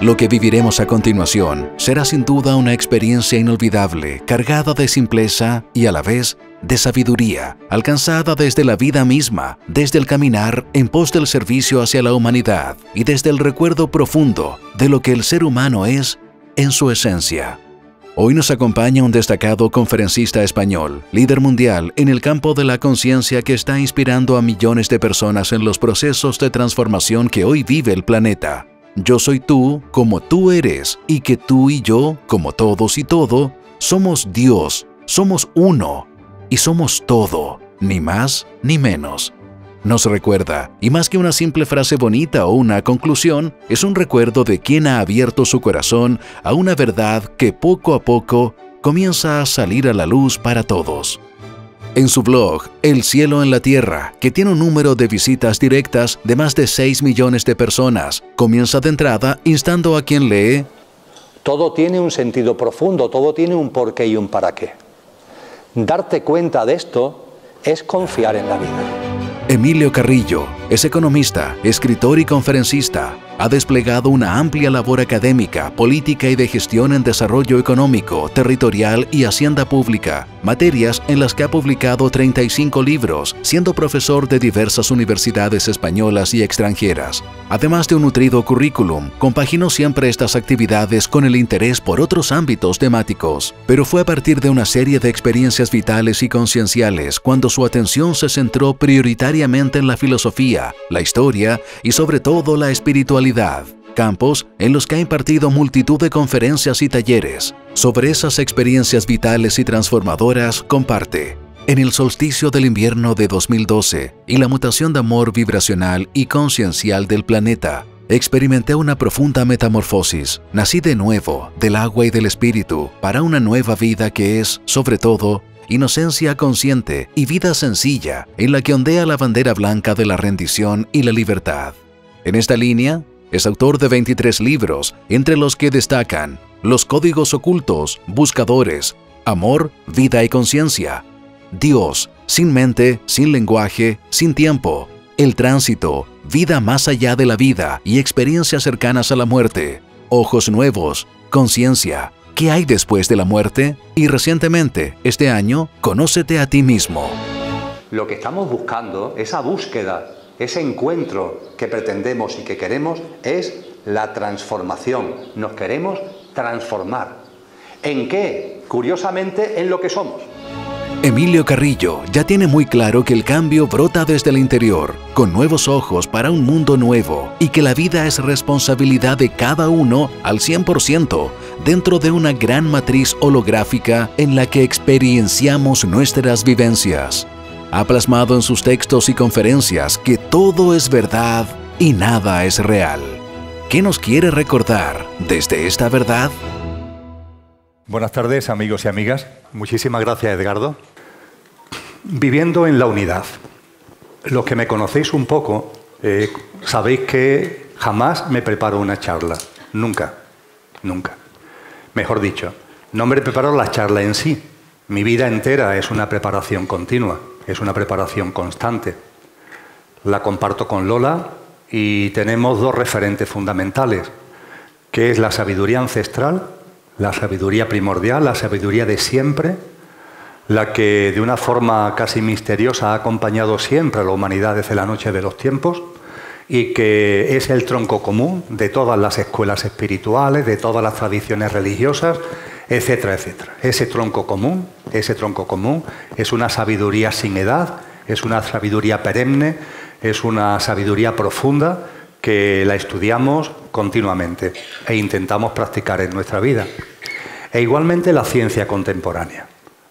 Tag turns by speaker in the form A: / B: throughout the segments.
A: Lo que viviremos a continuación será sin duda una experiencia inolvidable, cargada de simpleza y a la vez de sabiduría, alcanzada desde la vida misma, desde el caminar en pos del servicio hacia la humanidad y desde el recuerdo profundo de lo que el ser humano es en su esencia. Hoy nos acompaña un destacado conferencista español, líder mundial en el campo de la conciencia que está inspirando a millones de personas en los procesos de transformación que hoy vive el planeta. Yo soy tú como tú eres y que tú y yo, como todos y todo, somos Dios, somos uno y somos todo, ni más ni menos. Nos recuerda, y más que una simple frase bonita o una conclusión, es un recuerdo de quien ha abierto su corazón a una verdad que poco a poco comienza a salir a la luz para todos. En su blog El cielo en la tierra, que tiene un número de visitas directas de más de 6 millones de personas, comienza de entrada instando a quien lee
B: Todo tiene un sentido profundo, todo tiene un porqué y un para qué. Darte cuenta de esto es confiar en la vida.
A: Emilio Carrillo es economista, escritor y conferencista ha desplegado una amplia labor académica, política y de gestión en desarrollo económico, territorial y hacienda pública, materias en las que ha publicado 35 libros, siendo profesor de diversas universidades españolas y extranjeras. Además de un nutrido currículum, compaginó siempre estas actividades con el interés por otros ámbitos temáticos, pero fue a partir de una serie de experiencias vitales y concienciales cuando su atención se centró prioritariamente en la filosofía, la historia y sobre todo la espiritualidad campos en los que ha impartido multitud de conferencias y talleres. Sobre esas experiencias vitales y transformadoras comparte. En el solsticio del invierno de 2012 y la mutación de amor vibracional y conciencial del planeta, experimenté una profunda metamorfosis. Nací de nuevo, del agua y del espíritu, para una nueva vida que es, sobre todo, inocencia consciente y vida sencilla, en la que ondea la bandera blanca de la rendición y la libertad. En esta línea, es autor de 23 libros, entre los que destacan Los Códigos Ocultos, Buscadores, Amor, Vida y Conciencia, Dios, sin mente, sin lenguaje, sin tiempo, El Tránsito, Vida más allá de la vida y experiencias cercanas a la muerte, Ojos Nuevos, Conciencia, ¿qué hay después de la muerte? Y recientemente, este año, Conócete a ti mismo.
B: Lo que estamos buscando, esa búsqueda ese encuentro que pretendemos y que queremos es la transformación. Nos queremos transformar. ¿En qué? Curiosamente, en lo que somos.
A: Emilio Carrillo ya tiene muy claro que el cambio brota desde el interior, con nuevos ojos para un mundo nuevo, y que la vida es responsabilidad de cada uno al 100%, dentro de una gran matriz holográfica en la que experienciamos nuestras vivencias ha plasmado en sus textos y conferencias que todo es verdad y nada es real. ¿Qué nos quiere recordar desde esta verdad?
C: Buenas tardes amigos y amigas. Muchísimas gracias Edgardo. Viviendo en la unidad. Los que me conocéis un poco, eh, sabéis que jamás me preparo una charla. Nunca. Nunca. Mejor dicho, no me preparo la charla en sí. Mi vida entera es una preparación continua es una preparación constante. La comparto con Lola y tenemos dos referentes fundamentales, que es la sabiduría ancestral, la sabiduría primordial, la sabiduría de siempre, la que de una forma casi misteriosa ha acompañado siempre a la humanidad desde la noche de los tiempos y que es el tronco común de todas las escuelas espirituales, de todas las tradiciones religiosas etcétera, etcétera. Ese tronco común, ese tronco común es una sabiduría sin edad, es una sabiduría perenne, es una sabiduría profunda que la estudiamos continuamente e intentamos practicar en nuestra vida. E igualmente la ciencia contemporánea.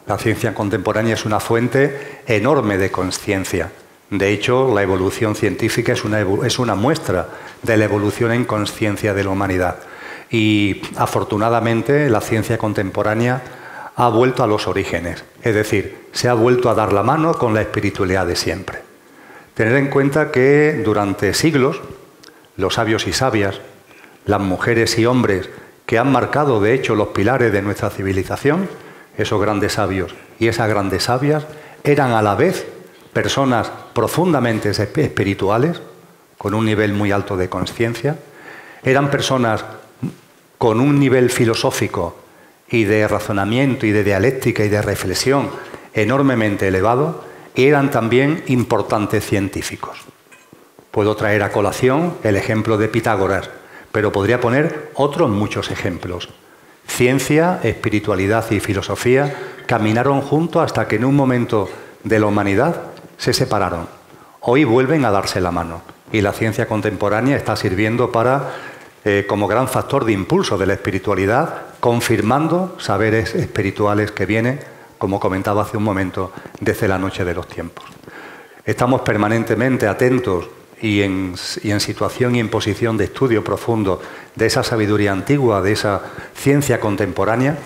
C: La ciencia contemporánea es una fuente enorme de conciencia. De hecho, la evolución científica es una, es una muestra de la evolución en conciencia de la humanidad. Y afortunadamente la ciencia contemporánea ha vuelto a los orígenes, es decir, se ha vuelto a dar la mano con la espiritualidad de siempre. Tener en cuenta que durante siglos los sabios y sabias, las mujeres y hombres que han marcado de hecho los pilares de nuestra civilización, esos grandes sabios y esas grandes sabias, eran a la vez personas profundamente espirituales, con un nivel muy alto de conciencia, eran personas con un nivel filosófico y de razonamiento y de dialéctica y de reflexión enormemente elevado, eran también importantes científicos. Puedo traer a colación el ejemplo de Pitágoras, pero podría poner otros muchos ejemplos. Ciencia, espiritualidad y filosofía caminaron juntos hasta que en un momento de la humanidad se separaron. Hoy vuelven a darse la mano y la ciencia contemporánea está sirviendo para eh, como gran factor de impulso de la espiritualidad, confirmando saberes espirituales que vienen, como comentaba hace un momento, desde la noche de los tiempos. Estamos permanentemente atentos y en, y en, situación y en posición de estudio profundo de esa sabiduría antigua, de esa ciencia contemporánea,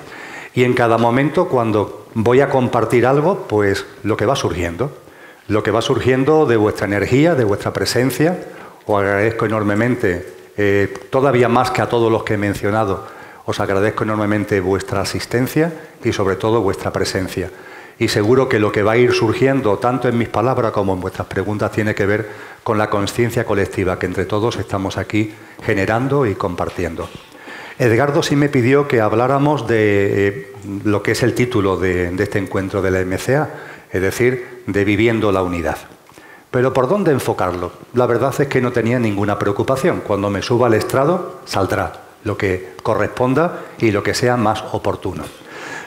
C: y en cada momento cuando voy a compartir algo, pues lo que va surgiendo, lo que va surgiendo de vuestra energía, de vuestra presencia, os agradezco enormemente eh, todavía más que a todos los que he mencionado, os agradezco enormemente vuestra asistencia y sobre todo vuestra presencia. Y seguro que lo que va a ir surgiendo, tanto en mis palabras como en vuestras preguntas, tiene que ver con la conciencia colectiva que entre todos estamos aquí generando y compartiendo. Edgardo sí me pidió que habláramos de eh, lo que es el título de, de este encuentro de la MCA, es decir, de Viviendo la Unidad. Pero ¿por dónde enfocarlo? La verdad es que no tenía ninguna preocupación. Cuando me suba al estrado, saldrá lo que corresponda y lo que sea más oportuno.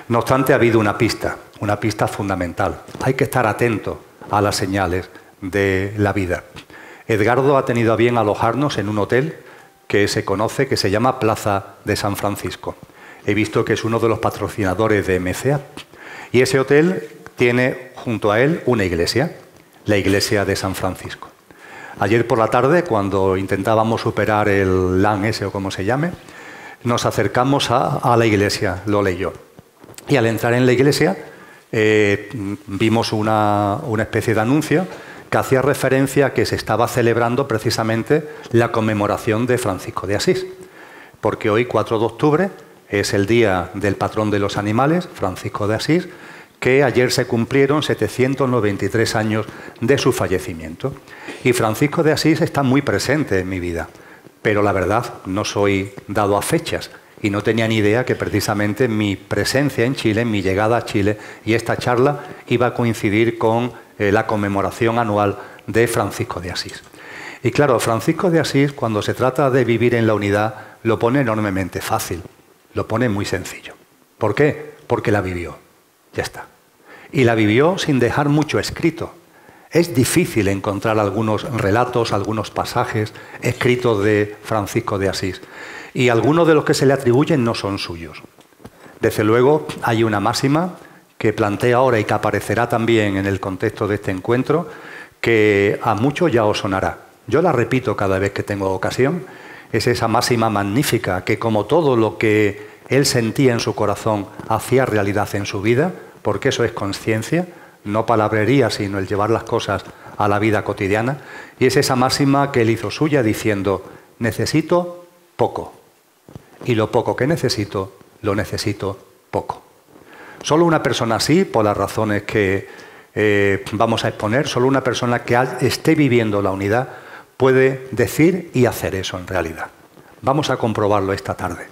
C: No obstante, ha habido una pista, una pista fundamental. Hay que estar atento a las señales de la vida. Edgardo ha tenido a bien alojarnos en un hotel que se conoce, que se llama Plaza de San Francisco. He visto que es uno de los patrocinadores de MCA. Y ese hotel tiene junto a él una iglesia la iglesia de San Francisco. Ayer por la tarde, cuando intentábamos superar el LAN ese o como se llame, nos acercamos a, la iglesia, lo leyó. Y al entrar en la iglesia eh, vimos una, una especie de anuncio que hacía referencia a que se estaba celebrando precisamente la conmemoración de Francisco de Asís. Porque hoy, 4 de octubre, es el día del patrón de los animales, Francisco de Asís, que ayer se cumplieron 793 años de su fallecimiento. Y Francisco de Asís está muy presente en mi vida, pero la verdad no soy dado a fechas y no tenía ni idea que precisamente mi presencia en Chile, mi llegada a Chile y esta charla iba a coincidir con eh, la conmemoración anual de Francisco de Asís. Y claro, Francisco de Asís, cuando se trata de vivir en la unidad, lo pone enormemente fácil, lo pone muy sencillo. ¿Por qué? Porque la vivió. Ya está y la vivió sin dejar mucho escrito. Es difícil encontrar algunos relatos, algunos pasajes escritos de Francisco de Asís, y algunos de los que se le atribuyen no son suyos. Desde luego, hay una máxima que plantea ahora y que aparecerá también en el contexto de este encuentro, que a muchos ya os sonará. Yo la repito cada vez que tengo ocasión. Es esa máxima magnífica que como todo lo que él sentía en su corazón hacía realidad en su vida, porque eso es conciencia, no palabrería, sino el llevar las cosas a la vida cotidiana. Y es esa máxima que él hizo suya diciendo, necesito poco. Y lo poco que necesito, lo necesito poco. Solo una persona así, por las razones que eh, vamos a exponer, solo una persona que esté viviendo la unidad puede decir y hacer eso en realidad. Vamos a comprobarlo esta tarde.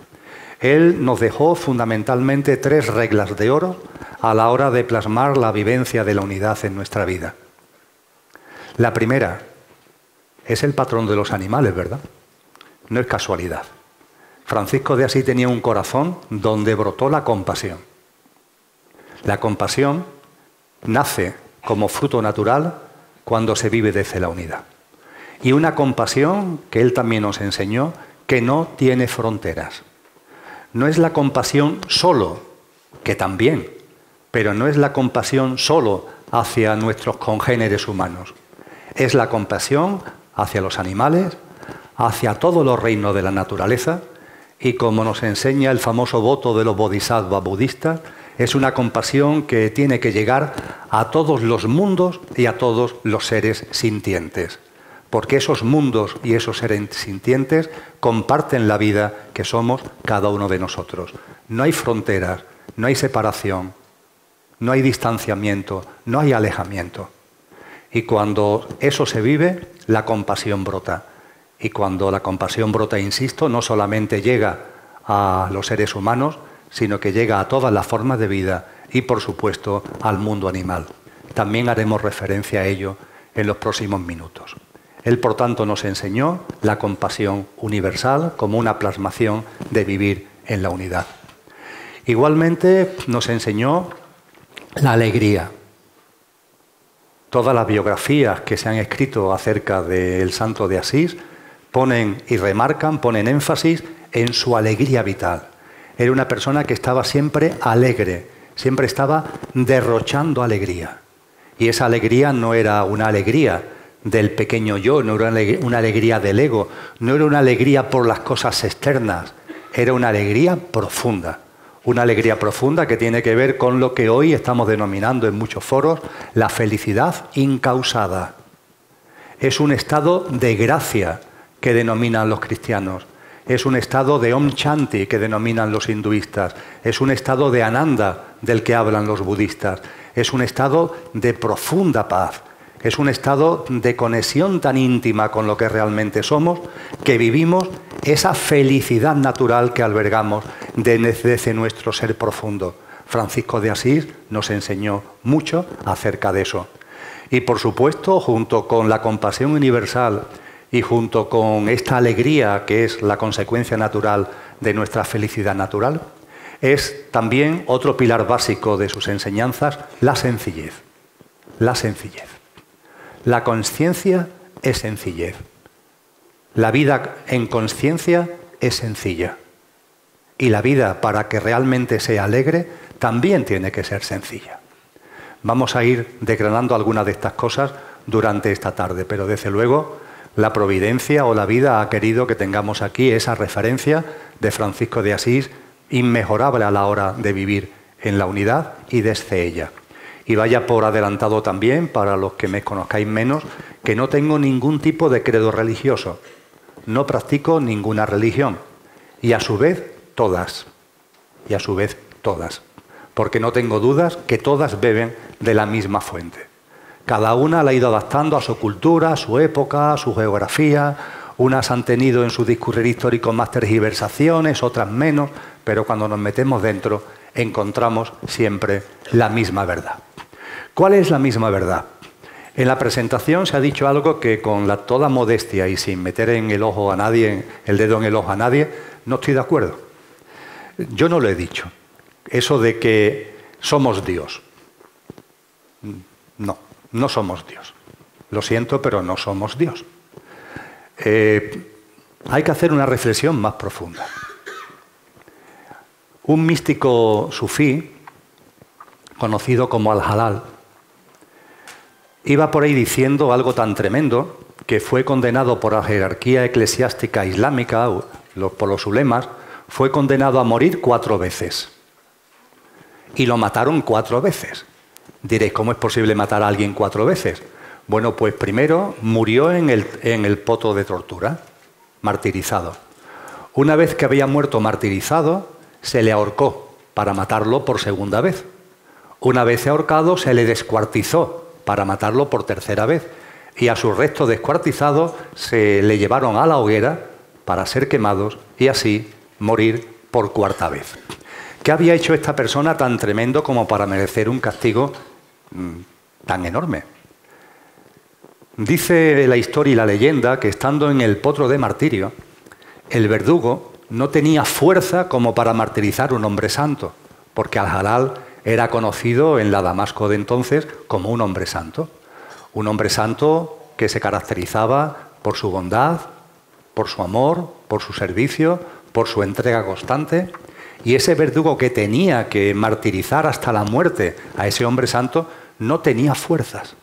C: Él nos dejó fundamentalmente tres reglas de oro a la hora de plasmar la vivencia de la unidad en nuestra vida. La primera es el patrón de los animales, ¿verdad? No es casualidad. Francisco de Asís tenía un corazón donde brotó la compasión. La compasión nace como fruto natural cuando se vive desde la unidad. Y una compasión que él también nos enseñó que no tiene fronteras. No es la compasión solo, que también, pero no es la compasión solo hacia nuestros congéneres humanos. Es la compasión hacia los animales, hacia todos los reinos de la naturaleza y como nos enseña el famoso voto de los bodhisattvas budistas, es una compasión que tiene que llegar a todos los mundos y a todos los seres sintientes, porque esos mundos y esos seres sintientes comparten la vida que somos cada uno de nosotros. No hay fronteras, no hay separación, no hay distanciamiento, no hay alejamiento. Y cuando eso se vive, la compasión brota. Y cuando la compasión brota, insisto, no solamente llega a los seres humanos, sino que llega a todas las formas de vida y, por supuesto, al mundo animal. También haremos referencia a ello en los próximos minutos. Él, por tanto, nos enseñó la compasión universal como una plasmación de vivir en la unidad. Igualmente nos enseñó la alegría. Todas las biografías que se han escrito acerca del santo de Asís ponen y remarcan, ponen énfasis en su alegría vital. Era una persona que estaba siempre alegre, siempre estaba derrochando alegría. Y esa alegría no era una alegría del pequeño yo, no era una alegría del ego, no era una alegría por las cosas externas, era una alegría profunda. Una alegría profunda que tiene que ver con lo que hoy estamos denominando en muchos foros la felicidad incausada. Es un estado de gracia que denominan los cristianos. Es un estado de Om Chanti que denominan los hinduistas. Es un estado de Ananda del que hablan los budistas. Es un estado de profunda paz es un estado de conexión tan íntima con lo que realmente somos que vivimos esa felicidad natural que albergamos desde nuestro ser profundo. Francisco de Asís nos enseñó mucho acerca de eso. Y por supuesto, junto con la compasión universal y junto con esta alegría que es la consecuencia natural de nuestra felicidad natural, es también otro pilar básico de sus enseñanzas, la sencillez. La sencillez. La conciencia es sencillez. La vida en conciencia es sencilla. Y la vida, para que realmente sea alegre, también tiene que ser sencilla. Vamos a ir desgranando algunas de estas cosas durante esta tarde, pero desde luego la providencia o la vida ha querido que tengamos aquí esa referencia de Francisco de Asís inmejorable a la hora de vivir en la unidad y desde ella. Y vaya por adelantado también, para los que me conozcáis menos, que no tengo ningún tipo de credo religioso. No practico ninguna religión. Y a su vez, todas. Y a su vez, todas. Porque no tengo dudas que todas beben de la misma fuente. Cada una la ha ido adaptando a su cultura, a su época, a su geografía. Unas han tenido en su discurrir histórico más tergiversaciones, otras menos, pero cuando nos metemos dentro encontramos siempre la misma verdad. ¿Cuál es la misma verdad? En la presentación se ha dicho algo que con toda modestia y sin meter en el ojo a nadie, el dedo en el ojo a nadie, no estoy de acuerdo. Yo no lo he dicho. Eso de que somos Dios. No, no somos Dios. Lo siento, pero no somos Dios. Eh, hay que hacer una reflexión más profunda. Un místico sufí, conocido como Al-Halal, iba por ahí diciendo algo tan tremendo que fue condenado por la jerarquía eclesiástica islámica, por los ulemas, fue condenado a morir cuatro veces. Y lo mataron cuatro veces. Diréis, ¿cómo es posible matar a alguien cuatro veces? Bueno, pues primero murió en el, en el poto de tortura, martirizado. Una vez que había muerto martirizado, se le ahorcó para matarlo por segunda vez. Una vez ahorcado, se le descuartizó para matarlo por tercera vez. Y a su resto descuartizado se le llevaron a la hoguera para ser quemados y así morir por cuarta vez. ¿Qué había hecho esta persona tan tremendo como para merecer un castigo mm, tan enorme? Dice la historia y la leyenda que estando en el potro de martirio, el verdugo no tenía fuerza como para martirizar un hombre santo, porque al halal era conocido en la Damasco de entonces como un hombre santo. Un hombre santo que se caracterizaba por su bondad, por su amor, por su servicio, por su entrega constante. Y ese verdugo que tenía que martirizar hasta la muerte a ese hombre santo no tenía fuerzas.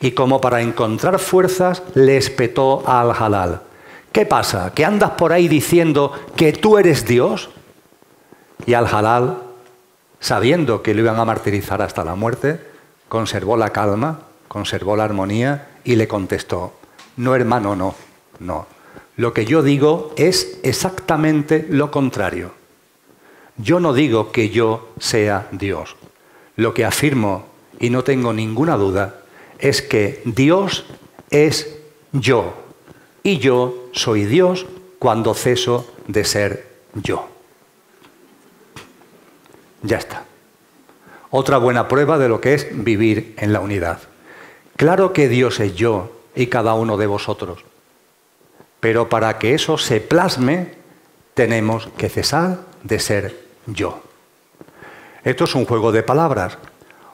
C: Y como para encontrar fuerzas, le espetó al halal. ¿Qué pasa? ¿Que andas por ahí diciendo que tú eres Dios? Y al halal sabiendo que lo iban a martirizar hasta la muerte, conservó la calma, conservó la armonía y le contestó, no hermano, no, no. Lo que yo digo es exactamente lo contrario. Yo no digo que yo sea Dios. Lo que afirmo, y no tengo ninguna duda, es que Dios es yo y yo soy Dios cuando ceso de ser yo. Ya está. Otra buena prueba de lo que es vivir en la unidad. Claro que Dios es yo y cada uno de vosotros, pero para que eso se plasme tenemos que cesar de ser yo. Esto es un juego de palabras.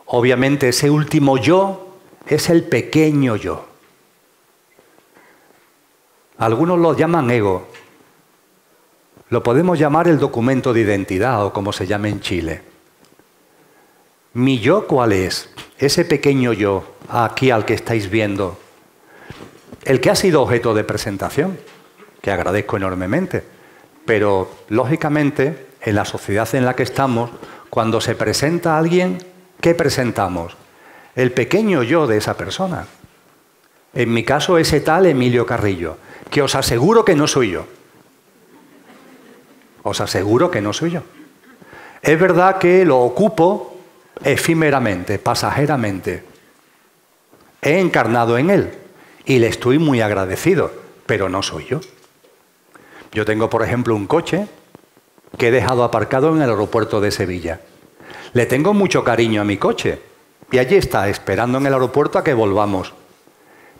C: Obviamente ese último yo es el pequeño yo. Algunos lo llaman ego. Lo podemos llamar el documento de identidad o como se llama en Chile. ¿Mi yo cuál es? Ese pequeño yo, aquí al que estáis viendo. El que ha sido objeto de presentación, que agradezco enormemente. Pero, lógicamente, en la sociedad en la que estamos, cuando se presenta a alguien, ¿qué presentamos? El pequeño yo de esa persona. En mi caso, ese tal Emilio Carrillo, que os aseguro que no soy yo. Os aseguro que no soy yo. Es verdad que lo ocupo efímeramente, pasajeramente. He encarnado en él y le estoy muy agradecido, pero no soy yo. Yo tengo, por ejemplo, un coche que he dejado aparcado en el aeropuerto de Sevilla. Le tengo mucho cariño a mi coche y allí está, esperando en el aeropuerto a que volvamos.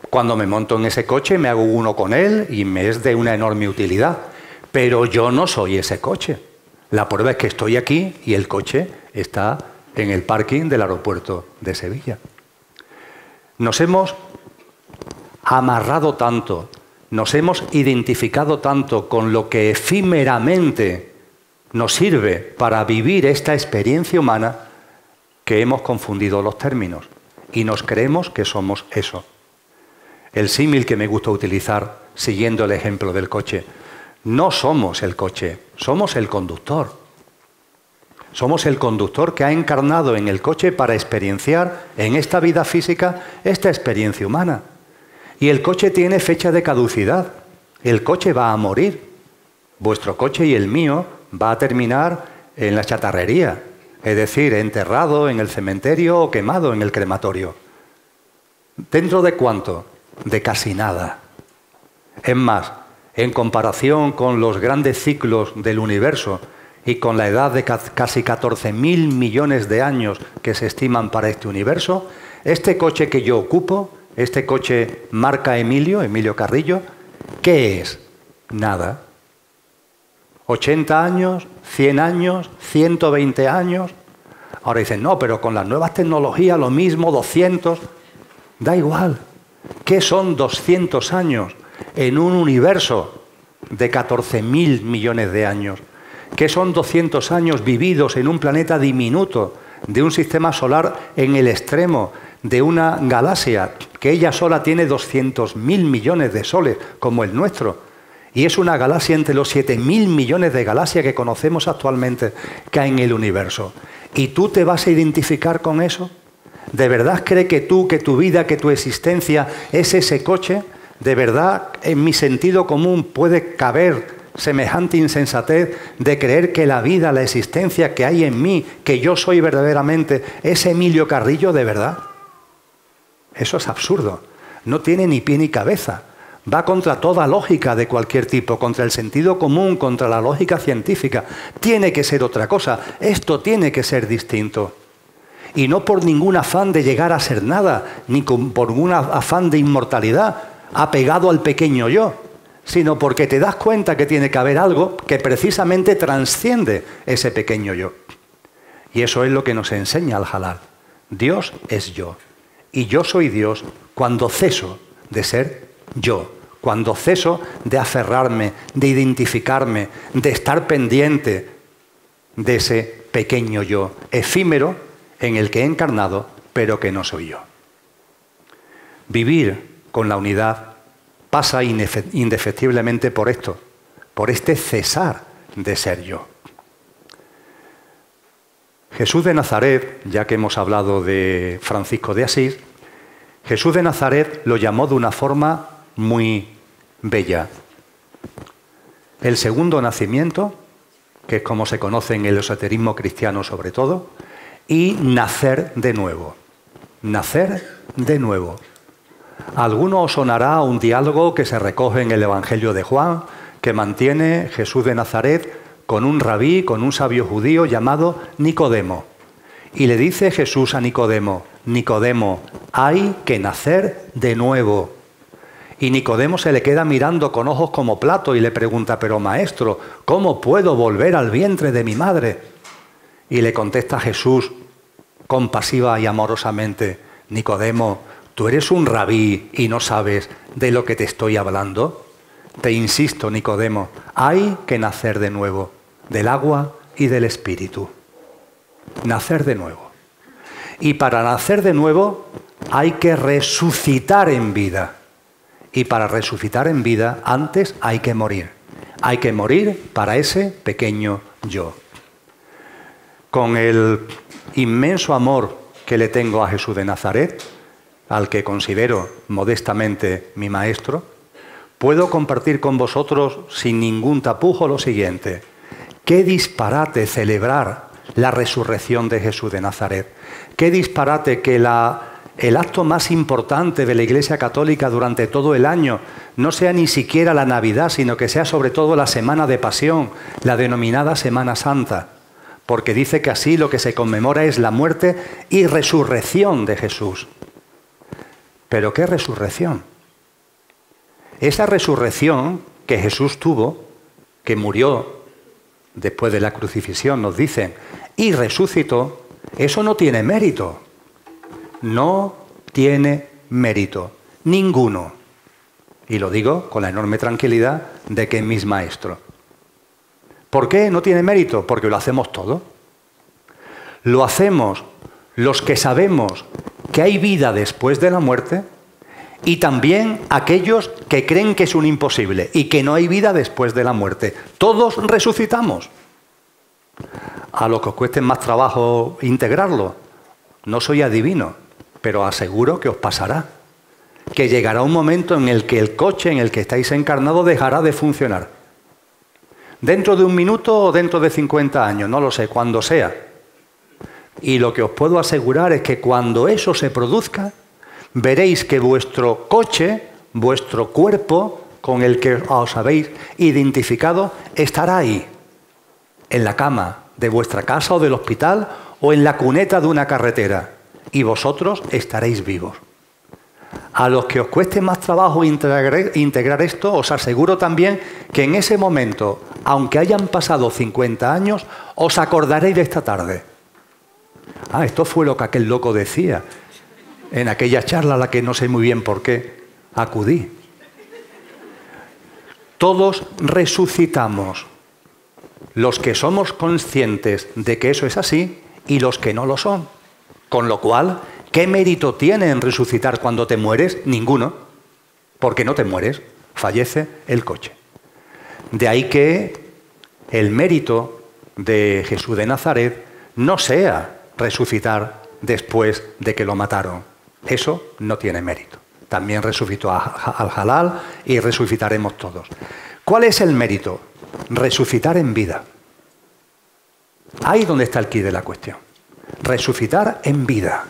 C: Cuando me monto en ese coche me hago uno con él y me es de una enorme utilidad. Pero yo no soy ese coche. La prueba es que estoy aquí y el coche está en el parking del aeropuerto de Sevilla. Nos hemos amarrado tanto, nos hemos identificado tanto con lo que efímeramente nos sirve para vivir esta experiencia humana que hemos confundido los términos y nos creemos que somos eso. El símil que me gusta utilizar, siguiendo el ejemplo del coche, no somos el coche, somos el conductor. Somos el conductor que ha encarnado en el coche para experienciar en esta vida física esta experiencia humana. Y el coche tiene fecha de caducidad. El coche va a morir. Vuestro coche y el mío va a terminar en la chatarrería, es decir, enterrado en el cementerio o quemado en el crematorio. ¿Dentro de cuánto? De casi nada. Es más, en comparación con los grandes ciclos del universo y con la edad de casi 14.000 millones de años que se estiman para este universo, este coche que yo ocupo, este coche marca Emilio, Emilio Carrillo, ¿qué es? Nada. 80 años, 100 años, 120 años. Ahora dicen, no, pero con las nuevas tecnologías lo mismo, 200. Da igual. ¿Qué son 200 años en un universo de 14.000 millones de años? ¿Qué son 200 años vividos en un planeta diminuto, de un sistema solar en el extremo, de una galaxia que ella sola tiene 200.000 millones de soles, como el nuestro? Y es una galaxia entre los 7.000 millones de galaxias que conocemos actualmente que hay en el universo. ¿Y tú te vas a identificar con eso? ¿De verdad cree que tú, que tu vida, que tu existencia es ese coche? ¿De verdad en mi sentido común puede caber semejante insensatez de creer que la vida, la existencia que hay en mí, que yo soy verdaderamente, es Emilio Carrillo de verdad? Eso es absurdo. No tiene ni pie ni cabeza. Va contra toda lógica de cualquier tipo, contra el sentido común, contra la lógica científica. Tiene que ser otra cosa. Esto tiene que ser distinto. Y no por ningún afán de llegar a ser nada, ni por ningún afán de inmortalidad, apegado al pequeño yo, sino porque te das cuenta que tiene que haber algo que precisamente transciende ese pequeño yo. Y eso es lo que nos enseña al halal. Dios es yo. Y yo soy Dios cuando ceso de ser yo, cuando ceso de aferrarme, de identificarme, de estar pendiente de ese pequeño yo efímero en el que he encarnado, pero que no soy yo. Vivir con la unidad pasa indefectiblemente por esto, por este cesar de ser yo. Jesús de Nazaret, ya que hemos hablado de Francisco de Asís, Jesús de Nazaret lo llamó de una forma muy bella. El segundo nacimiento, que es como se conoce en el esoterismo cristiano sobre todo, y nacer de nuevo. nacer de nuevo. Alguno sonará un diálogo que se recoge en el Evangelio de Juan, que mantiene Jesús de Nazaret con un rabí, con un sabio judío llamado Nicodemo. Y le dice Jesús a Nicodemo, Nicodemo, hay que nacer de nuevo. Y Nicodemo se le queda mirando con ojos como plato y le pregunta, pero maestro, ¿cómo puedo volver al vientre de mi madre? Y le contesta Jesús compasiva y amorosamente, Nicodemo, ¿tú eres un rabí y no sabes de lo que te estoy hablando? Te insisto, Nicodemo, hay que nacer de nuevo, del agua y del espíritu. Nacer de nuevo. Y para nacer de nuevo hay que resucitar en vida. Y para resucitar en vida, antes hay que morir. Hay que morir para ese pequeño yo. Con el inmenso amor que le tengo a Jesús de Nazaret, al que considero modestamente mi maestro, puedo compartir con vosotros sin ningún tapujo lo siguiente. Qué disparate celebrar la resurrección de Jesús de Nazaret. Qué disparate que el acto más importante de la Iglesia Católica durante todo el año no sea ni siquiera la Navidad, sino que sea sobre todo la Semana de Pasión, la denominada Semana Santa, porque dice que así lo que se conmemora es la muerte y resurrección de Jesús. Pero ¿qué resurrección? Esa resurrección que Jesús tuvo, que murió después de la crucifixión, nos dicen, y resucitó, eso no tiene mérito no tiene mérito, ninguno. Y lo digo con la enorme tranquilidad de que es mi maestro. ¿Por qué no tiene mérito? Porque lo hacemos todo. Lo hacemos los que sabemos que hay vida después de la muerte y también aquellos que creen que es un imposible y que no hay vida después de la muerte. Todos resucitamos. A lo que os cueste más trabajo integrarlo. No soy adivino pero aseguro que os pasará. Que llegará un momento en el que el coche en el que estáis encarnado dejará de funcionar. Dentro de un minuto o dentro de 50 años, no lo sé, cuando sea. Y lo que os puedo asegurar es que cuando eso se produzca, veréis que vuestro coche, vuestro cuerpo con el que os habéis identificado, estará ahí, en la cama de vuestra casa o del hospital o en la cuneta de una carretera y vosotros estaréis vivos. A los que os cueste más trabajo integrar, esto, os aseguro también que en ese momento, aunque hayan pasado 50 años, os acordaréis de esta tarde. Ah, esto fue lo que aquel loco decía en aquella charla a la que no sé muy bien por qué acudí. Todos resucitamos, los que somos conscientes de que eso es así y los que no lo son. Con lo cual, ¿qué mérito tiene en resucitar cuando te mueres? Ninguno, porque no te mueres, fallece el coche. De ahí que el mérito de Jesús de Nazaret no sea resucitar después de que lo mataron. Eso no tiene mérito. También resucitó al halal y resucitaremos todos. ¿Cuál es el mérito? Resucitar en vida. Ahí donde está el quid de la cuestión resucitar en vida.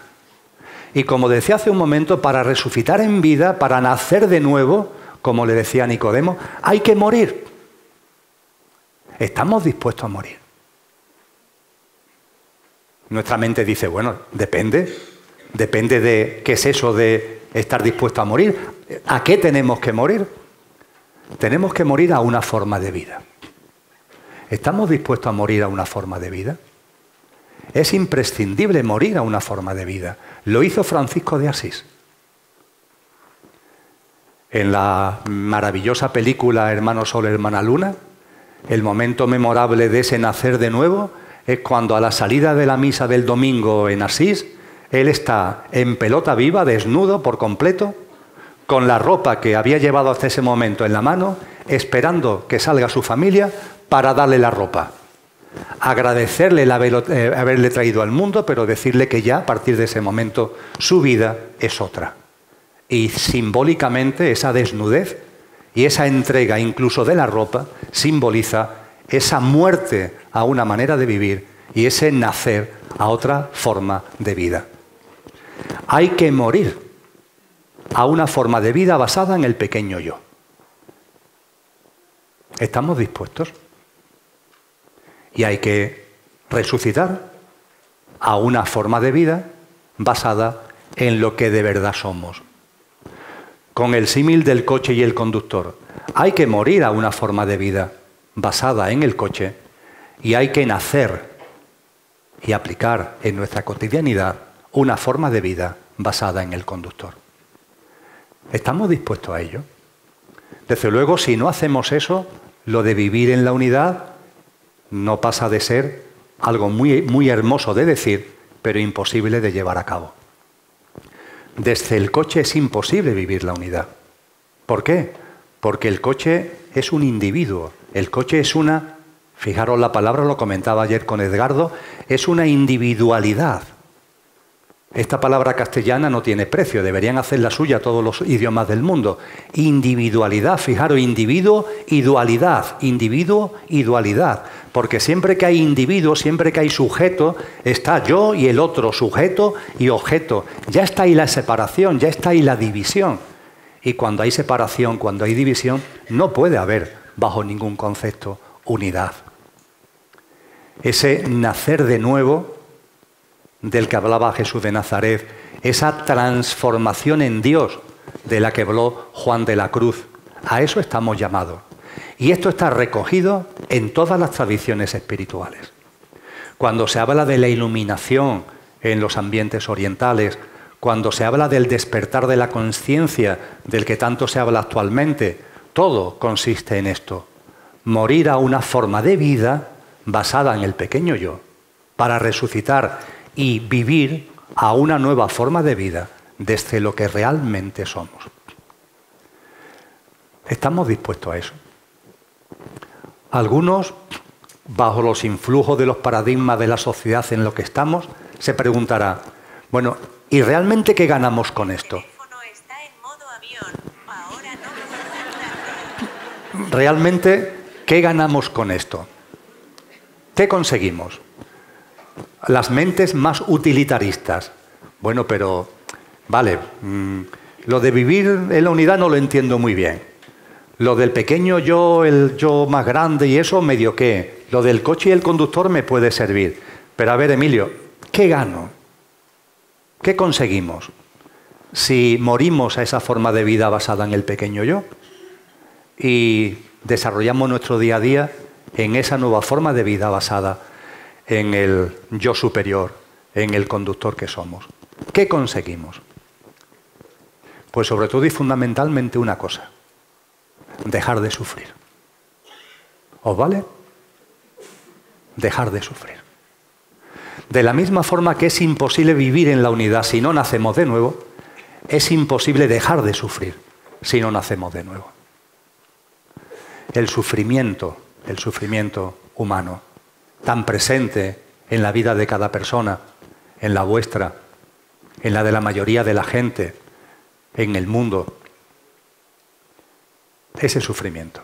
C: Y como decía hace un momento, para resucitar en vida, para nacer de nuevo, como le decía Nicodemo, hay que morir. Estamos dispuestos a morir. Nuestra mente dice, bueno, depende, depende de qué es eso de estar dispuesto a morir. ¿A qué tenemos que morir? Tenemos que morir a una forma de vida. ¿Estamos dispuestos a morir a una forma de vida? Es imprescindible morir a una forma de vida. Lo hizo Francisco de Asís. En la maravillosa película Hermano Sol, Hermana Luna, el momento memorable de ese nacer de nuevo es cuando a la salida de la misa del domingo en Asís, él está en pelota viva, desnudo por completo, con la ropa que había llevado hasta ese momento en la mano, esperando que salga su familia para darle la ropa agradecerle eh, haberle traído al mundo, pero decirle que ya a partir de ese momento su vida es otra. Y simbólicamente esa desnudez y esa entrega incluso de la ropa simboliza esa muerte a una manera de vivir y ese nacer a otra forma de vida. Hay que morir a una forma de vida basada en el pequeño yo. ¿Estamos dispuestos? Y hay que resucitar a una forma de vida basada en lo que de verdad somos. Con el símil del coche y el conductor. Hay que morir a una forma de vida basada en el coche y hay que nacer y aplicar en nuestra cotidianidad una forma de vida basada en el conductor. ¿Estamos dispuestos a ello? Desde luego, si no hacemos eso, lo de vivir en la unidad no pasa de ser algo muy, muy hermoso de decir, pero imposible de llevar a cabo. Desde el coche es imposible vivir la unidad. ¿Por qué? Porque el coche es un individuo, el coche es una, fijaros la palabra, lo comentaba ayer con Edgardo, es una individualidad. Esta palabra castellana no tiene precio, deberían hacer la suya todos los idiomas del mundo. Individualidad, fijaros, individuo y dualidad, individuo y dualidad. Porque siempre que hay individuo, siempre que hay sujeto, está yo y el otro, sujeto y objeto. Ya está ahí la separación, ya está ahí la división. Y cuando hay separación, cuando hay división, no puede haber, bajo ningún concepto, unidad. Ese nacer de nuevo del que hablaba Jesús de Nazaret, esa transformación en Dios de la que habló Juan de la Cruz. A eso estamos llamados. Y esto está recogido en todas las tradiciones espirituales. Cuando se habla de la iluminación en los ambientes orientales, cuando se habla del despertar de la conciencia del que tanto se habla actualmente, todo consiste en esto. Morir a una forma de vida basada en el pequeño yo, para resucitar y vivir a una nueva forma de vida desde lo que realmente somos. ¿Estamos dispuestos a eso? Algunos, bajo los influjos de los paradigmas de la sociedad en lo que estamos, se preguntará, bueno, ¿y realmente qué ganamos con esto? ¿Realmente qué ganamos con esto? ¿Qué conseguimos? las mentes más utilitaristas. Bueno, pero, vale, mm, lo de vivir en la unidad no lo entiendo muy bien. Lo del pequeño yo, el yo más grande y eso, medio qué. Lo del coche y el conductor me puede servir. Pero a ver, Emilio, ¿qué gano? ¿Qué conseguimos si morimos a esa forma de vida basada en el pequeño yo y desarrollamos nuestro día a día en esa nueva forma de vida basada en el yo superior, en el conductor que somos. ¿Qué conseguimos? Pues sobre todo y fundamentalmente una cosa, dejar de sufrir. ¿Os vale? Dejar de sufrir. De la misma forma que es imposible vivir en la unidad si no nacemos de nuevo, es imposible dejar de sufrir si no nacemos de nuevo. El sufrimiento, el sufrimiento humano, tan presente en la vida de cada persona, en la vuestra, en la de la mayoría de la gente, en el mundo. Ese sufrimiento.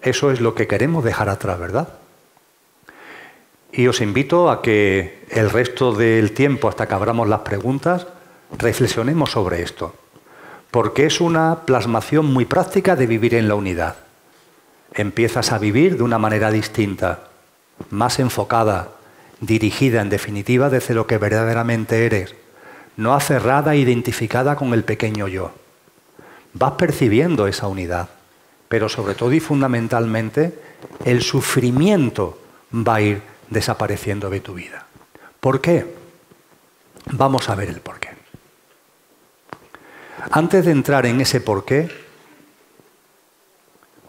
C: Eso es lo que queremos dejar atrás, ¿verdad? Y os invito a que el resto del tiempo, hasta que abramos las preguntas, reflexionemos sobre esto, porque es una plasmación muy práctica de vivir en la unidad. Empiezas a vivir de una manera distinta, más enfocada, dirigida en definitiva desde lo que verdaderamente eres, no aferrada e identificada con el pequeño yo. Vas percibiendo esa unidad, pero sobre todo y fundamentalmente el sufrimiento va a ir desapareciendo de tu vida. ¿Por qué? Vamos a ver el por qué. Antes de entrar en ese por qué,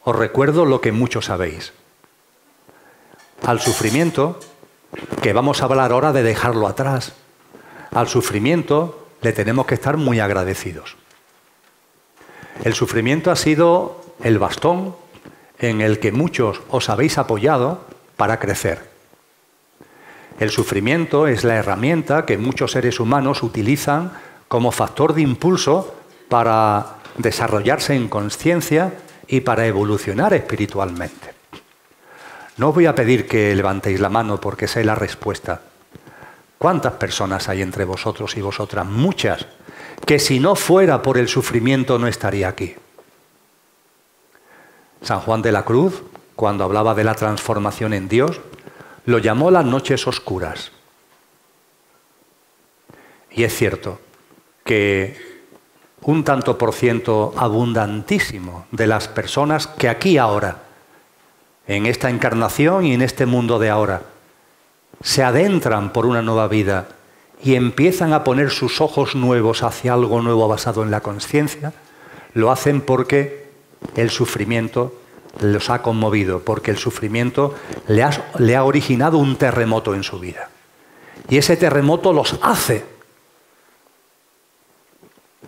C: os recuerdo lo que muchos sabéis al sufrimiento, que vamos a hablar ahora de dejarlo atrás, al sufrimiento le tenemos que estar muy agradecidos. El sufrimiento ha sido el bastón en el que muchos os habéis apoyado para crecer. El sufrimiento es la herramienta que muchos seres humanos utilizan como factor de impulso para desarrollarse en conciencia y para evolucionar espiritualmente. No os voy a pedir que levantéis la mano porque sé la respuesta, ¿Cuántas personas hay entre vosotros y vosotras? Muchas, que si no fuera por el sufrimiento no estaría aquí. San Juan de la Cruz, cuando hablaba de la transformación en Dios, lo llamó las noches oscuras. Y es cierto que un tanto por ciento abundantísimo de las personas que aquí ahora, en esta encarnación y en este mundo de ahora, se adentran por una nueva vida y empiezan a poner sus ojos nuevos hacia algo nuevo basado en la conciencia, lo hacen porque el sufrimiento los ha conmovido, porque el sufrimiento le ha, le ha originado un terremoto en su vida. Y ese terremoto los hace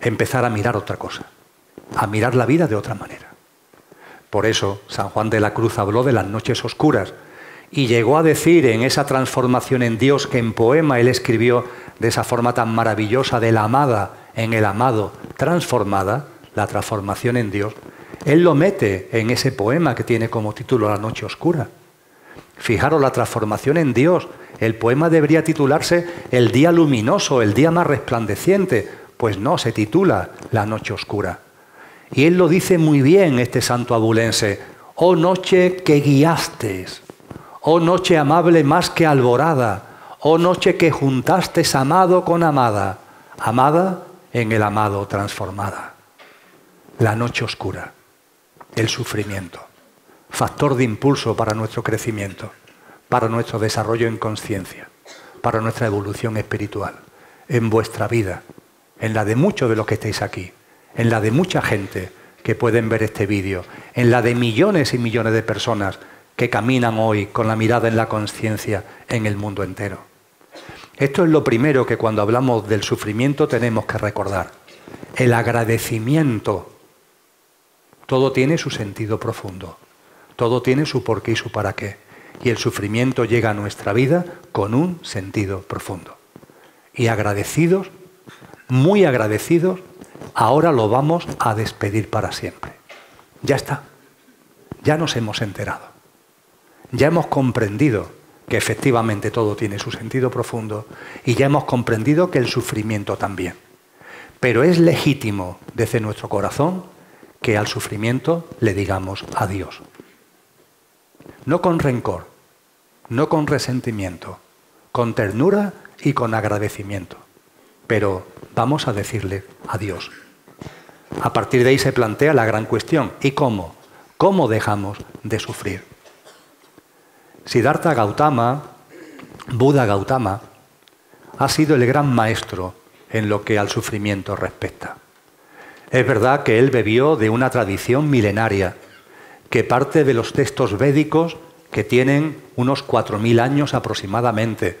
C: empezar a mirar otra cosa, a mirar la vida de otra manera. Por eso San Juan de la Cruz habló de las noches oscuras y llegó a decir en esa transformación en Dios que en poema él escribió de esa forma tan maravillosa de la amada en el amado transformada, la transformación en Dios, él lo mete en ese poema que tiene como título La noche oscura. Fijaros la transformación en Dios. El poema debería titularse El día luminoso, el día más resplandeciente, pues no, se titula La noche oscura. Y él lo dice muy bien, este santo abulense. Oh noche que guiaste, oh noche amable más que alborada, oh noche que juntastes amado con amada, amada en el amado transformada. La noche oscura, el sufrimiento, factor de impulso para nuestro crecimiento, para nuestro desarrollo en conciencia, para nuestra evolución espiritual, en vuestra vida, en la de muchos de los que estáis aquí, en la de mucha gente que pueden ver este vídeo, en la de millones y millones de personas que caminan hoy con la mirada en la conciencia en el mundo entero. Esto es lo primero que cuando hablamos del sufrimiento tenemos que recordar. El agradecimiento. Todo tiene su sentido profundo. Todo tiene su porqué y su para qué. Y el sufrimiento llega a nuestra vida con un sentido profundo. Y agradecidos muy agradecidos, ahora lo vamos a despedir para siempre. Ya está. Ya nos hemos enterado. Ya hemos comprendido que efectivamente todo tiene su sentido profundo y ya hemos comprendido que el sufrimiento también. Pero es legítimo desde nuestro corazón que al sufrimiento le digamos adiós. No con rencor, no con resentimiento, con ternura y con agradecimiento pero vamos a decirle adiós. A partir de ahí se plantea la gran cuestión. ¿Y cómo? ¿Cómo dejamos de sufrir? Siddhartha Gautama, Buda Gautama, ha sido el gran maestro en lo que al sufrimiento respecta. Es verdad que él bebió de una tradición milenaria que parte de los textos védicos que tienen unos 4.000 años aproximadamente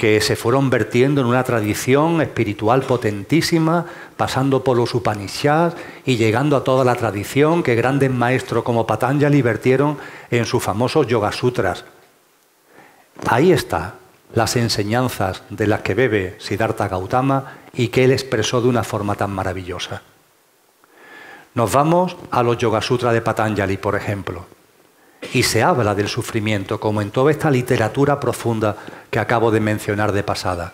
C: que se fueron vertiendo en una tradición espiritual potentísima, pasando por los Upanishads y llegando a toda la tradición que grandes maestros como Patanjali vertieron en sus famosos Yoga Sutras. Ahí está las enseñanzas de las que bebe Siddhartha Gautama y que él expresó de una forma tan maravillosa. Nos vamos a los Yoga Sutras de Patanjali, por ejemplo y se habla del sufrimiento, como en toda esta literatura profunda que acabo de mencionar de pasada.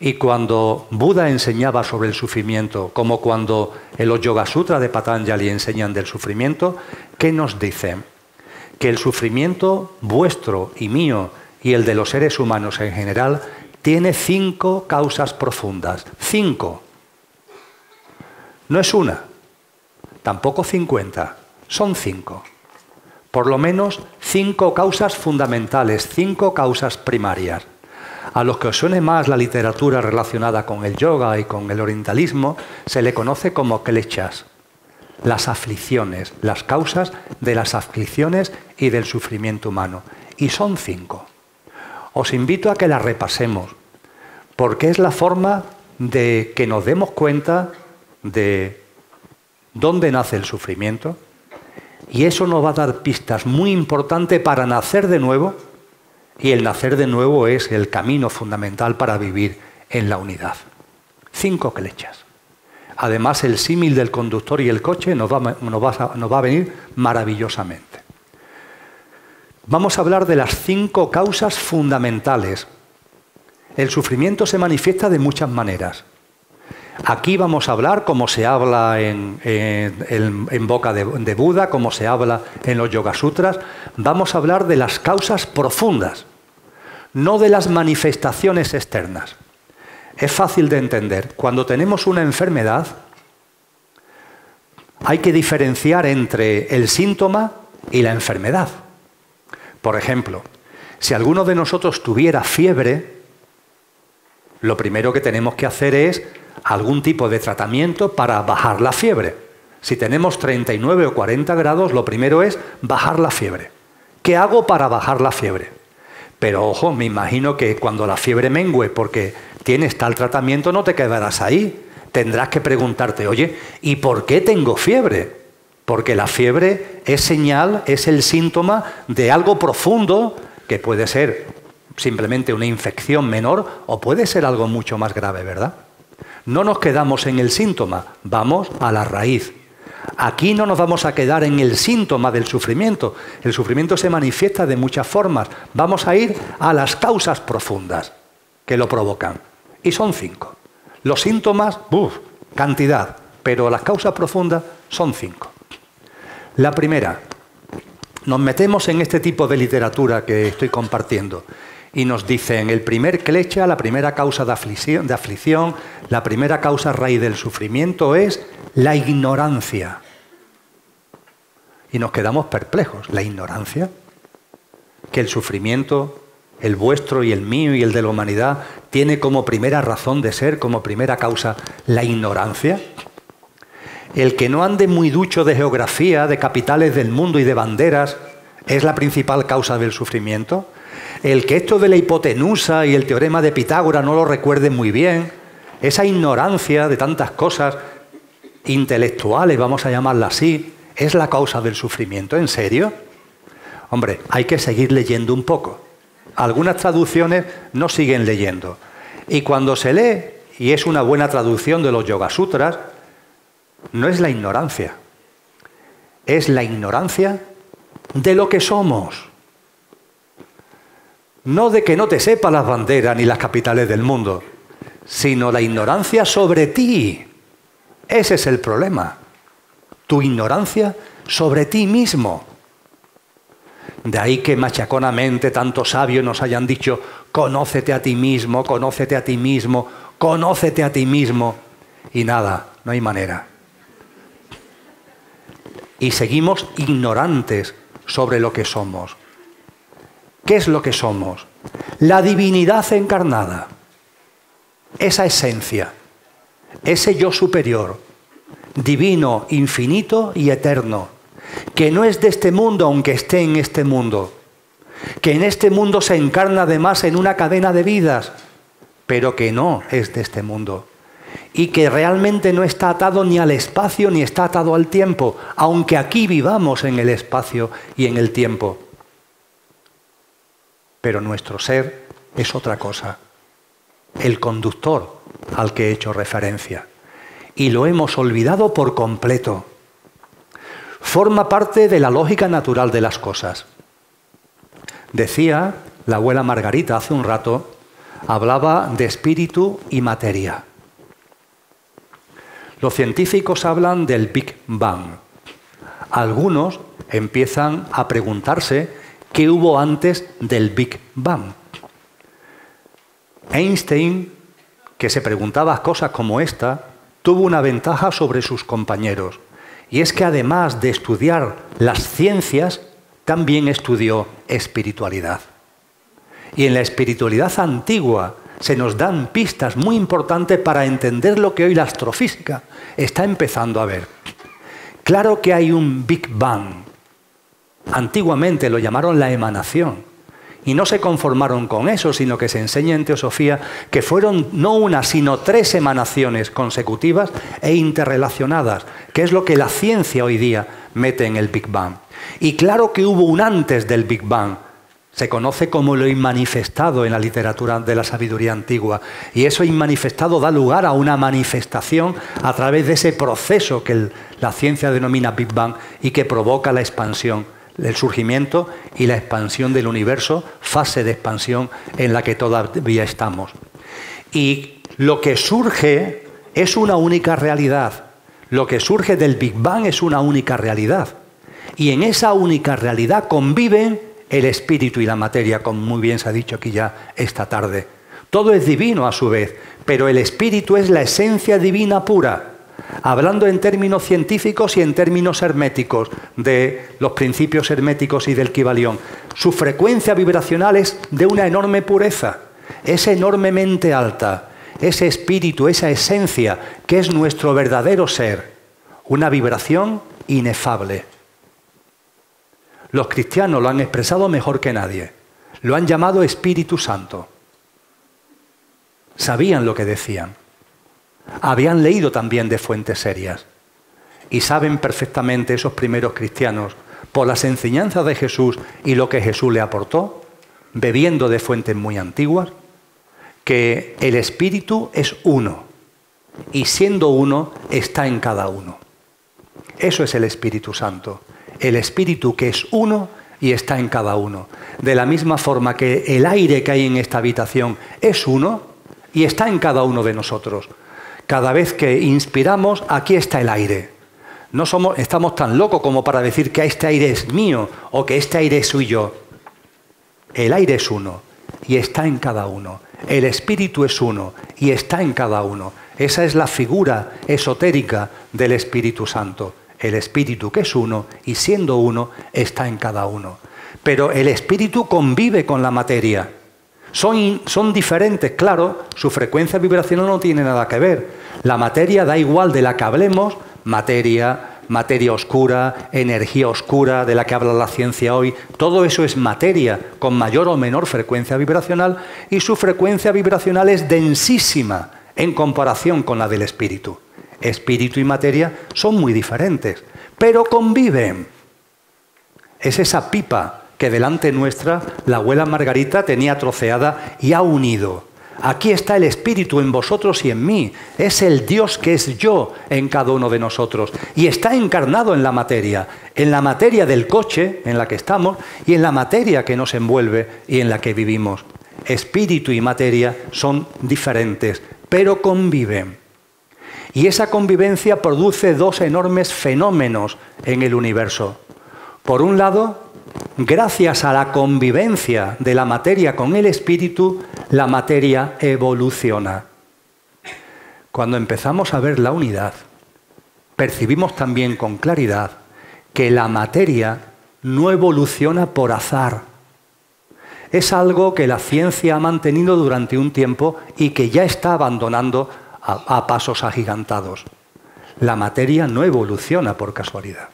C: Y cuando Buda enseñaba sobre el sufrimiento, como cuando en los Yoga Sutra de Patanjali enseñan del sufrimiento, ¿qué nos dicen? Que el sufrimiento vuestro y mío y el de los seres humanos en general tiene cinco causas profundas. Cinco. No es una, tampoco cincuenta, son cinco por lo menos cinco causas fundamentales, cinco causas primarias. A los que os suene más la literatura relacionada con el yoga y con el orientalismo, se le conoce como klechas, las aflicciones, las causas de las aflicciones y del sufrimiento humano. Y son cinco. Os invito a que las repasemos, porque es la forma de que nos demos cuenta de dónde nace el sufrimiento, y eso nos va a dar pistas muy importantes para nacer de nuevo. Y el nacer de nuevo es el camino fundamental para vivir en la unidad. Cinco flechas. Además, el símil del conductor y el coche nos va, nos va a venir maravillosamente. Vamos a hablar de las cinco causas fundamentales El sufrimiento se manifiesta de muchas maneras. Aquí vamos a hablar como se habla en, boca de, de, Buda, como se habla en los Yoga Sutras. Vamos a hablar de las causas profundas, no de las manifestaciones externas. Es fácil de entender. Cuando tenemos una enfermedad, hay que diferenciar entre el síntoma y la enfermedad. Por ejemplo, si alguno de nosotros tuviera fiebre, lo primero que tenemos que hacer es algún tipo de tratamiento para bajar la fiebre. Si tenemos 39 o 40 grados, lo primero es bajar la fiebre. ¿Qué hago para bajar la fiebre? Pero ojo, me imagino que cuando la fiebre mengue porque tienes tal tratamiento, no te quedarás ahí. Tendrás que preguntarte, oye, ¿y por qué tengo fiebre? Porque la fiebre es señal, es el síntoma de algo profundo que puede ser simplemente una infección menor o puede ser algo mucho más grave, ¿verdad? No nos quedamos en el síntoma, vamos a la raíz. Aquí no nos vamos a quedar en el síntoma del sufrimiento. El sufrimiento se manifiesta de muchas formas. Vamos a ir a las causas profundas que lo provocan. Y son cinco. Los síntomas, ¡buf! cantidad, pero las causas profundas son cinco. La primera, nos metemos en este tipo de literatura que estoy compartiendo y nos dicen el primer clecha, la primera causa de aflicción, de aflicción, la primera causa raíz del sufrimiento es la ignorancia. Y nos quedamos perplejos. ¿La ignorancia? Que el sufrimiento, el vuestro y el mío y el de la humanidad, tiene como primera razón de ser, como primera causa, la ignorancia. El que no ande muy ducho de geografía, de capitales del mundo y de banderas, es la principal causa del sufrimiento. El que esto de la hipotenusa y el teorema de Pitágoras no lo recuerde muy bien, esa ignorancia de tantas cosas intelectuales, vamos a llamarla así, es la causa del sufrimiento. ¿En serio? Hombre, hay que seguir leyendo un poco. Algunas traducciones no siguen leyendo. Y cuando se lee, y es una buena traducción de los Yoga Sutras, no es la ignorancia, es la ignorancia de lo que somos. No de que no te sepa las banderas ni las capitales del mundo, sino la ignorancia sobre ti. Ese es el problema. Tu ignorancia sobre ti mismo. De ahí que machaconamente tantos sabios nos hayan dicho, conócete a ti mismo, conócete a ti mismo, conócete a ti mismo. Y nada, no hay manera y seguimos ignorantes sobre lo que somos. ¿Qué es lo que somos? La divinidad encarnada, esa esencia, ese yo superior, divino, infinito y eterno, que no es de este mundo aunque esté en este mundo, que en este mundo se encarna además en una cadena de vidas, pero que no es de este mundo y que realmente no está atado ni al espacio ni está atado al tiempo, aunque aquí vivamos en el espacio y en el tiempo. Pero nuestro ser es otra cosa, el conductor al que he hecho referencia. Y lo hemos olvidado por completo. Forma parte de la lógica natural de las cosas. Decía la abuela Margarita hace un rato, hablaba de espíritu y materia. Los científicos hablan del Big Bang. Algunos empiezan a preguntarse qué hubo antes del Big Bang. Einstein, que se preguntaba cosas como esta, tuvo una ventaja sobre sus compañeros, y es que además de estudiar las ciencias, también estudió espiritualidad. Y en la espiritualidad antigua, se nos dan pistas muy importantes para entender lo que hoy la astrofísica está empezando a ver. Claro que hay un Big Bang. Antiguamente lo llamaron la emanación. Y no se conformaron con eso, sino que se enseña en Teosofía que fueron no una, sino tres emanaciones consecutivas e interrelacionadas, que es lo que la ciencia hoy día mete en el Big Bang. Y claro que hubo un antes del Big Bang, se conoce como lo inmanifestado en la literatura de la sabiduría antigua. Y eso inmanifestado da lugar a una manifestación a través de ese proceso que la ciencia denomina Big Bang y que provoca la expansión, el surgimiento y la expansión del universo, fase de expansión en la que todavía estamos. Y lo que surge es una única realidad. Lo que surge del Big Bang es una única realidad. Y en esa única realidad conviven el espíritu y la materia, como muy bien se ha dicho aquí ya esta tarde. Todo es divino a su vez, pero el espíritu es la esencia divina pura hablando en términos científicos y en términos herméticos de los principios herméticos y del Kibalión. Su frecuencia vibracional es de una enorme pureza, es enormemente alta. Ese espíritu, esa esencia que es nuestro verdadero ser, una vibración inefable. Los cristianos lo han expresado mejor que nadie. Lo han llamado Espíritu Santo. Sabían lo que decían habían leído también de fuentes serias y saben perfectamente esos primeros cristianos, por las enseñanzas de Jesús y lo que Jesús le aportó, bebiendo de fuentes muy antiguas, que el Espíritu es uno y siendo uno está en cada uno. Eso es el Espíritu Santo, el Espíritu que es uno y está en cada uno. De la misma forma que el aire que hay en esta habitación es uno y está en cada uno de nosotros. Cada vez que inspiramos, aquí está el aire. No somos, estamos tan locos como para decir que este aire es mío o que este aire es suyo. El aire es uno y está en cada uno. El espíritu es uno y está en cada uno. Esa es la figura esotérica del Espíritu Santo. El espíritu que es uno y siendo uno está en cada uno. Pero el espíritu convive con la materia. Son, diferentes, claro, su frecuencia vibracional no tiene nada que ver. La materia da igual de la que hablemos, materia, materia oscura, energía oscura de la que habla la ciencia hoy, todo eso es materia con mayor o menor frecuencia vibracional y su frecuencia vibracional es densísima en comparación con la del espíritu. Espíritu y materia son muy diferentes, pero conviven. Es esa pipa que delante nuestra la abuela Margarita tenía troceada y ha unido. Aquí está el Espíritu en vosotros y en mí. Es el Dios que es yo en cada uno de nosotros. Y está encarnado en la materia. En la materia del coche en la que estamos y en la materia que nos envuelve y en la que vivimos. Espíritu y materia son diferentes, pero conviven. Y esa convivencia produce dos enormes fenómenos en el universo. Por un lado, gracias a la convivencia de la materia con el espíritu, la materia evoluciona. Cuando empezamos a ver la unidad, percibimos también con claridad que la materia no evoluciona por azar. Es algo que la ciencia ha mantenido durante un tiempo y que ya está abandonando a, pasos agigantados. La materia no evoluciona por casualidad.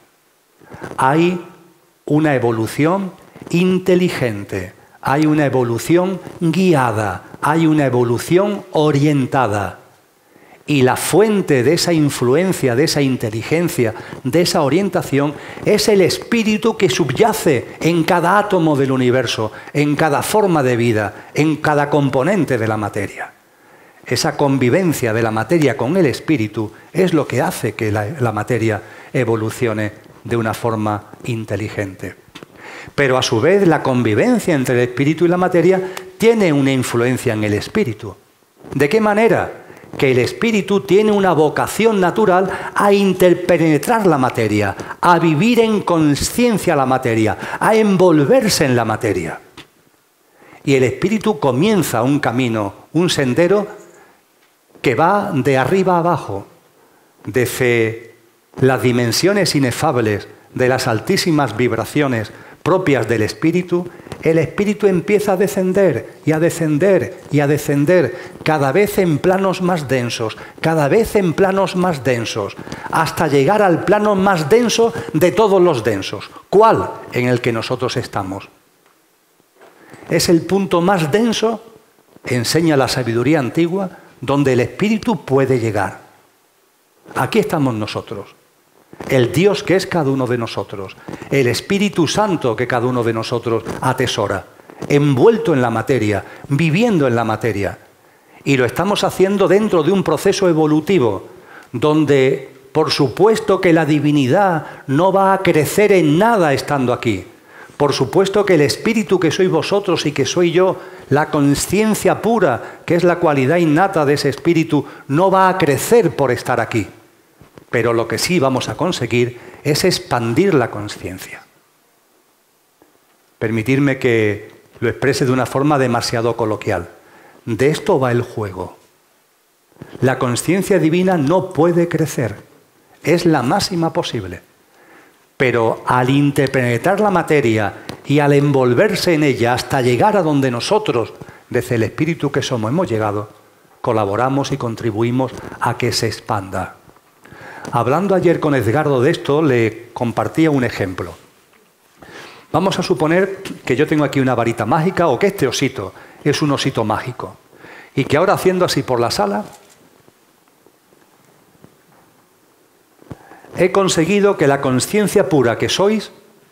C: Hay una evolución inteligente, hay una evolución guiada, hay una evolución orientada. Y la fuente de esa influencia, de esa inteligencia, de esa orientación, es el espíritu que subyace en cada átomo del universo, en cada forma de vida, en cada componente de la materia. Esa convivencia de la materia con el espíritu es lo que hace que la, materia evolucione de una forma inteligente. Pero a su vez la convivencia entre el espíritu y la materia tiene una influencia en el espíritu. ¿De qué manera? Que el espíritu tiene una vocación natural a interpenetrar la materia, a vivir en conciencia la materia, a envolverse en la materia. Y el espíritu comienza un camino, un sendero que va de arriba abajo, desde las dimensiones inefables de las altísimas vibraciones propias del espíritu, el espíritu empieza a descender y a descender y a descender cada vez en planos más densos, cada vez en planos más densos, hasta llegar al plano más denso de todos los densos. ¿Cuál? En el que nosotros estamos. Es el punto más denso, enseña la sabiduría antigua, donde el espíritu puede llegar. Aquí estamos nosotros el Dios que es cada uno de nosotros, el Espíritu Santo que cada uno de nosotros atesora, envuelto en la materia, viviendo en la materia. Y lo estamos haciendo dentro de un proceso evolutivo, donde Por supuesto que la divinidad no va a crecer en nada estando aquí. Por supuesto que el espíritu que sois vosotros y que soy yo, la conciencia pura, que es la cualidad innata de ese espíritu, no va a crecer por estar aquí. Pero lo que sí vamos a conseguir es expandir la conciencia. Permitirme que lo exprese de una forma demasiado coloquial. De esto va el juego. La conciencia divina no puede crecer, es la máxima posible. Pero al interpretar la materia y al envolverse en ella hasta llegar a donde nosotros, desde el espíritu que somos, hemos llegado, colaboramos y contribuimos a que se expanda. Hablando ayer con Edgardo de esto, le compartía un ejemplo. Vamos a suponer que yo tengo aquí una varita mágica o que este osito es un osito mágico y que ahora haciendo así por la sala he conseguido que la conciencia pura que sois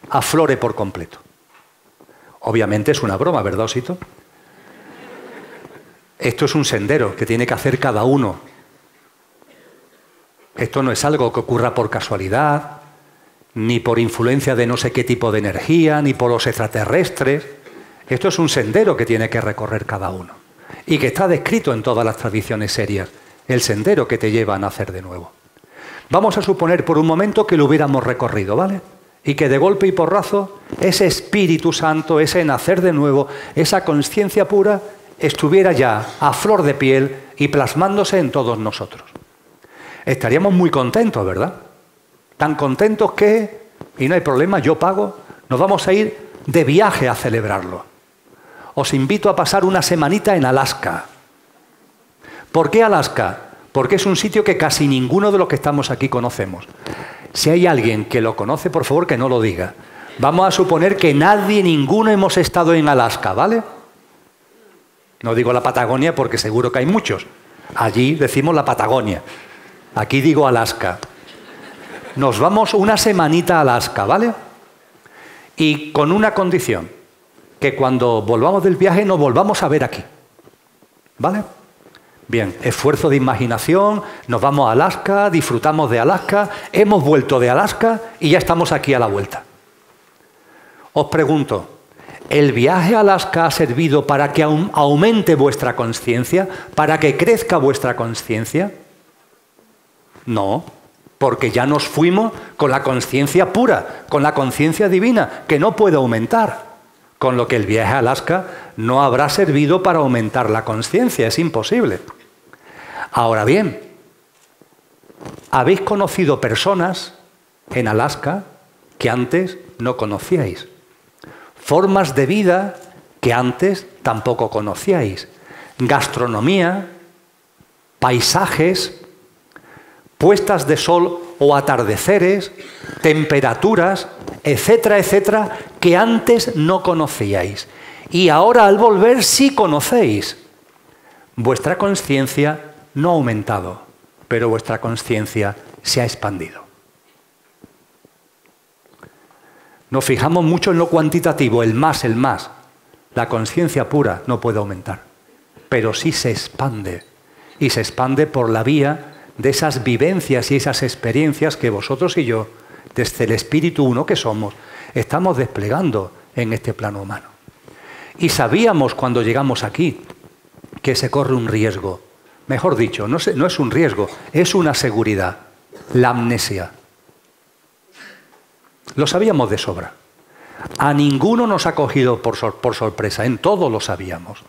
C: aflore por completo. Obviamente es una broma, ¿verdad, osito? Esto es un sendero que tiene que hacer cada uno. Esto no es algo que ocurra por casualidad, ni por influencia de no sé qué tipo de energía, ni por los extraterrestres. Esto es un sendero que tiene que recorrer cada uno y que está descrito en todas las tradiciones serias, el sendero que te lleva a nacer de nuevo. Vamos a suponer por un momento que lo hubiéramos recorrido, ¿vale? Y que de golpe y porrazo ese Espíritu Santo, ese nacer de nuevo, esa conciencia pura, estuviera ya a flor de piel y plasmándose en todos nosotros. Estaríamos muy contentos, ¿verdad? tan contentos que, y no hay problema, yo pago, nos vamos a ir de viaje a celebrarlo. Os invito a pasar una semanita en Alaska. ¿Por qué Alaska? Porque es un sitio que casi ninguno de los que estamos aquí conocemos. Si hay alguien que lo conoce, por favor que no lo diga. Vamos a suponer que nadie, ninguno hemos estado en Alaska, ¿vale? No digo la Patagonia porque seguro que hay muchos. Allí decimos la Patagonia. Aquí digo Alaska nos vamos una semanita a Alaska, ¿vale? Y con una condición, que cuando volvamos del viaje nos volvamos a ver aquí. ¿Vale? Bien, esfuerzo de imaginación, nos vamos a Alaska, disfrutamos de Alaska, hemos vuelto de Alaska y ya estamos aquí a la vuelta. Os pregunto, ¿el viaje a Alaska ha servido para que aumente vuestra conciencia, para que crezca vuestra conciencia? No, porque ya nos fuimos con la conciencia pura, con la conciencia divina, que no puede aumentar. Con lo que el viaje a Alaska no habrá servido para aumentar la conciencia, es imposible. Ahora bien, habéis conocido personas en Alaska que antes no conocíais, formas de vida que antes tampoco conocíais, gastronomía, paisajes, puestas de sol o atardeceres, temperaturas, etcétera, etcétera, que antes no conocíais. Y ahora al volver sí conocéis. Vuestra conciencia no ha aumentado, pero vuestra conciencia se ha expandido. Nos fijamos mucho en lo cuantitativo, el más, el más. La conciencia pura no puede aumentar, pero sí se expande. Y se expande por la vía de esas vivencias y esas experiencias que vosotros y yo, desde el espíritu uno que somos, estamos desplegando en este plano humano. Y sabíamos cuando llegamos aquí que se corre un riesgo. Mejor dicho, no, es un riesgo, es una seguridad, la amnesia. Lo sabíamos de sobra. A ninguno nos ha cogido por, sorpresa, en todo lo sabíamos.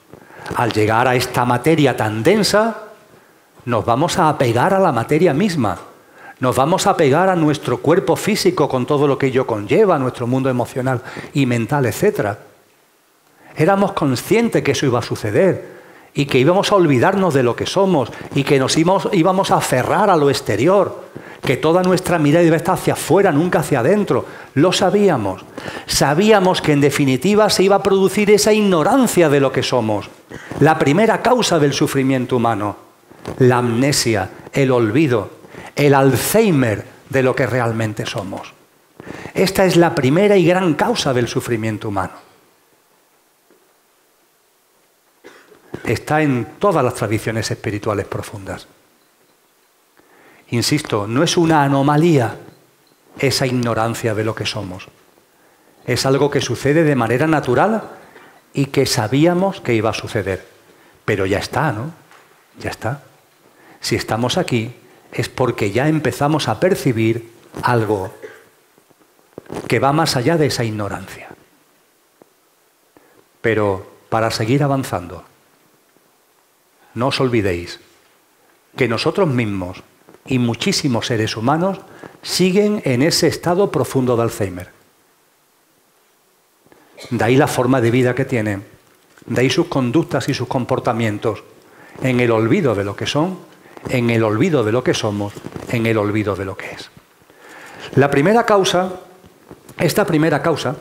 C: Al llegar a esta materia tan densa, nos vamos a apegar a la materia misma, nos vamos a apegar a nuestro cuerpo físico con todo lo que ello conlleva, a nuestro mundo emocional y mental, etc. Éramos conscientes que eso iba a suceder y que íbamos a olvidarnos de lo que somos y que nos íbamos, a aferrar a lo exterior, que toda nuestra mirada iba a estar hacia afuera, nunca hacia adentro. Lo sabíamos. Sabíamos que en definitiva se iba a producir esa ignorancia de lo que somos, la primera causa del sufrimiento humano la amnesia, el olvido, el Alzheimer de lo que realmente somos. Esta es la primera y gran causa del sufrimiento humano. Está en todas las tradiciones espirituales profundas. insisto, no es una anomalía esa ignorancia de lo que somos. Es algo que sucede de manera natural y que sabíamos que iba a suceder. Pero ya está, ¿no? Ya está. Si estamos aquí es porque ya empezamos a percibir algo que va más allá de esa ignorancia. Pero para seguir avanzando, no os olvidéis que nosotros mismos y muchísimos seres humanos siguen en ese estado profundo de Alzheimer. De ahí la forma de vida que tienen, de ahí sus conductas y sus comportamientos, en el olvido de lo que son, en el olvido de lo que somos, en el olvido de lo que es. La primera causa, esta primera causa,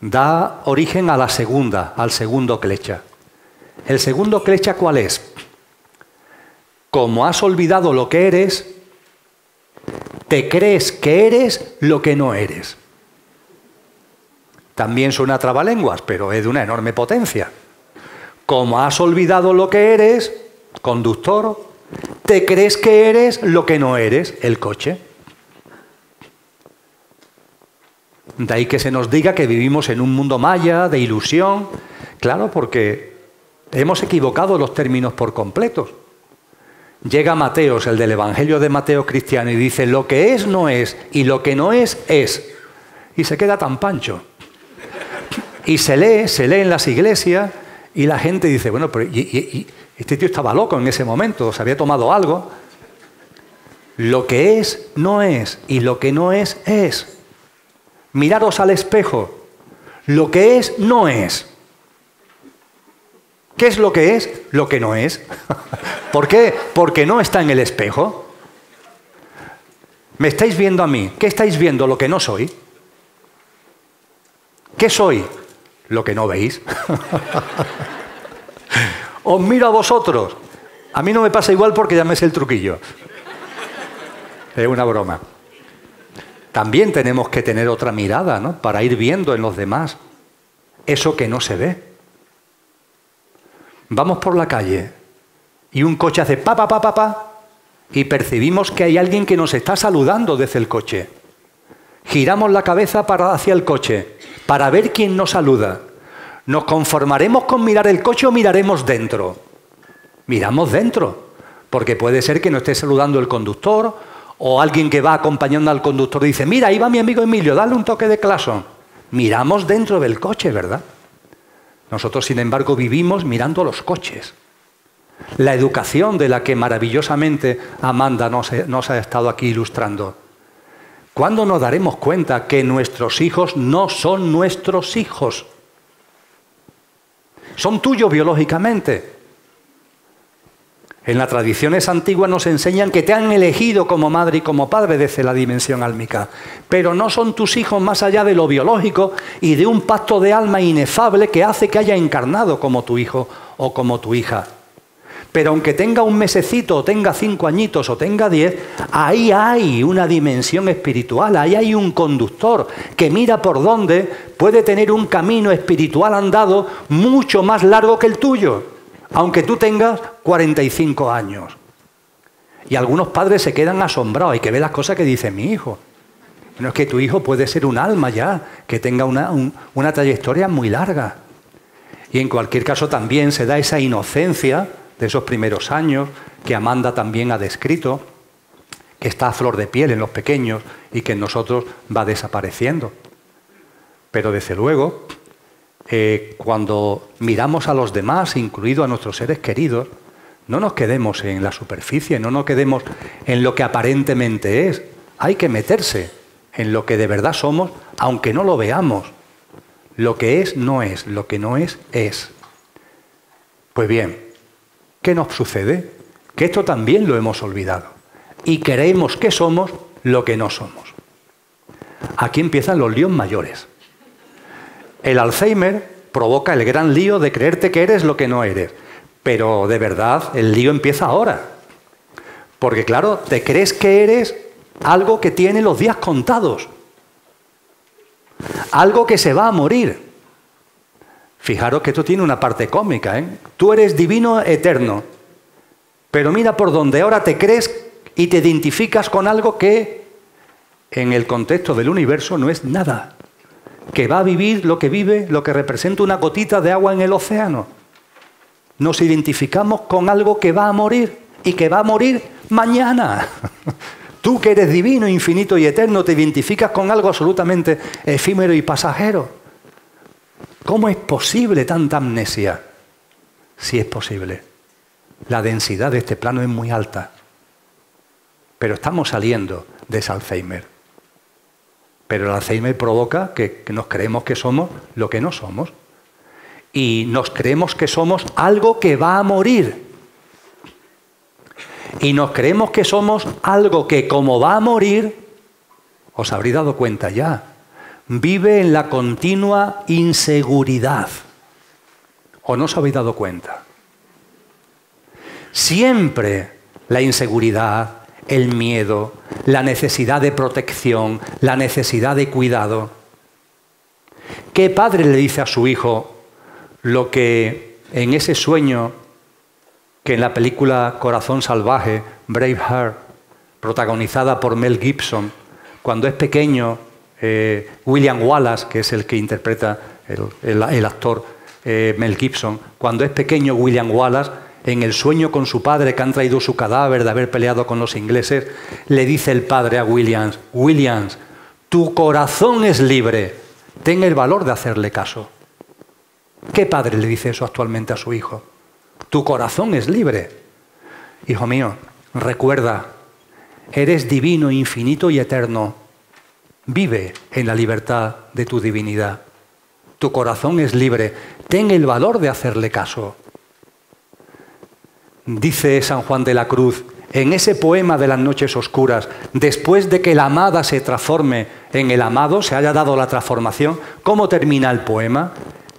C: da origen a la segunda, al segundo clecha. ¿El segundo clecha cuál es? Como has olvidado lo que eres, te crees que eres lo que no eres. También suena trabalenguas, pero es de una enorme potencia. Como has olvidado lo que eres, conductor, te crees que eres lo que no eres, el coche. De ahí que se nos diga que vivimos en un mundo maya, de ilusión. Claro, porque hemos equivocado los términos por completos. Llega Mateos, el del Evangelio de Mateo cristiano, y dice, lo que es no es, y lo que no es es. Y se queda tan pancho. Y se lee, se lee en las iglesias, y la gente dice, bueno, pero este tío estaba loco en ese momento, se había tomado algo. Lo que es no es, y lo que no es es. Miraros al espejo. Lo que es, no es. ¿Qué es lo que es? Lo que no es. ¿Por qué? Porque no está en el espejo. ¿Me estáis viendo a mí? ¿Qué estáis viendo? Lo que no soy. ¿Qué soy? Lo que no veis. Os miro a vosotros. A mí no me pasa igual porque ya me sé el truquillo. Es una broma. También tenemos que tener otra mirada, ¿no? Para ir viendo en los demás eso que no se ve. Vamos por la calle y un coche hace pa pa pa pa y percibimos que hay alguien que nos está saludando desde el coche. Giramos la cabeza para hacia el coche para ver quién nos saluda. ¿Nos conformaremos con mirar el coche o miraremos dentro? Miramos dentro, porque puede ser que no esté saludando el conductor o alguien que va acompañando al conductor dice, mira, ahí va mi amigo Emilio, dale un toque de claso. Miramos dentro del coche, ¿verdad? Nosotros, sin embargo, vivimos mirando los coches. La educación de la que maravillosamente Amanda nos, nos ha estado aquí ilustrando. ¿Cuándo nos daremos cuenta que nuestros hijos no son nuestros hijos? Son tuyos biológicamente, en las tradiciones antiguas nos enseñan que te han elegido como madre y como padre desde la dimensión álmica, pero no son tus hijos más allá de lo biológico y de un pacto de alma inefable que hace que haya encarnado como tu hijo o como tu hija. Pero aunque tenga un mesecito, o tenga cinco añitos, o tenga diez, ahí hay una dimensión espiritual, ahí hay un conductor que mira por dónde puede tener un camino espiritual andado mucho más largo que el tuyo aunque tú tengas 45 años. Y algunos padres se quedan asombrados, hay que ver las cosas que dice mi hijo. No es que tu hijo puede ser un alma ya, que tenga una, una trayectoria muy larga. Y en cualquier caso también se da esa inocencia de esos primeros años que Amanda también ha descrito, que está a flor de piel en los pequeños y que en nosotros va desapareciendo. Pero desde luego, eh, cuando miramos a los demás, incluido a nuestros seres queridos, no nos quedemos en la superficie, no nos quedemos en lo que aparentemente es. Hay que meterse en lo que de verdad somos, aunque no lo veamos. Lo que es no es, lo que no es es. Pues bien, ¿qué nos sucede? Que esto también lo hemos olvidado. Y creemos que somos lo que no somos. Aquí empiezan los líos mayores. El Alzheimer provoca el gran lío de creerte que eres lo que no eres. Pero de verdad, el lío empieza ahora. Porque claro, te crees que eres algo que tiene los días contados. Algo que se va a morir. Fijaros que esto tiene una parte cómica. ¿eh? Tú eres divino eterno. Pero mira por donde ahora te crees y te identificas con algo que en el contexto del universo no es nada, que va a vivir lo que vive, lo que representa una gotita de agua en el océano. Nos identificamos con algo que va a morir y que va a morir mañana. Tú que eres divino, infinito y eterno, te identificas con algo absolutamente efímero y pasajero. ¿Cómo es posible tanta amnesia? Si es posible. La densidad de este plano es muy alta. Pero estamos saliendo de ese Alzheimer. Pero el Alzheimer provoca que, nos creemos que somos lo que no somos. Y nos creemos que somos algo que va a morir y nos creemos que somos algo que como va a morir, os habréis dado cuenta ya, vive en la continua inseguridad. ¿O no os habéis dado cuenta? Siempre la inseguridad, el miedo, la necesidad de protección, la necesidad de cuidado. ¿Qué padre le dice a su hijo lo que en ese sueño que en la película Corazón Salvaje, Braveheart, protagonizada por Mel Gibson, cuando es pequeño, eh, William Wallace, que es el que interpreta el, actor eh, Mel Gibson, cuando es pequeño William Wallace, en el sueño con su padre que han traído su cadáver de haber peleado con los ingleses, le dice el padre a Williams, Williams, tu corazón es libre, ten el valor de hacerle caso. ¿Qué padre le dice eso actualmente a su hijo? Tu corazón es libre. Hijo mío, recuerda, eres divino, infinito y eterno. Vive en la libertad de tu divinidad. Tu corazón es libre. Ten el valor de hacerle caso. Dice San Juan de la Cruz, en ese poema de las noches oscuras, después de que la amada se transforme en el amado, se haya dado la transformación, ¿cómo termina el poema?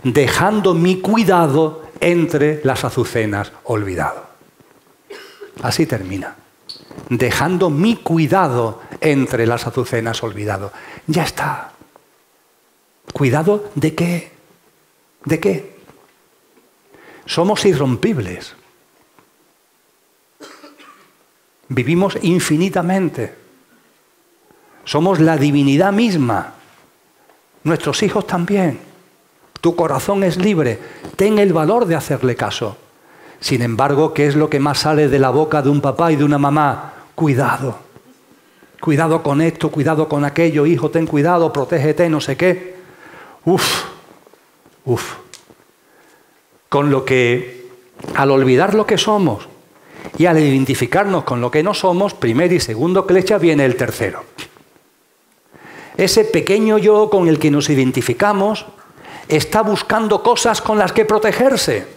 C: Dejando mi cuidado entre las azucenas olvidado. Así termina. Dejando mi cuidado entre las azucenas olvidado. Ya está. ¿Cuidado de qué? ¿De qué? Somos irrompibles. Vivimos infinitamente. Somos la divinidad misma. Nuestros hijos también. Tu corazón es libre. Ten el valor de hacerle caso. Sin embargo, ¿qué es lo que más sale de la boca de un papá y de una mamá? Cuidado. Cuidado con esto, cuidado con aquello, hijo, ten cuidado, protégete, no sé qué. Uf, uf. Con lo que, al olvidar lo que somos y al identificarnos con lo que no somos, primer y segundo clecha viene el tercero. Ese pequeño yo con el que nos identificamos está buscando cosas con las que protegerse.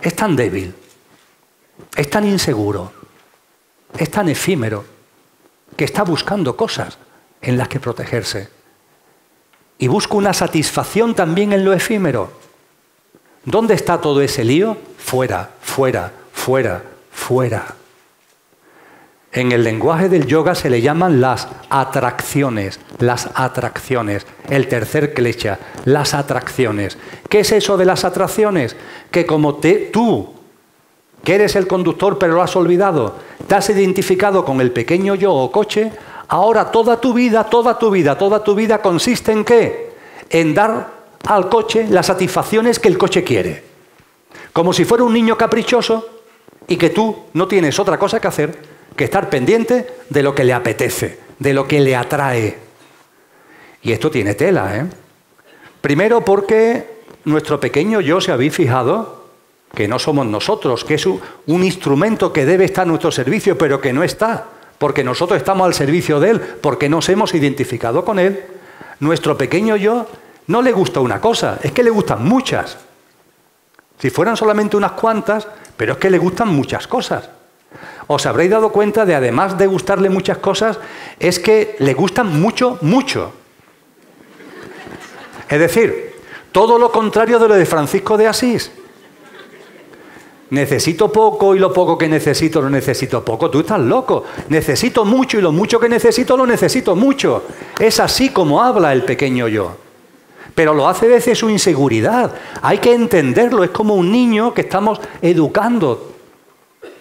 C: Es tan débil, es tan inseguro, es tan efímero, que está buscando cosas en las que protegerse. Y busca una satisfacción también en lo efímero. ¿Dónde está todo ese lío? Fuera, fuera, fuera, fuera. En el lenguaje del yoga se le llaman las atracciones, las atracciones. El tercer klecha, las atracciones. ¿Qué es eso de las atracciones? Que como te, tú, que eres el conductor pero lo has olvidado, te has identificado con el pequeño yo o coche, ahora toda tu vida, toda tu vida, toda tu vida consiste en qué? En dar al coche las satisfacciones que el coche quiere. Como si fuera un niño caprichoso y que tú no tienes otra cosa que hacer que estar pendiente de lo que le apetece, de lo que le atrae. Y esto tiene tela, ¿eh? Primero porque nuestro pequeño yo, se habéis fijado, que no somos nosotros, que es un instrumento que debe estar a nuestro servicio, pero que no está, porque nosotros estamos al servicio de él, porque nos hemos identificado con él. Nuestro pequeño yo no le gusta una cosa, es que le gustan muchas. Si fueran solamente unas cuantas, pero es que le gustan muchas cosas os habréis dado cuenta de, además de gustarle muchas cosas, es que le gustan mucho, mucho. Es decir, todo lo contrario de lo de Francisco de Asís. Necesito poco y lo poco que necesito lo necesito poco. Tú estás loco. Necesito mucho y lo mucho que necesito lo necesito mucho. Es así como habla el pequeño yo. Pero lo hace desde su inseguridad. Hay que entenderlo. Es como un niño que estamos educando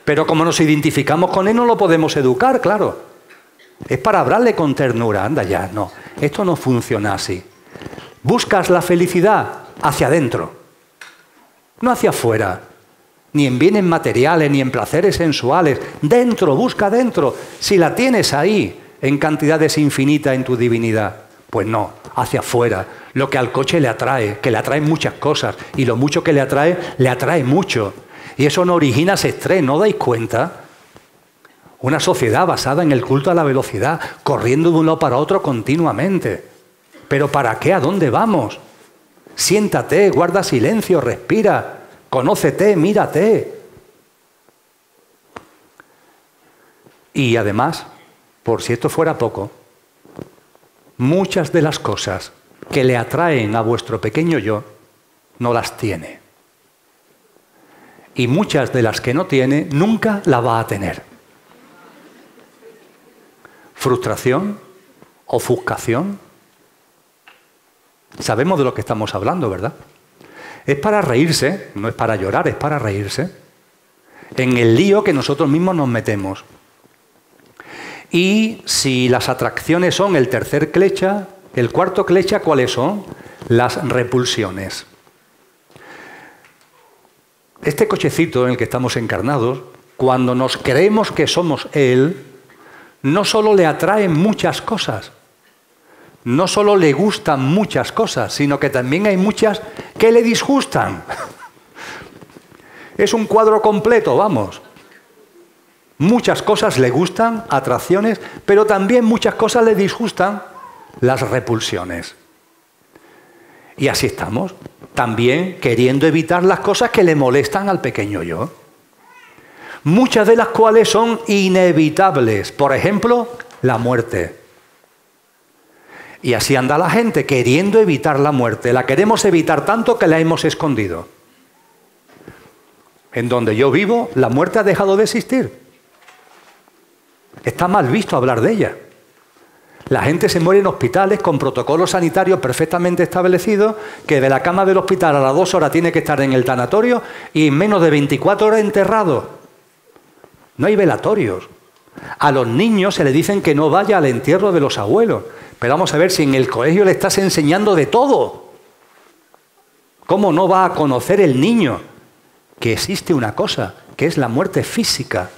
C: Pero como nos identificamos con él, no lo podemos educar, claro. Es para hablarle con ternura. Anda ya, no. Esto no funciona así. Buscas la felicidad hacia adentro, no hacia afuera, ni en bienes materiales, ni en placeres sensuales. Dentro, busca dentro. Si la tienes ahí, en cantidades infinitas en tu divinidad. Pues no, hacia afuera. Lo que al coche le atrae, que le atrae muchas cosas. Y lo mucho que le atrae, le atrae mucho. Y eso no origina ese estrés, ¿no dais cuenta? Una sociedad basada en el culto a la velocidad, corriendo de un lado para otro continuamente. ¿Pero para qué? ¿A dónde vamos? Siéntate, guarda silencio, respira, conócete, mírate. Y además, por si esto fuera poco, muchas de las cosas que le atraen a vuestro pequeño yo no las tiene. Y muchas de las que no tiene nunca la va a tener frustración, ofuscación. Sabemos de lo que estamos hablando, ¿verdad? Es para reírse, no es para llorar, es para reírse. En el lío que nosotros mismos nos metemos. Y si las atracciones son el tercer clecha, el cuarto clecha, ¿cuáles son? Las repulsiones. Este cochecito en el que estamos encarnados, cuando nos creemos que somos Él, no solo le atraen muchas cosas, no solo le gustan muchas cosas, sino que también hay muchas que le disgustan. Es un cuadro completo, vamos. Muchas cosas le gustan, atracciones, pero también muchas cosas le disgustan, las repulsiones. Y así estamos, también queriendo evitar las cosas que le molestan al pequeño yo muchas de las cuales son inevitables. Por ejemplo, la muerte. Y así anda la gente queriendo evitar la muerte. La queremos evitar tanto que la hemos escondido. En donde yo vivo, la muerte ha dejado de existir. Está mal visto hablar de ella. La gente se muere en hospitales con protocolos sanitarios perfectamente establecidos, que de la cama del hospital a las dos horas tiene que estar en el tanatorio y en menos de 24 horas enterrado. No hay velatorios. A los niños se le dicen que no vaya al entierro de los abuelos. Pero vamos a ver si en el colegio le estás enseñando de todo. ¿Cómo no va a conocer el niño que existe una cosa, que es la muerte física?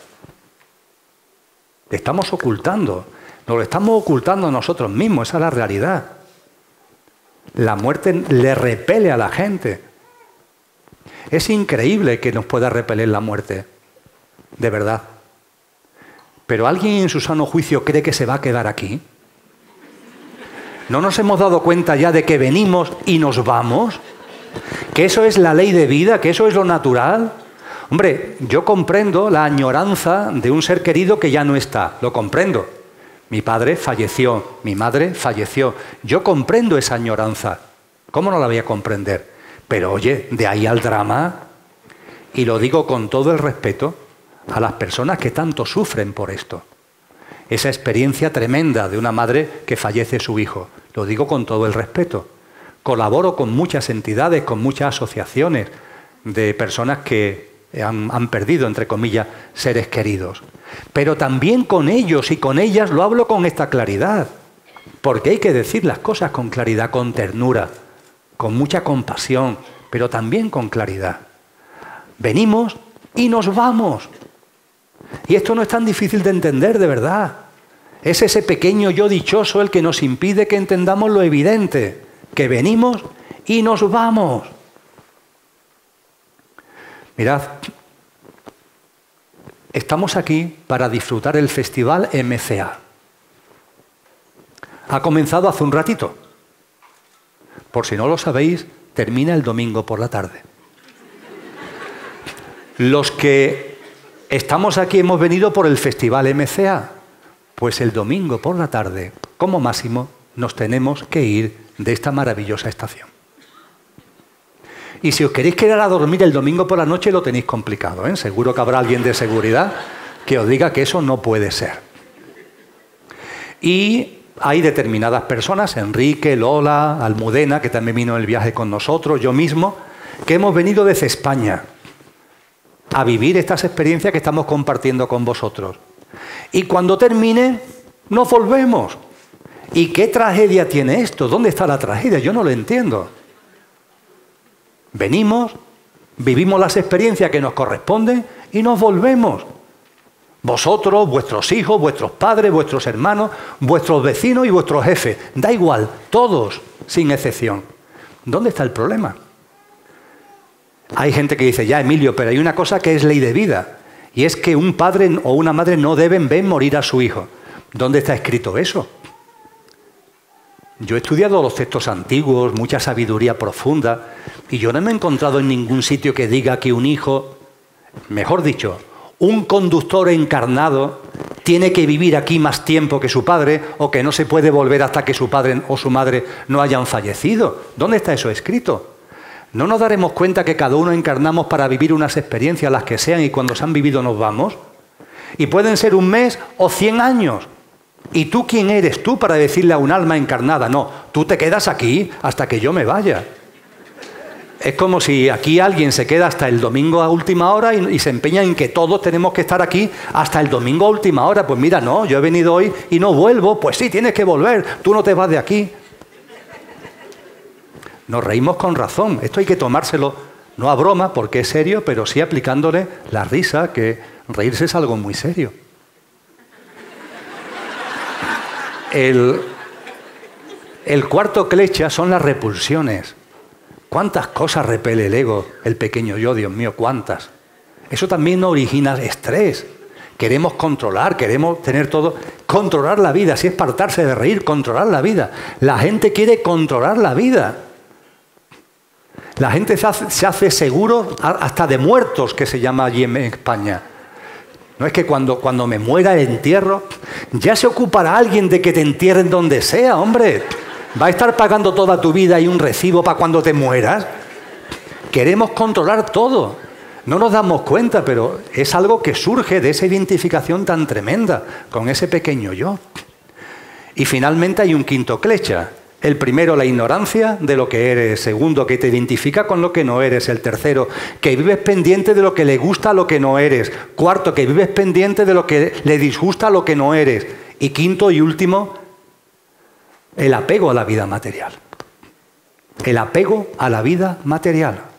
C: Estamos ocultando. Nos lo estamos ocultando nosotros mismos, esa es la realidad. La muerte le repele a la gente. Es increíble que nos pueda repeler la muerte de verdad. Pero ¿alguien en su sano juicio cree que se va a quedar aquí? ¿No nos hemos dado cuenta ya de que venimos y nos vamos? ¿Que eso es la ley de vida? ¿Que eso es lo natural? Hombre, yo comprendo la añoranza de un ser querido que ya no está, lo comprendo. Mi padre falleció, mi madre falleció. Yo comprendo esa añoranza. ¿Cómo no la voy a comprender? Pero oye, de ahí al drama, y lo digo con todo el respeto, a las personas que tanto sufren por esto. Esa experiencia tremenda de una madre que fallece su hijo. Lo digo con todo el respeto. Colaboro con muchas entidades, con muchas asociaciones de personas que han, han, perdido, entre comillas, seres queridos. Pero también con ellos y con ellas lo hablo con esta claridad. Porque hay que decir las cosas con claridad, con ternura, con mucha compasión, pero también con claridad. Venimos y nos vamos. Y esto no es tan difícil de entender, de verdad. Es ese pequeño yo dichoso el que nos impide que entendamos lo evidente, que venimos y nos vamos. Mirad, estamos aquí para disfrutar el festival MCA. Ha comenzado hace un ratito. Por si no lo sabéis, termina el domingo por la tarde. Los que Estamos aquí, hemos venido por el Festival MCA. Pues el domingo por la tarde, como máximo, nos tenemos que ir de esta maravillosa estación. Y si os queréis quedar a dormir el domingo por la noche, lo tenéis complicado. ¿eh? Seguro que habrá alguien de seguridad que os diga que eso no puede ser. Y hay determinadas personas, Enrique, Lola, Almudena, que también vino en el viaje con nosotros, yo mismo, que hemos venido desde España a vivir estas experiencias que estamos compartiendo con vosotros. Y cuando termine, nos volvemos. ¿Y qué tragedia tiene esto? ¿Dónde está la tragedia? Yo no lo entiendo. Venimos, vivimos las experiencias que nos corresponden y nos volvemos. Vosotros, vuestros hijos, vuestros padres, vuestros hermanos, vuestros vecinos y vuestros jefes. Da igual, todos, sin excepción. ¿Dónde está el problema? Hay gente que dice, ya Emilio, pero hay una cosa que es ley de vida, y es que un padre o una madre no deben ver morir a su hijo. ¿Dónde está escrito eso? Yo he estudiado los textos antiguos, mucha sabiduría profunda, y yo no me he encontrado en ningún sitio que diga que un hijo, mejor dicho, un conductor encarnado tiene que vivir aquí más tiempo que su padre o que no se puede volver hasta que su padre o su madre no hayan fallecido. ¿Dónde está eso escrito? ¿No nos daremos cuenta que cada uno encarnamos para vivir unas experiencias, las que sean, y cuando se han vivido nos vamos? Y pueden ser un mes o cien años. ¿Y tú quién eres tú para decirle a un alma encarnada? No, tú te quedas aquí hasta que yo me vaya. Es como si aquí alguien se queda hasta el domingo a última hora y, se empeña en que todos tenemos que estar aquí hasta el domingo a última hora. Pues mira, no, yo he venido hoy y no vuelvo. Pues sí, tienes que volver, tú no te vas de aquí. Nos reímos con razón. Esto hay que tomárselo, no a broma, porque es serio, pero sí aplicándole la risa, que reírse es algo muy serio. El, cuarto clecha son las repulsiones. ¿Cuántas cosas repele el ego, el pequeño yo, Dios mío? ¿Cuántas? Eso también origina estrés. Queremos controlar, queremos tener todo. Controlar la vida, si es partarse de reír, controlar la vida. La gente quiere controlar la vida. La gente se hace, seguro hasta de muertos, que se llama allí en España. No es que cuando, cuando me muera el entierro, ya se ocupará alguien de que te entierren donde sea, hombre. Va a estar pagando toda tu vida y un recibo para cuando te mueras. Queremos controlar todo. No nos damos cuenta, pero es algo que surge de esa identificación tan tremenda con ese pequeño yo. Y finalmente hay un quinto clecha, el primero, la ignorancia de lo que eres. Segundo, que te identifica con lo que no eres. El tercero, que vives pendiente de lo que le gusta a lo que no eres. Cuarto, que vives pendiente de lo que le disgusta a lo que no eres. Y quinto y último, el apego a la vida material. El apego a la vida material.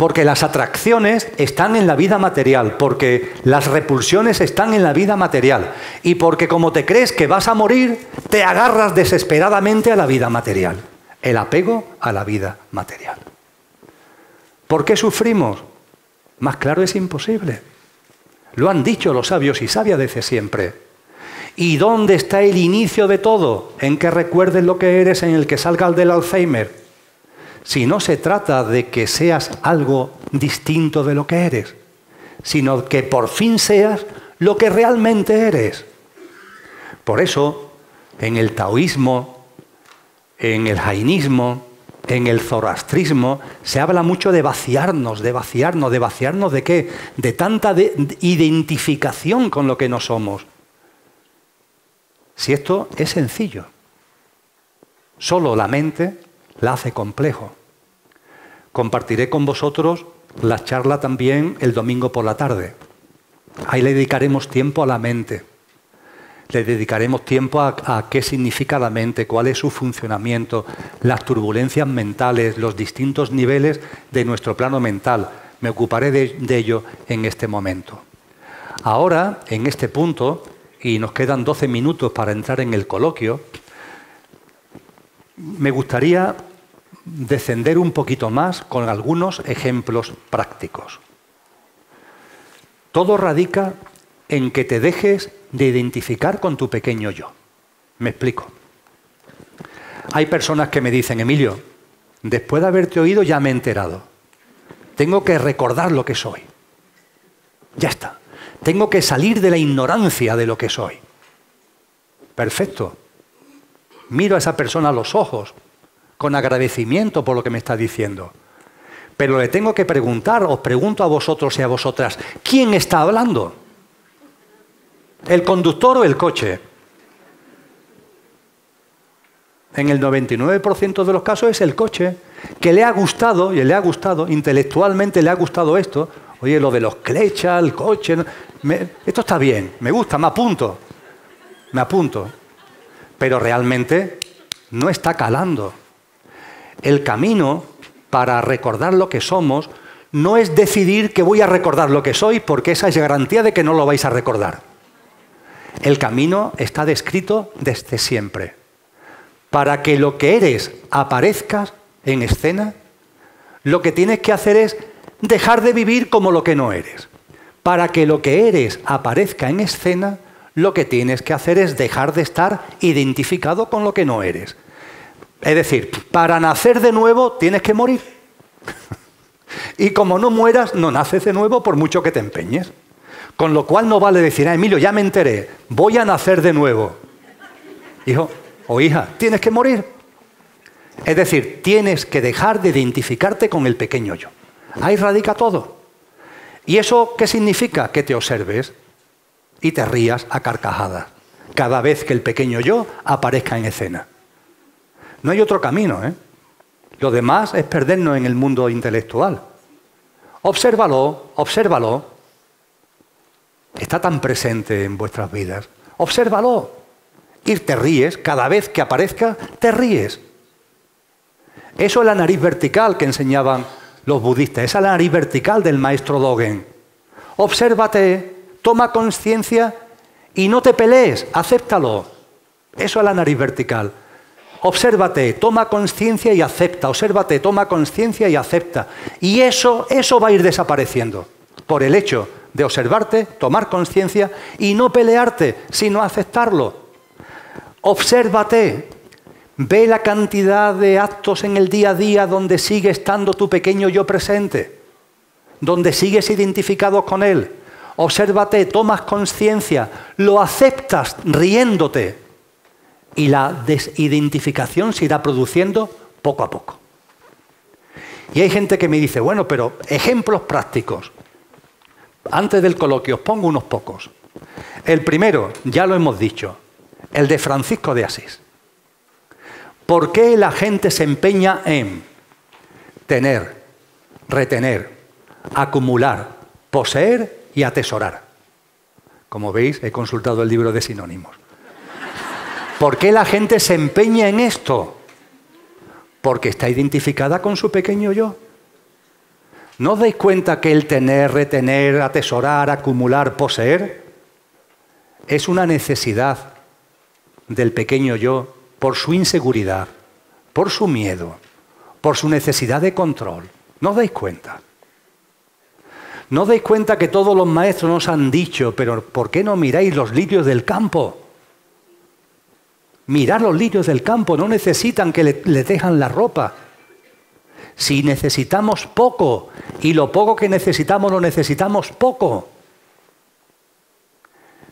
C: Porque las atracciones están en la vida material, porque las repulsiones están en la vida material. Y porque como te crees que vas a morir, te agarras desesperadamente a la vida material. El apego a la vida material. ¿Por qué sufrimos? Más claro es imposible. Lo han dicho los sabios y sabia desde siempre. ¿Y dónde está el inicio de todo? En que recuerdes lo que eres, en el que salga del Alzheimer no se trata de que seas algo distinto de lo que eres, sino que por fin seas lo que realmente eres. Por eso, en el taoísmo, en el jainismo, en el zoroastrismo, se habla mucho de vaciarnos, de vaciarnos, de vaciarnos de qué? De tanta identificación con lo que no somos. Si esto es sencillo, solo la mente la hace complejo. Compartiré con vosotros la charla también el domingo por la tarde. Ahí le dedicaremos tiempo a la mente. Le dedicaremos tiempo a, qué significa la mente, cuál es su funcionamiento, las turbulencias mentales, los distintos niveles de nuestro plano mental. Me ocuparé de ello en este momento. Ahora, en este punto, y nos quedan 12 minutos para entrar en el coloquio, me gustaría descender un poquito más con algunos ejemplos prácticos. Todo radica en que te dejes de identificar con tu pequeño yo. Me explico. Hay personas que me dicen, Emilio, después de haberte oído ya me he enterado. Tengo que recordar lo que soy. Ya está. Tengo que salir de la ignorancia de lo que soy. Perfecto. Miro a esa persona a los ojos con agradecimiento por lo que me está diciendo. Pero le tengo que preguntar, os pregunto a vosotros y a vosotras, ¿quién está hablando? ¿El conductor o el coche? En el 99% de los casos es el coche que le ha gustado, y le ha gustado, intelectualmente le ha gustado esto, Oye, lo de los clechas, el coche, esto está bien, me gusta, me apunto, me apunto. Pero realmente no está calando. El camino para recordar lo que somos no es decidir que voy a recordar lo que soy, porque esa es garantía de que no lo vais a recordar. El camino está descrito desde siempre. Para que lo que eres aparezca en escena, lo que tienes que hacer es dejar de vivir como lo que no eres. Para que lo que eres aparezca en escena, lo que tienes que hacer es dejar de estar identificado con lo que no eres. Es decir, para nacer de nuevo tienes que morir. y como no mueras, no naces de nuevo por mucho que te empeñes. Con lo cual no vale decir, ah, Emilio, ya me enteré, voy a nacer de nuevo. Hijo o hija, tienes que morir. Es decir, tienes que dejar de identificarte con el pequeño yo. Ahí radica todo. ¿Y eso qué significa? Que te observes y te rías a carcajadas cada vez que el pequeño yo aparezca en escena. No hay otro camino, ¿eh? Lo demás es perdernos en el mundo intelectual. Obsérvalo, obsérvalo. Está tan presente en vuestras vidas. Obsérvalo. Y te ríes, cada vez que aparezca, te ríes. Eso es la nariz vertical que enseñaban los budistas. Esa es la nariz vertical del maestro Dogen. Obsérvate, toma conciencia y no te pelees, acéptalo. Eso es la nariz vertical. Obsérvate, toma conciencia y acepta. Obsérvate, toma conciencia y acepta. Y eso, eso va a ir desapareciendo por el hecho de observarte, tomar conciencia y no pelearte, sino aceptarlo. Obsérvate, ve la cantidad de actos en el día a día donde sigue estando tu pequeño yo presente, donde sigues identificado con él. Obsérvate, tomas conciencia, lo aceptas riéndote, y la desidentificación se irá produciendo poco a poco. Y hay gente que me dice, bueno, pero ejemplos prácticos. Antes del coloquio os pongo unos pocos. El primero, ya lo hemos dicho, el de Francisco de Asís. ¿Por qué la gente se empeña en tener, retener, acumular, poseer y atesorar? Como veis, he consultado el libro de sinónimos. ¿Por qué la gente se empeña en esto? Porque está identificada con su pequeño yo. ¿No os dais cuenta que el tener, retener, atesorar, acumular, poseer es una necesidad del pequeño yo por su inseguridad, por su miedo, por su necesidad de control? ¿No os dais cuenta? ¿No dais cuenta que todos los maestros nos han dicho, pero ¿por qué no miráis los lirios del campo? Mirar los lirios del campo, no necesitan que le, dejan la ropa. Si necesitamos poco y lo poco que necesitamos lo necesitamos poco,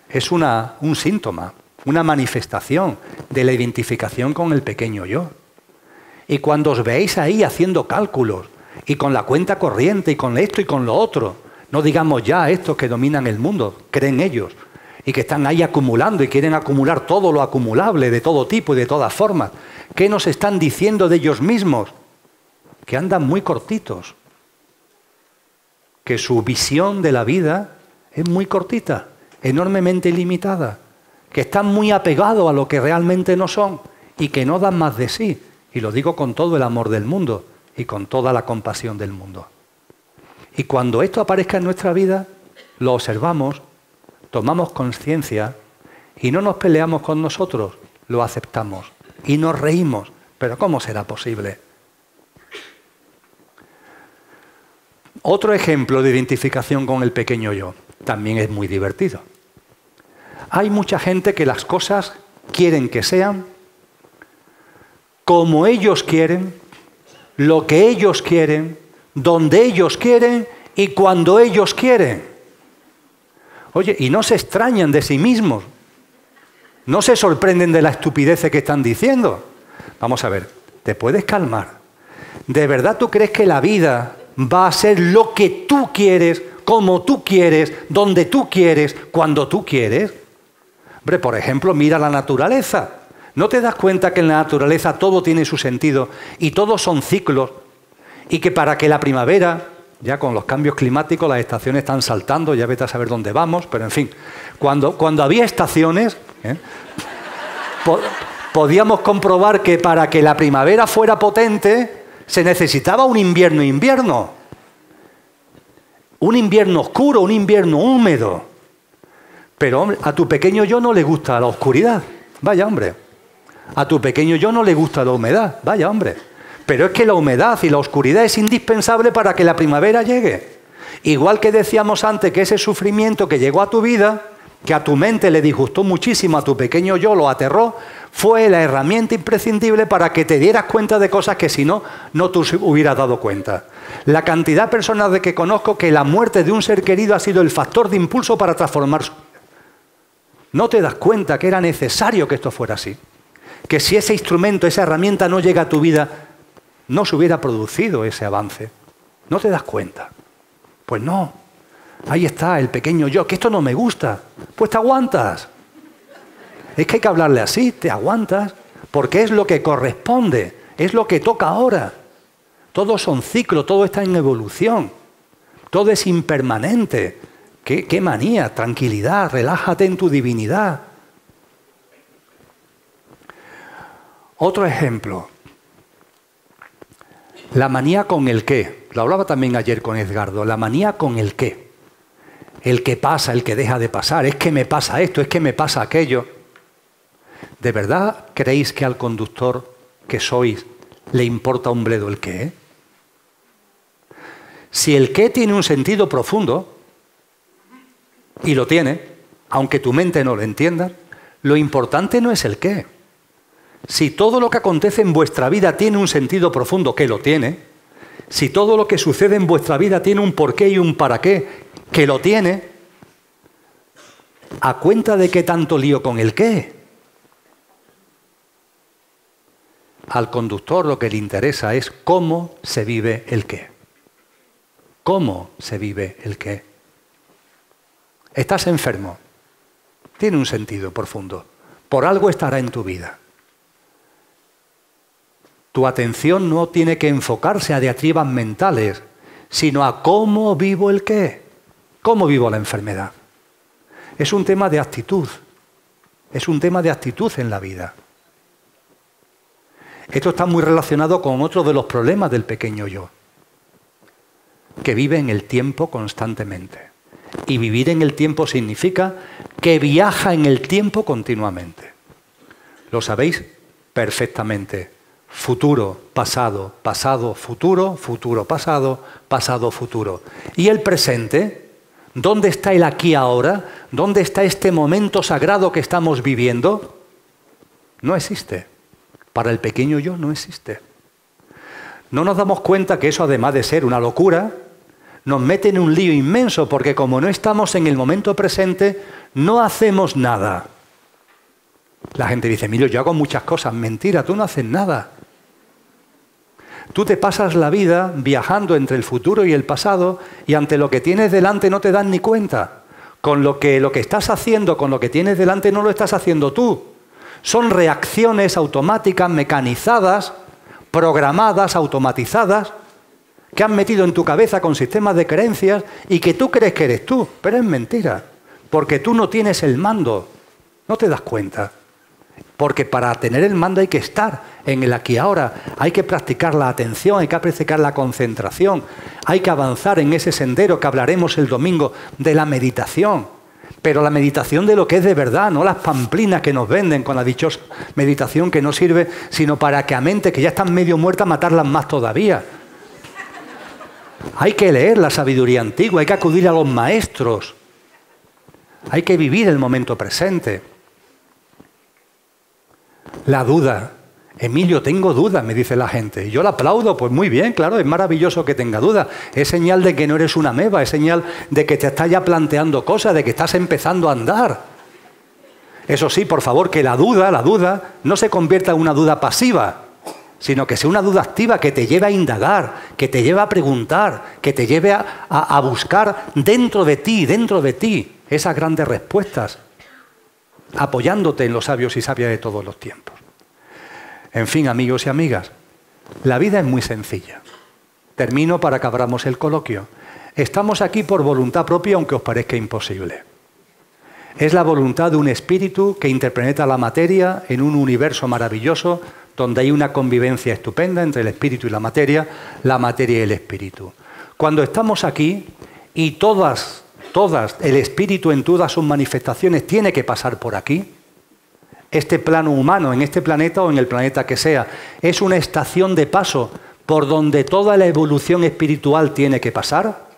C: es una, un síntoma, una manifestación de la identificación con el pequeño yo. Y cuando os veis ahí haciendo cálculos y con la cuenta corriente y con esto y con lo otro, no digamos ya estos que dominan el mundo, creen ellos, y que están ahí acumulando y quieren acumular todo lo acumulable de todo tipo y de todas formas. ¿Qué nos están diciendo de ellos mismos? Que andan muy cortitos, que su visión de la vida es muy cortita, enormemente limitada, que están muy apegados a lo que realmente no son y que no dan más de sí. Y lo digo con todo el amor del mundo y con toda la compasión del mundo. Y cuando esto aparezca en nuestra vida, lo observamos tomamos conciencia y no nos peleamos con nosotros, lo aceptamos y nos reímos. Pero ¿cómo será posible? Otro ejemplo de identificación con el pequeño yo también es muy divertido. Hay mucha gente que las cosas quieren que sean como ellos quieren, lo que ellos quieren, donde ellos quieren y cuando ellos quieren. Oye, y no se extrañan de sí mismos. No se sorprenden de la estupidez que están diciendo. Vamos a ver, ¿te puedes calmar? ¿De verdad tú crees que la vida va a ser lo que tú quieres, como tú quieres, donde tú quieres, cuando tú quieres? Hombre, por ejemplo, mira la naturaleza. ¿No te das cuenta que en la naturaleza todo tiene su sentido y todos son ciclos? Y que para que la primavera Ya con los cambios climáticos las estaciones están saltando, ya vete a saber dónde vamos, pero en fin, cuando, cuando había estaciones, ¿eh? podíamos comprobar que para que la primavera fuera potente se necesitaba un invierno invierno. Un invierno oscuro, un invierno húmedo. Pero a tu pequeño yo no le gusta la oscuridad. Vaya hombre. A tu pequeño yo no le gusta la humedad. Vaya hombre. Pero es que la humedad y la oscuridad es indispensable para que la primavera llegue. Igual que decíamos antes que ese sufrimiento que llegó a tu vida, que a tu mente le disgustó muchísimo, a tu pequeño yo lo aterró, fue la herramienta imprescindible para que te dieras cuenta de cosas que si no, no te hubieras dado cuenta. La cantidad de personas de que conozco que la muerte de un ser querido ha sido el factor de impulso para transformar su vida. No te das cuenta que era necesario que esto fuera así. Que si ese instrumento, esa herramienta no llega a tu vida, no se hubiera producido ese avance. No te das cuenta. Pues no. Ahí está el pequeño yo, que esto no me gusta. Pues te aguantas. Es que hay que hablarle así, te aguantas, porque es lo que corresponde, es lo que toca ahora. Todos son ciclos, todo está en evolución, todo es impermanente. ¿Qué, qué manía? Tranquilidad, relájate en tu divinidad. Otro ejemplo, la manía con el qué. Lo hablaba también ayer con Edgardo, la manía con el qué. El que pasa, el que deja de pasar, es que me pasa esto, es que me pasa aquello. ¿De verdad creéis que al conductor que sois le importa un bledo el qué? Si el qué tiene un sentido profundo, y lo tiene, aunque tu mente no lo entienda, lo importante no es el qué. Si todo lo que acontece en vuestra vida tiene un sentido profundo, que lo tiene, si todo lo que sucede en vuestra vida tiene un porqué y un para qué, que lo tiene, ¿a cuenta de qué tanto lío con el qué? Al conductor lo que le interesa es cómo se vive el qué. ¿Cómo se vive el qué? Estás enfermo. Tiene un sentido profundo. Por algo estará en tu vida. Tu atención no tiene que enfocarse a diatribas mentales, sino a cómo vivo el qué. ¿Cómo vivo la enfermedad? Es un tema de actitud. Es un tema de actitud en la vida. Esto está muy relacionado con otro de los problemas del pequeño yo, que vive en el tiempo constantemente. Y vivir en el tiempo significa que viaja en el tiempo continuamente. Lo sabéis perfectamente. Futuro, pasado, pasado, futuro, futuro, pasado, pasado, futuro. ¿Y el presente? ¿Dónde está el aquí ahora? ¿Dónde está este momento sagrado que estamos viviendo? No existe. Para el pequeño yo no existe. No nos damos cuenta que eso, además de ser una locura, nos mete en un lío inmenso, porque como no estamos en el momento presente, no hacemos nada. La gente dice, Emilio, yo hago muchas cosas. Mentira, tú no haces nada. Tú te pasas la vida viajando entre el futuro y el pasado y ante lo que tienes delante no te das ni cuenta. Con lo que lo que estás haciendo, con lo que tienes delante no lo estás haciendo tú. Son reacciones automáticas, mecanizadas, programadas, automatizadas, que han metido en tu cabeza con sistemas de creencias y que tú crees que eres tú, pero es mentira, porque tú no tienes el mando, no te das cuenta. Porque para tener el mando hay que estar en el aquí ahora, hay que practicar la atención, hay que practicar la concentración, hay que avanzar en ese sendero que hablaremos el domingo de la meditación pero la meditación de lo que es de verdad, no las pamplinas que nos venden con la dichosa meditación que no sirve sino para que a mente que ya están medio muertas matarlas más todavía. Hay que leer la sabiduría antigua, hay que acudir a los maestros, hay que vivir el momento presente. La duda, Emilio, tengo dudas, me dice la gente. Y yo la aplaudo, pues muy bien, claro, es maravilloso que tenga dudas. Es señal de que no eres una meba, es señal de que te estás ya planteando cosas, de que estás empezando a andar. Eso sí, por favor, que la duda, la duda, no se convierta en una duda pasiva, sino que sea una duda activa que te lleve a indagar, que te lleve a preguntar, que te lleve a buscar dentro de ti, dentro de ti, esas grandes respuestas, apoyándote en los sabios y sabias de todos los tiempos. En fin, amigos y amigas, la vida es muy sencilla. Termino para que abramos el coloquio. Estamos aquí por voluntad propia, aunque os parezca imposible. Es la voluntad de un espíritu que interpreta la materia en un universo maravilloso donde hay una convivencia estupenda entre el espíritu y la materia, la materia y el espíritu. Cuando estamos aquí y todas, todas, el espíritu en todas sus manifestaciones tiene que pasar por aquí, este plano humano, en este planeta o en el planeta que sea, es una estación de paso por donde toda la evolución espiritual tiene que pasar.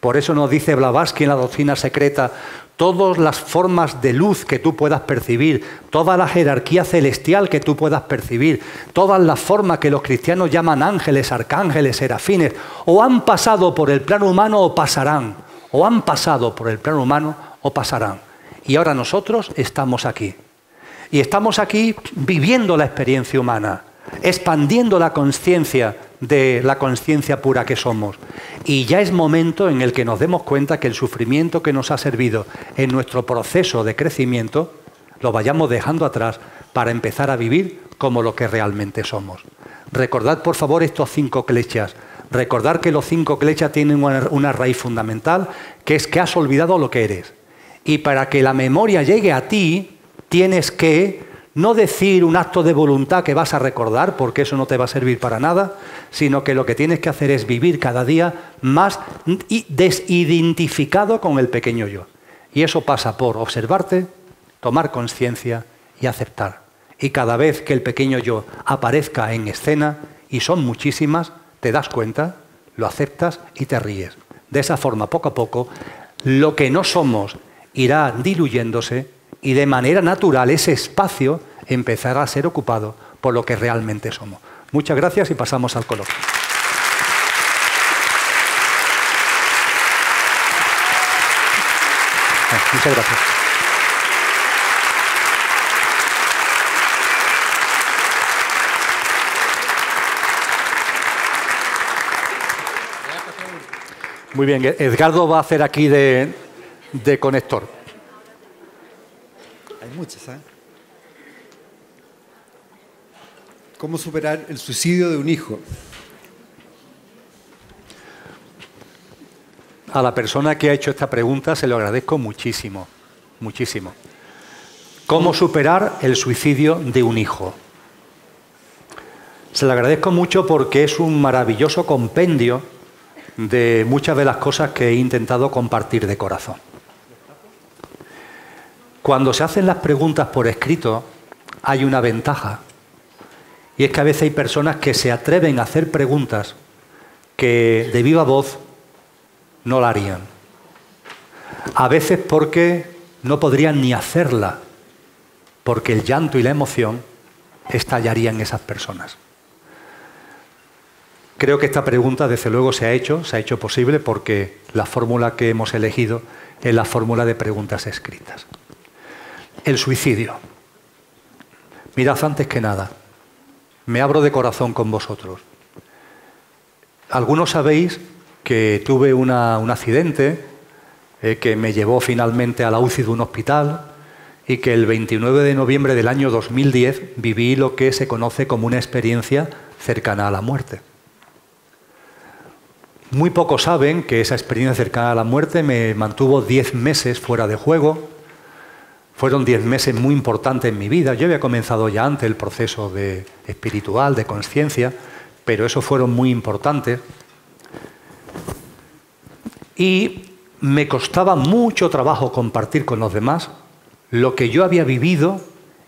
C: Por eso nos dice Blavatsky en la doctrina secreta, todas las formas de luz que tú puedas percibir, toda la jerarquía celestial que tú puedas percibir, todas las formas que los cristianos llaman ángeles, arcángeles, serafines, o han pasado por el plano humano o pasarán, o han pasado por el plano humano o pasarán. Y ahora nosotros estamos aquí. Y estamos aquí viviendo la experiencia humana, expandiendo la conciencia de la conciencia pura que somos. Y ya es momento en el que nos demos cuenta que el sufrimiento que nos ha servido en nuestro proceso de crecimiento lo vayamos dejando atrás para empezar a vivir como lo que realmente somos. Recordad por favor estos cinco clechas. Recordad que los cinco clechas tienen una, una raíz fundamental, que es que has olvidado lo que eres. Y para que la memoria llegue a ti, tienes que no decir un acto de voluntad que vas a recordar, porque eso no te va a servir para nada, sino que lo que tienes que hacer es vivir cada día más desidentificado con el pequeño yo. Y eso pasa por observarte, tomar conciencia y aceptar. Y cada vez que el pequeño yo aparezca en escena, y son muchísimas, te das cuenta, lo aceptas y te ríes. De esa forma, poco a poco, lo que no somos irá diluyéndose y de manera natural ese espacio empezará a ser ocupado por lo que realmente somos. Muchas gracias y pasamos al coloquio. Muchas gracias. Muy bien, Edgardo va a hacer aquí de, de conector
D: muchas. ¿eh? ¿Cómo superar el suicidio de un hijo?
C: A la persona que ha hecho esta pregunta se lo agradezco muchísimo, muchísimo. ¿Cómo superar el suicidio de un hijo? Se lo agradezco mucho porque es un maravilloso compendio de muchas de las cosas que he intentado compartir de corazón. Cuando se hacen las preguntas por escrito, hay una ventaja. Y es que a veces hay personas que se atreven a hacer preguntas que de viva voz no la harían. A veces porque no podrían ni hacerla, porque el llanto y la emoción estallarían esas personas. Creo que esta pregunta, desde luego, se ha hecho, se ha hecho posible porque la fórmula que hemos elegido es la fórmula de preguntas escritas el suicidio. Mirad antes que nada, me abro de corazón con vosotros. Algunos sabéis que tuve un accidente eh, que me llevó finalmente a la UCI de un hospital y que el 29 de noviembre del año 2010 viví lo que se conoce como una experiencia cercana a la muerte. Muy pocos saben que esa experiencia cercana a la muerte me mantuvo 10 meses fuera de juego, fueron diez meses muy importantes en mi vida. Yo había comenzado ya antes el proceso de espiritual, de conciencia, pero esos fueron muy importantes. Y me costaba mucho trabajo compartir con los demás lo que yo había vivido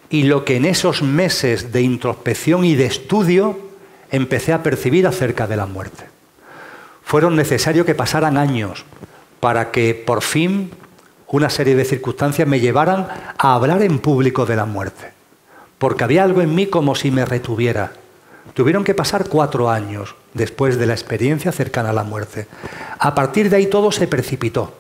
C: y lo que en esos meses de introspección y de estudio empecé a percibir acerca de la muerte. Fueron necesarios que pasaran años para que por fin una serie de circunstancias me llevaran a hablar en público de la muerte, porque había algo en mí como si me retuviera. Tuvieron que pasar cuatro años después de la experiencia cercana a la muerte. A partir de ahí todo se precipitó.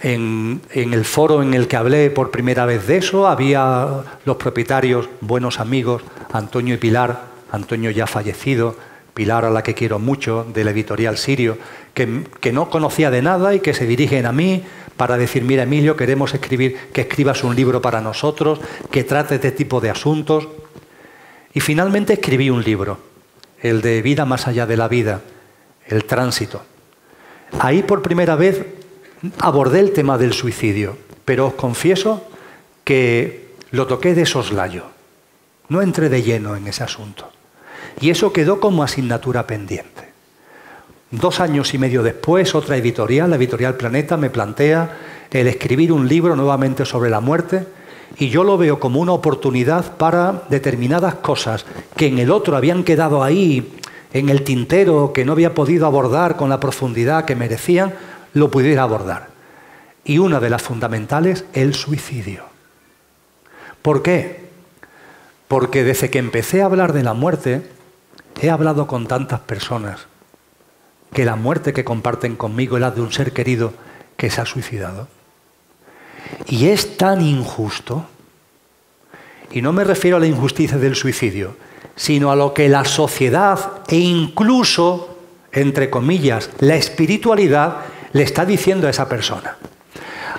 C: En, en, el foro en el que hablé por primera vez de eso, había los propietarios, buenos amigos, Antonio y Pilar, Antonio ya fallecido, Pilar a la que quiero mucho, del editorial Sirio, que, que no conocía de nada y que se dirigen a mí para decir, mira Emilio, queremos escribir, que escribas un libro para nosotros, que trate este tipo de asuntos. Y finalmente escribí un libro, el de Vida más allá de la vida, el tránsito. Ahí por primera vez abordé el tema del suicidio, pero os confieso que lo toqué de soslayo. No entré de lleno en ese asunto. Y eso quedó como asignatura pendiente. Dos años y medio después, otra editorial, la editorial Planeta, me plantea el escribir un libro nuevamente sobre la muerte y yo lo veo como una oportunidad para determinadas cosas que en el otro habían quedado ahí en el tintero, que no había podido abordar con la profundidad que merecían, lo pudiera abordar. Y una de las fundamentales, el suicidio. ¿Por qué? Porque desde que empecé a hablar de la muerte, he hablado con tantas personas que la muerte que comparten conmigo es la de un ser querido que se ha suicidado. Y es tan injusto, y no me refiero a la injusticia del suicidio, sino a lo que la sociedad e incluso, entre comillas, la espiritualidad le está diciendo a esa persona.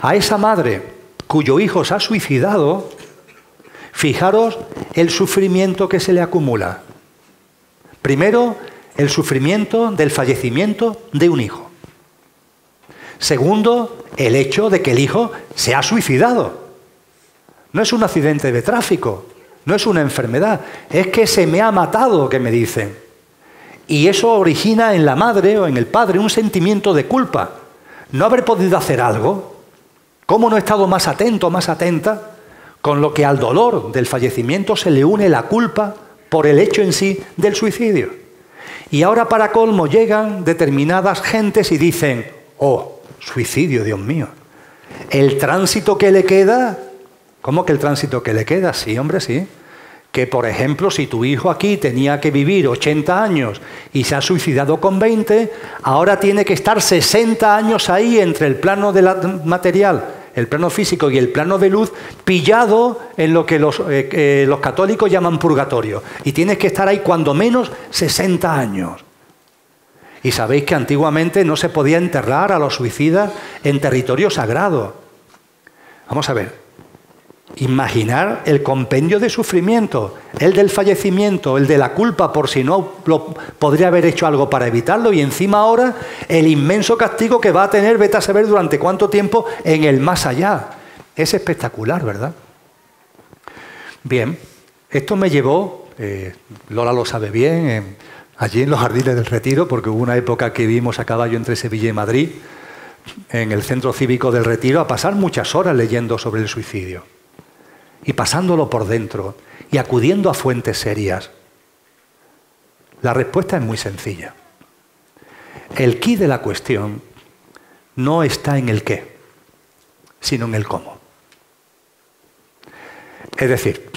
C: A esa madre cuyo hijo se ha suicidado, fijaros el sufrimiento que se le acumula. Primero, el sufrimiento del fallecimiento de un hijo. Segundo, el hecho de que el hijo se ha suicidado. No es un accidente de tráfico, no es una enfermedad, es que se me ha matado, que me dicen. Y eso origina en la madre o en el padre un sentimiento de culpa. No haber podido hacer algo. ¿Cómo no he estado más atento, más atenta? Con lo que al dolor del fallecimiento se le une la culpa por el hecho en sí del suicidio. Y ahora para colmo llegan determinadas gentes y dicen, oh, suicidio, Dios mío. El tránsito que le queda, ¿cómo que el tránsito que le queda? Sí, hombre, sí. Que, por ejemplo, si tu hijo aquí tenía que vivir 80 años y se ha suicidado con 20, ahora tiene que estar 60 años ahí entre el plano del material, el plano físico y el plano de luz, pillado en lo que los, eh, eh, católicos llaman purgatorio. Y tienes que estar ahí cuando menos 60 años. Y sabéis que antiguamente no se podía enterrar a los suicidas en territorio sagrado. Vamos a ver, imaginar el compendio de sufrimiento, el del fallecimiento, el de la culpa por si no podría haber hecho algo para evitarlo y encima ahora el inmenso castigo que va a tener, vete a saber durante cuánto tiempo en el más allá. Es espectacular, ¿verdad? Bien, esto me llevó, eh, Lola lo sabe bien, allí en los jardines del Retiro, porque hubo una época que vimos a caballo entre Sevilla y Madrid, en el centro cívico del Retiro, a pasar muchas horas leyendo sobre el suicidio y pasándolo por dentro y acudiendo a fuentes serias. La respuesta es muy sencilla. El quid de la cuestión no está en el qué, sino en el cómo. Es decir,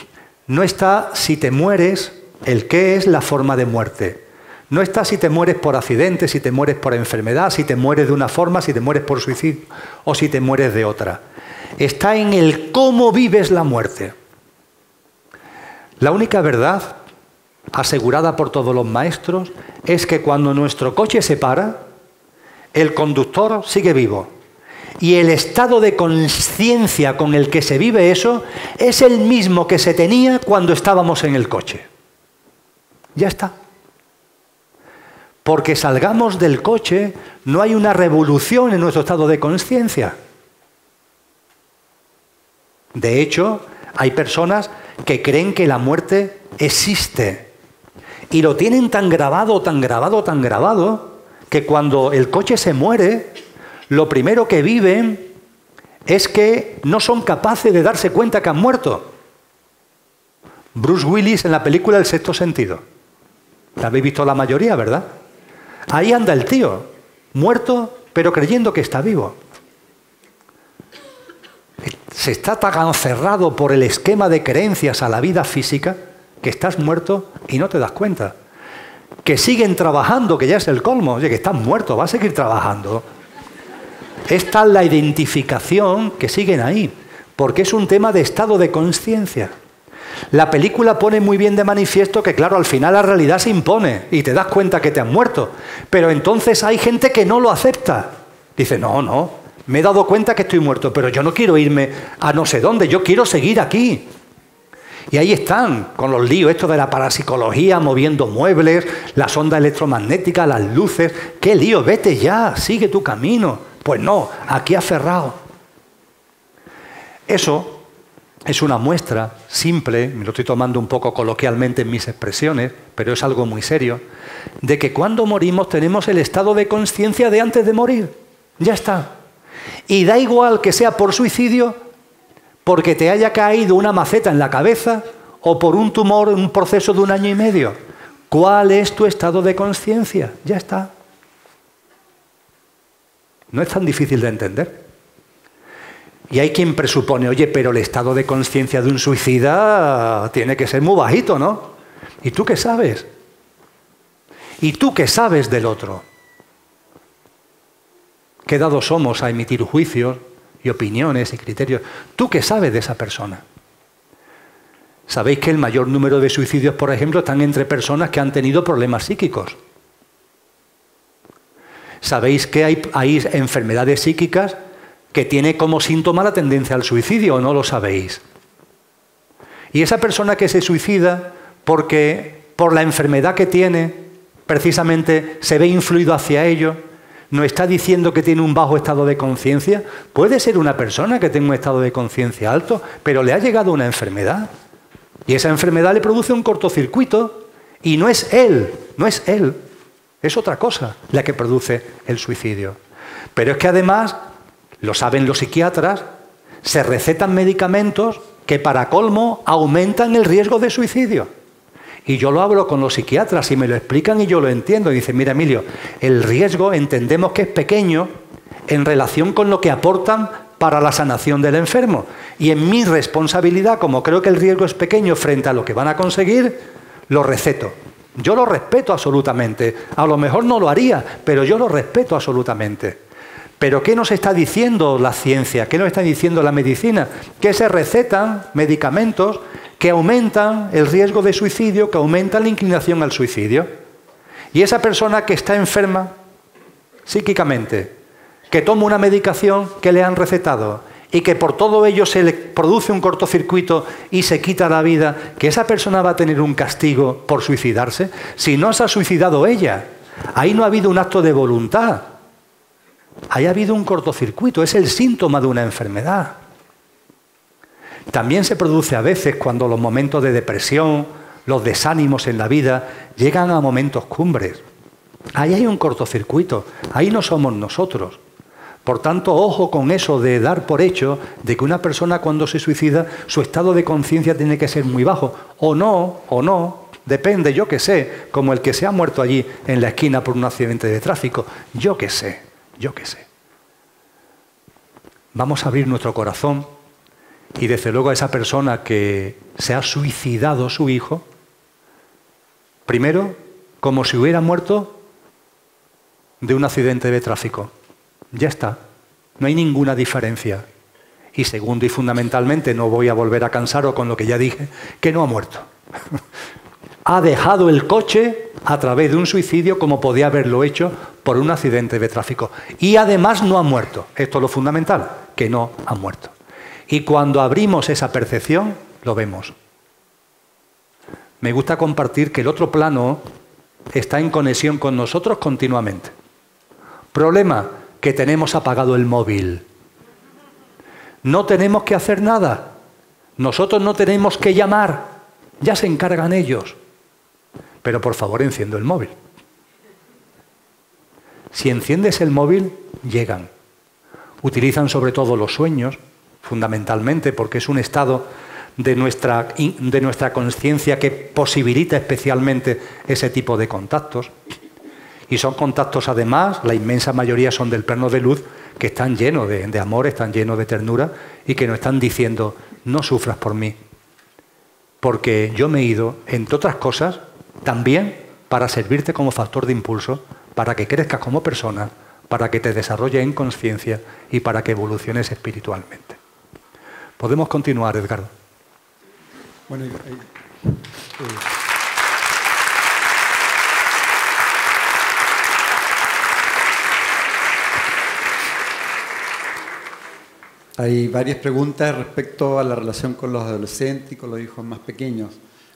C: no está si te mueres, el qué es la forma de muerte, no está si te mueres por accidente, si te mueres por enfermedad, si te mueres de una forma, si te mueres por suicidio o si te mueres de otra. Está en el cómo vives la muerte. La única verdad asegurada por todos los maestros es que cuando nuestro coche se para, el conductor sigue vivo. Y el estado de conciencia con el que se vive eso es el mismo que se tenía cuando estábamos en el coche. Ya está. Porque salgamos del coche, no hay una revolución en nuestro estado de conciencia. De hecho, hay personas que creen que la muerte existe y lo tienen tan grabado, tan grabado, tan grabado, que cuando el coche se muere, lo primero que viven es que no son capaces de darse cuenta que han muerto. Bruce Willis en la película El sexto sentido. La habéis visto la mayoría, ¿verdad? Ahí anda el tío, muerto, pero creyendo que está vivo. Se está tan cerrado por el esquema de creencias a la vida física que estás muerto y no te das cuenta. Que siguen trabajando, que ya es el colmo. Oye, que estás muerto, va a seguir trabajando. Es la identificación que siguen ahí, porque es un tema de estado de conciencia. La película pone muy bien de manifiesto que, claro, al final la realidad se impone y te das cuenta que te han muerto. Pero entonces hay gente que no lo acepta. Dice, no, no, me he dado cuenta que estoy muerto, pero yo no quiero irme a no sé dónde, yo quiero seguir aquí. Y ahí están, con los líos, esto de la parapsicología, moviendo muebles, la sonda electromagnética, las luces. ¡Qué lío! Vete ya, sigue tu camino. Pues no, aquí aferrado. Eso es una muestra simple, me lo estoy tomando un poco coloquialmente en mis expresiones, pero es algo muy serio, de que cuando morimos tenemos el estado de conciencia de antes de morir. Ya está. Y da igual que sea por suicidio, porque te haya caído una maceta en la cabeza o por un tumor en un proceso de un año y medio. ¿Cuál es tu estado de conciencia? Ya está. No es tan difícil de entender. Y hay quien presupone, oye, pero el estado de conciencia de un suicida tiene que ser muy bajito, ¿no? ¿Y tú qué sabes? ¿Y tú qué sabes del otro? ¿Qué dados somos a emitir juicios y opiniones y criterios? ¿Tú qué sabes de esa persona? Sabéis que el mayor número de suicidios, por ejemplo, están entre personas que han tenido problemas psíquicos. Sabéis que hay, hay enfermedades psíquicas que tiene como síntoma la tendencia al suicidio, ¿o no lo sabéis? Y esa persona que se suicida porque por la enfermedad que tiene, precisamente se ve influido hacia ello, no está diciendo que tiene un bajo estado de conciencia. Puede ser una persona que tenga un estado de conciencia alto, pero le ha llegado una enfermedad. Y esa enfermedad le produce un cortocircuito. Y no es él, no es él, es otra cosa la que produce el suicidio. Pero es que además lo saben los psiquiatras, se recetan medicamentos que para colmo aumentan el riesgo de suicidio. Y yo lo hablo con los psiquiatras y me lo explican y yo lo entiendo. Y dicen, mira Emilio, el riesgo entendemos que es pequeño en relación con lo que aportan para la sanación del enfermo. Y en mi responsabilidad, como creo que el riesgo es pequeño frente a lo que van a conseguir, lo receto. Yo lo respeto absolutamente. A lo mejor no lo haría, pero yo lo respeto absolutamente. Pero ¿qué nos está diciendo la ciencia? ¿Qué nos está diciendo la medicina? Que se recetan medicamentos que aumentan el riesgo de suicidio, que aumentan la inclinación al suicidio. Y esa persona que está enferma psíquicamente, que toma una medicación que le han recetado y que por todo ello se le produce un cortocircuito y se quita la vida, que esa persona va a tener un castigo por suicidarse, si no se ha suicidado ella. Ahí no ha habido un acto de voluntad, haya habido un cortocircuito, es el síntoma de una enfermedad. También se produce a veces cuando los momentos de depresión, los desánimos en la vida llegan a momentos cumbres. Ahí hay un cortocircuito, ahí no somos nosotros. Por tanto, ojo con eso de dar por hecho de que una persona cuando se suicida, su estado de conciencia tiene que ser muy bajo. O no, o no, depende, yo que sé, como el que se ha muerto allí en la esquina por un accidente de tráfico, yo que sé. Yo qué sé. Vamos a abrir nuestro corazón y desde luego a esa persona que se ha suicidado su hijo, primero, como si hubiera muerto de un accidente de tráfico. Ya está. No hay ninguna diferencia. Y segundo y fundamentalmente, no voy a volver a cansaros con lo que ya dije, que no ha muerto. ha dejado el coche a través de un suicidio como podía haberlo hecho por un accidente de tráfico. Y además no ha muerto. Esto es lo fundamental, que no ha muerto. Y cuando abrimos esa percepción, lo vemos. Me gusta compartir que el otro plano está en conexión con nosotros continuamente. Problema, que tenemos apagado el móvil. No tenemos que hacer nada. Nosotros no tenemos que llamar. Ya se encargan ellos. Pero por favor enciendo el móvil. Si enciendes el móvil, llegan. Utilizan sobre todo los sueños, fundamentalmente, porque es un estado de nuestra, de nuestra conciencia que posibilita especialmente ese tipo de contactos. Y son contactos, además, la inmensa mayoría son del plano de luz, que están llenos de, de amor, están llenos de ternura y que nos están diciendo, no sufras por mí, porque yo me he ido, entre otras cosas, también para servirte como factor de impulso, para que crezcas como persona, para que te desarrolles en conciencia y para que evoluciones espiritualmente. Podemos continuar, Edgardo. Bueno,
D: Hay varias preguntas respecto a la relación con los adolescentes y con los hijos más pequeños.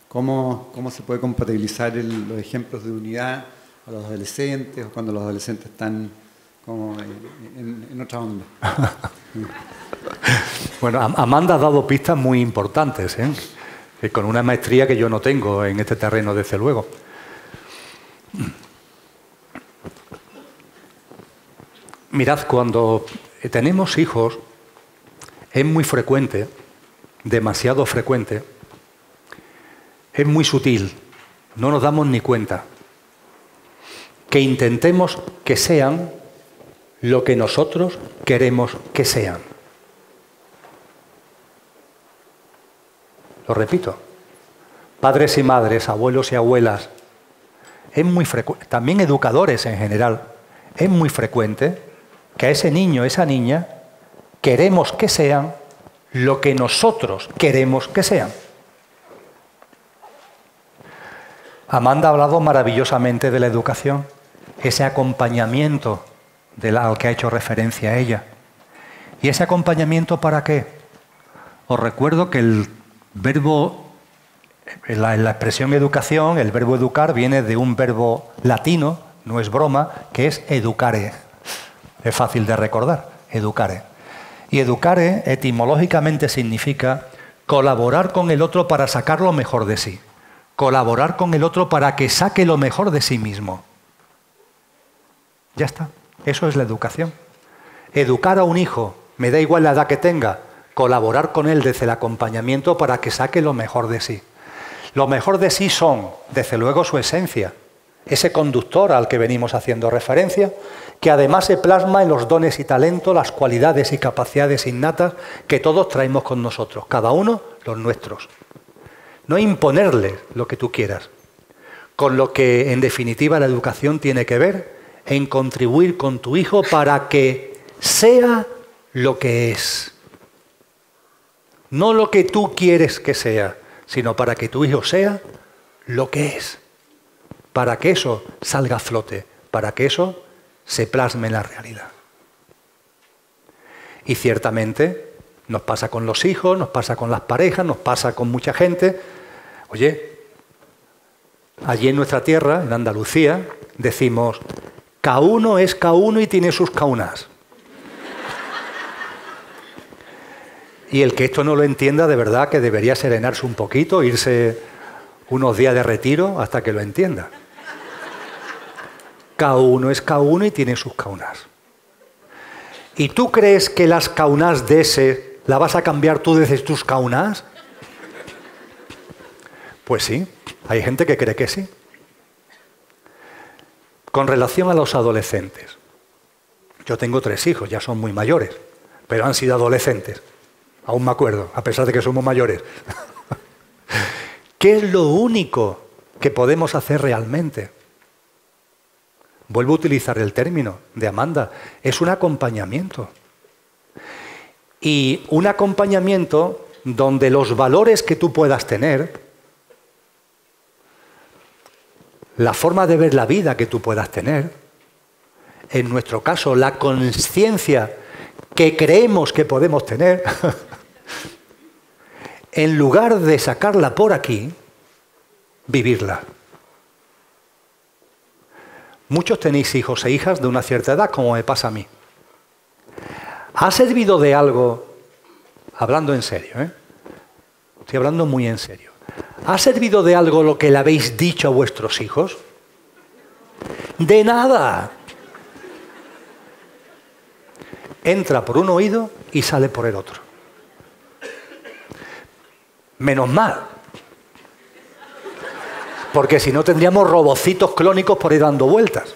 D: ¿Cómo, cómo se puede compatibilizar los ejemplos de unidad a los adolescentes o cuando los adolescentes están como en, en- en otra onda?
C: Bueno, Am- Amanda ha dado pistas muy importantes, ¿eh? Eh, con una maestría que yo no tengo en este terreno, desde luego. Mirad, cuando tenemos hijos, es muy frecuente, demasiado frecuente, es muy sutil, no nos damos ni cuenta, que intentemos que sean lo que nosotros queremos que sean. Lo repito, padres y madres, abuelos y abuelas, es muy también educadores en general, es muy frecuente que a ese niño, esa niña, queremos que sean lo que nosotros queremos que sean. Amanda ha hablado maravillosamente de la educación, ese acompañamiento al que ha hecho referencia ella. ¿Y ese acompañamiento para qué? Os recuerdo que el verbo, la, la expresión educación, el verbo educar viene de un verbo latino, no es broma, que es educare. Es fácil de recordar, educare. Y educare etimológicamente significa colaborar con el otro para sacar lo mejor de sí. Colaborar con el otro para que saque lo mejor de sí mismo. Ya está. Eso es la educación. Educar a un hijo, me da igual la edad que tenga, colaborar con él desde el acompañamiento para que saque lo mejor de sí. Lo mejor de sí son, desde luego, su esencia, ese conductor al que venimos haciendo referencia, que además se plasma en los dones y talentos, las cualidades y capacidades innatas que todos traemos con nosotros, cada uno los nuestros. No imponerle lo que tú quieras, con lo que en definitiva la educación tiene que ver en contribuir con tu hijo para que sea lo que es. No lo que tú quieres que sea, sino para que tu hijo sea lo que es. Para que eso salga a flote, para que eso se plasme en la realidad. Y ciertamente nos pasa con los hijos, nos pasa con las parejas, nos pasa con mucha gente. Oye, allí en nuestra tierra, en Andalucía, decimos, K1 es K1 y tiene sus kaunas. Y el que esto no lo entienda, de verdad que debería serenarse un poquito, irse unos días de retiro hasta que lo entienda. K1 es K1 y tiene sus kaunas. ¿Y tú crees que las kaunas de ese la vas a cambiar tú desde tus kaunas? Pues sí, hay gente que cree que sí. Con relación a los adolescentes, yo tengo tres hijos, ya son muy mayores, pero han sido adolescentes. Aún me acuerdo, a pesar de que somos mayores. ¿Qué es lo único que podemos hacer realmente? Vuelvo a utilizar el término de Amanda, es un acompañamiento. Y un acompañamiento donde los valores que tú puedas tener, la forma de ver la vida que tú puedas tener, en nuestro caso la conciencia que creemos que podemos tener, en lugar de sacarla por aquí, vivirla. Muchos tenéis hijos e hijas de una cierta edad, como me pasa a mí. ¿Ha servido de algo, hablando en serio, ¿eh? estoy hablando muy en serio, ¿ha servido de algo lo que le habéis dicho a vuestros hijos? De nada. Entra por un oído y sale por el otro. Menos mal. Porque si no tendríamos robocitos clónicos por ir dando vueltas.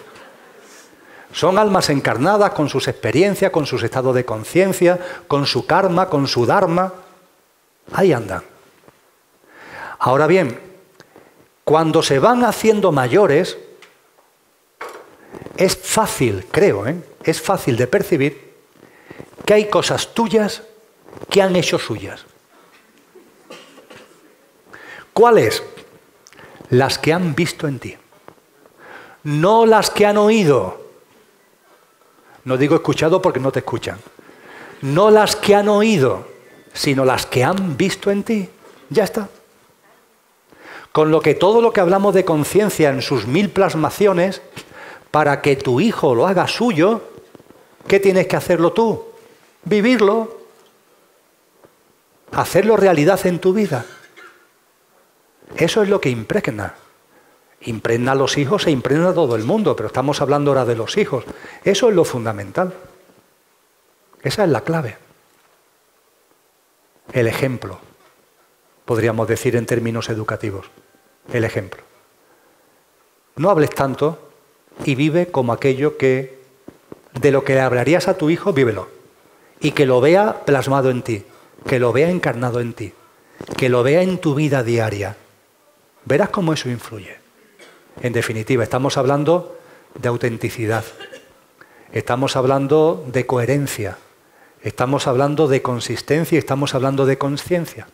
C: Son almas encarnadas con sus experiencias, con sus estados de conciencia, con su karma, con su dharma. Ahí andan. Ahora bien, cuando se van haciendo mayores, es fácil, creo, ¿eh? es fácil de percibir que hay cosas tuyas que han hecho suyas. ¿Cuáles? Las que han visto en ti, no las que han oído. No digo escuchado porque no te escuchan. No las que han oído, sino las que han visto en ti. Ya está. Con lo que todo lo que hablamos de conciencia en sus mil plasmaciones, para que tu hijo lo haga suyo, ¿qué tienes que hacerlo tú? Vivirlo. Hacerlo realidad en tu vida. Eso es lo que impregna. Impregna a los hijos e impregna a todo el mundo, pero estamos hablando ahora de los hijos. Eso es lo fundamental. Esa es la clave. El ejemplo, podríamos decir en términos educativos. El ejemplo. No hables tanto y vive como aquello que de lo que le hablarías a tu hijo, vívelo. Y que lo vea plasmado en ti, que lo vea encarnado en ti, que lo vea en tu vida diaria. Verás cómo eso influye. En definitiva, estamos hablando de autenticidad, estamos hablando de coherencia, estamos hablando de consistencia y estamos hablando de conciencia.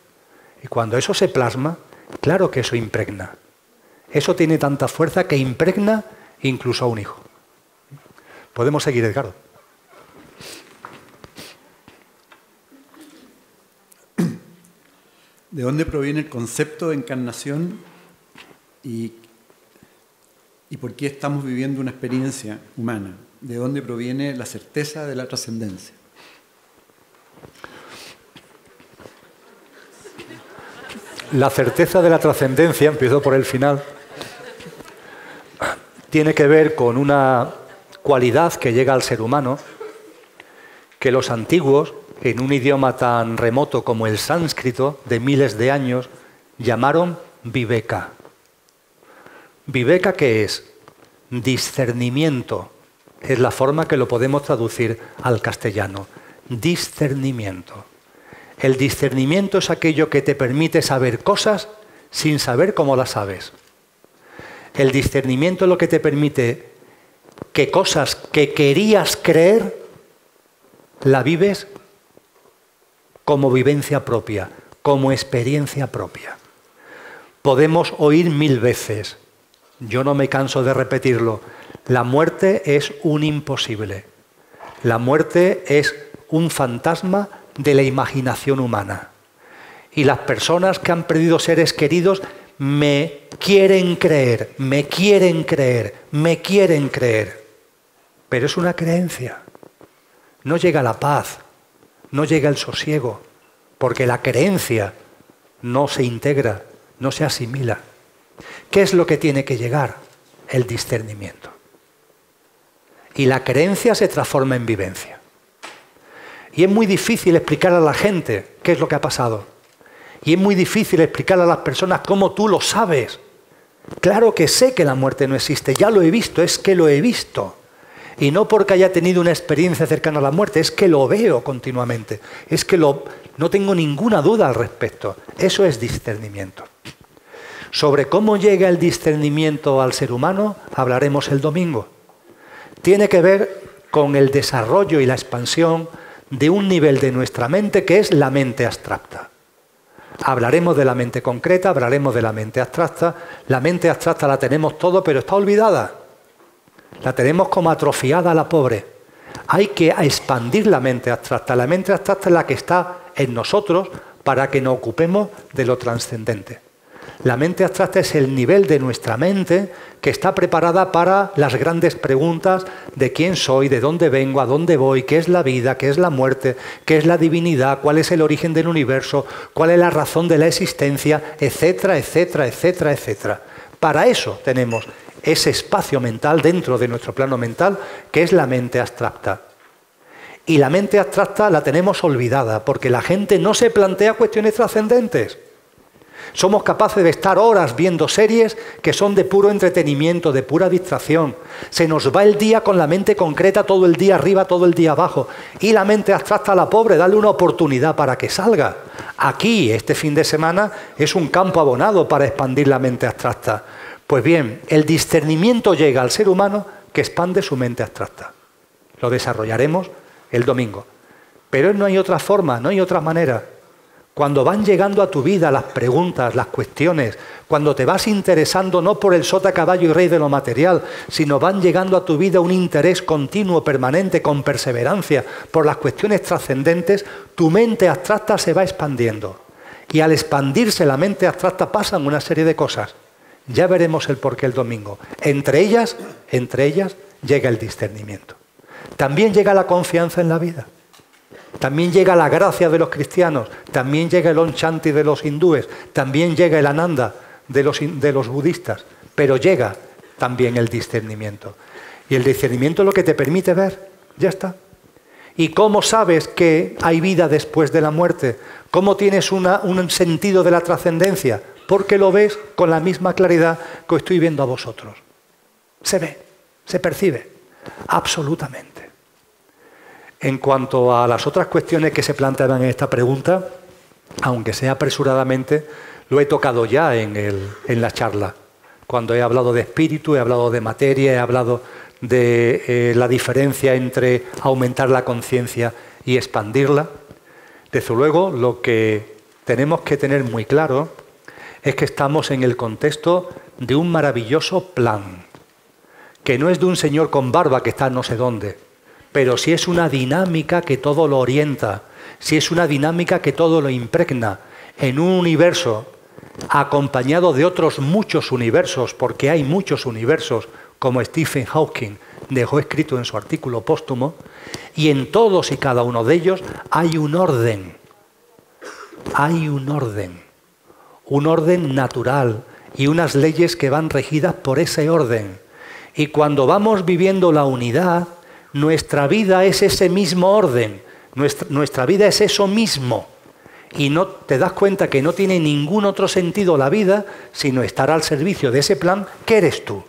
C: Y cuando eso se plasma, claro que eso impregna. Eso tiene tanta fuerza que impregna incluso a un hijo. Podemos seguir, Edgardo.
D: ¿De dónde proviene el concepto de encarnación y y por qué estamos viviendo una experiencia humana, de dónde proviene la certeza de la trascendencia.
C: La certeza de la trascendencia, empiezo por el final, tiene que ver con una cualidad que llega al ser humano, que los antiguos, en un idioma tan remoto como el sánscrito, de miles de años, llamaron viveka. Viveka, ¿qué es? Discernimiento. Es la forma que lo podemos traducir al castellano. Discernimiento. El discernimiento es aquello que te permite saber cosas sin saber cómo las sabes. El discernimiento es lo que te permite que cosas que querías creer, la vives como vivencia propia, como experiencia propia. Podemos oír mil veces, yo no me canso de repetirlo, la muerte es un imposible. La muerte es un fantasma de la imaginación humana. Y las personas que han perdido seres queridos me quieren creer, me quieren creer, me quieren creer. Pero es una creencia. No llega la paz, no llega el sosiego, porque la creencia no se integra, no se asimila. ¿Qué es lo que tiene que llegar? El discernimiento. Y la creencia se transforma en vivencia. Y es muy difícil explicar a la gente qué es lo que ha pasado. Y es muy difícil explicar a las personas cómo tú lo sabes. Claro que sé que la muerte no existe, ya lo he visto, es que lo he visto. Y no porque haya tenido una experiencia cercana a la muerte, es que lo veo continuamente. Es que no tengo ninguna duda al respecto. Eso es discernimiento. Sobre cómo llega el discernimiento al ser humano hablaremos el domingo. Tiene que ver con el desarrollo y la expansión de un nivel de nuestra mente que es la mente abstracta. Hablaremos de la mente concreta, hablaremos de la mente abstracta. La mente abstracta la tenemos todo, pero está olvidada. La tenemos como atrofiada la pobre. Hay que expandir la mente abstracta. La mente abstracta es la que está en nosotros para que nos ocupemos de lo trascendente. La mente abstracta es el nivel de nuestra mente que está preparada para las grandes preguntas de quién soy, de dónde vengo, a dónde voy, qué es la vida, qué es la muerte, qué es la divinidad, cuál es el origen del universo, cuál es la razón de la existencia, etcétera, etcétera, etcétera, etcétera. Para eso tenemos ese espacio mental dentro de nuestro plano mental que es la mente abstracta. Y la mente abstracta la tenemos olvidada porque la gente no se plantea cuestiones trascendentes. Somos capaces de estar horas viendo series que son de puro entretenimiento, de pura distracción. Se nos va el día con la mente concreta todo el día arriba, todo el día abajo. Y la mente abstracta a la pobre, dale una oportunidad para que salga. Aquí, este fin de semana, es un campo abonado para expandir la mente abstracta. Pues bien, el discernimiento llega al ser humano que expande su mente abstracta. Lo desarrollaremos el domingo. Pero no hay otra forma, no hay otra manera. Cuando van llegando a tu vida las preguntas, las cuestiones, cuando te vas interesando no por el sota, caballo y rey de lo material, sino van llegando a tu vida un interés continuo, permanente, con perseverancia por las cuestiones trascendentes, tu mente abstracta se va expandiendo. Y al expandirse la mente abstracta pasan una serie de cosas. Ya veremos el porqué el domingo. Entre ellas, entre ellas llega el discernimiento. También llega la confianza en la vida. También llega la gracia de los cristianos, también llega el onchanti de los hindúes, también llega el ananda de los, budistas, pero llega también el discernimiento. Y el discernimiento es lo que te permite ver, ya está. ¿Y cómo sabes que hay vida después de la muerte? ¿Cómo tienes un sentido de la trascendencia? Porque lo ves con la misma claridad que estoy viendo a vosotros. Se ve, se percibe, absolutamente. En cuanto a las otras cuestiones que se planteaban en esta pregunta, aunque sea apresuradamente, lo he tocado ya en, la charla. Cuando he hablado de espíritu, he hablado de materia, he hablado de eh, la diferencia entre aumentar la conciencia y expandirla. Desde luego, lo que tenemos que tener muy claro es que estamos en el contexto de un maravilloso plan, que no es de un señor con barba que está no sé dónde, pero si es una dinámica que todo lo orienta, si es una dinámica que todo lo impregna en un universo acompañado de otros muchos universos, porque hay muchos universos, como Stephen Hawking dejó escrito en su artículo póstumo, y en todos y cada uno de ellos hay un orden, hay un orden, un orden natural y unas leyes que van regidas por ese orden. Y cuando vamos viviendo la unidad, nuestra vida es ese mismo orden, nuestra, vida es eso mismo. Y no te das cuenta que no tiene ningún otro sentido la vida sino estar al servicio de ese plan que eres tú.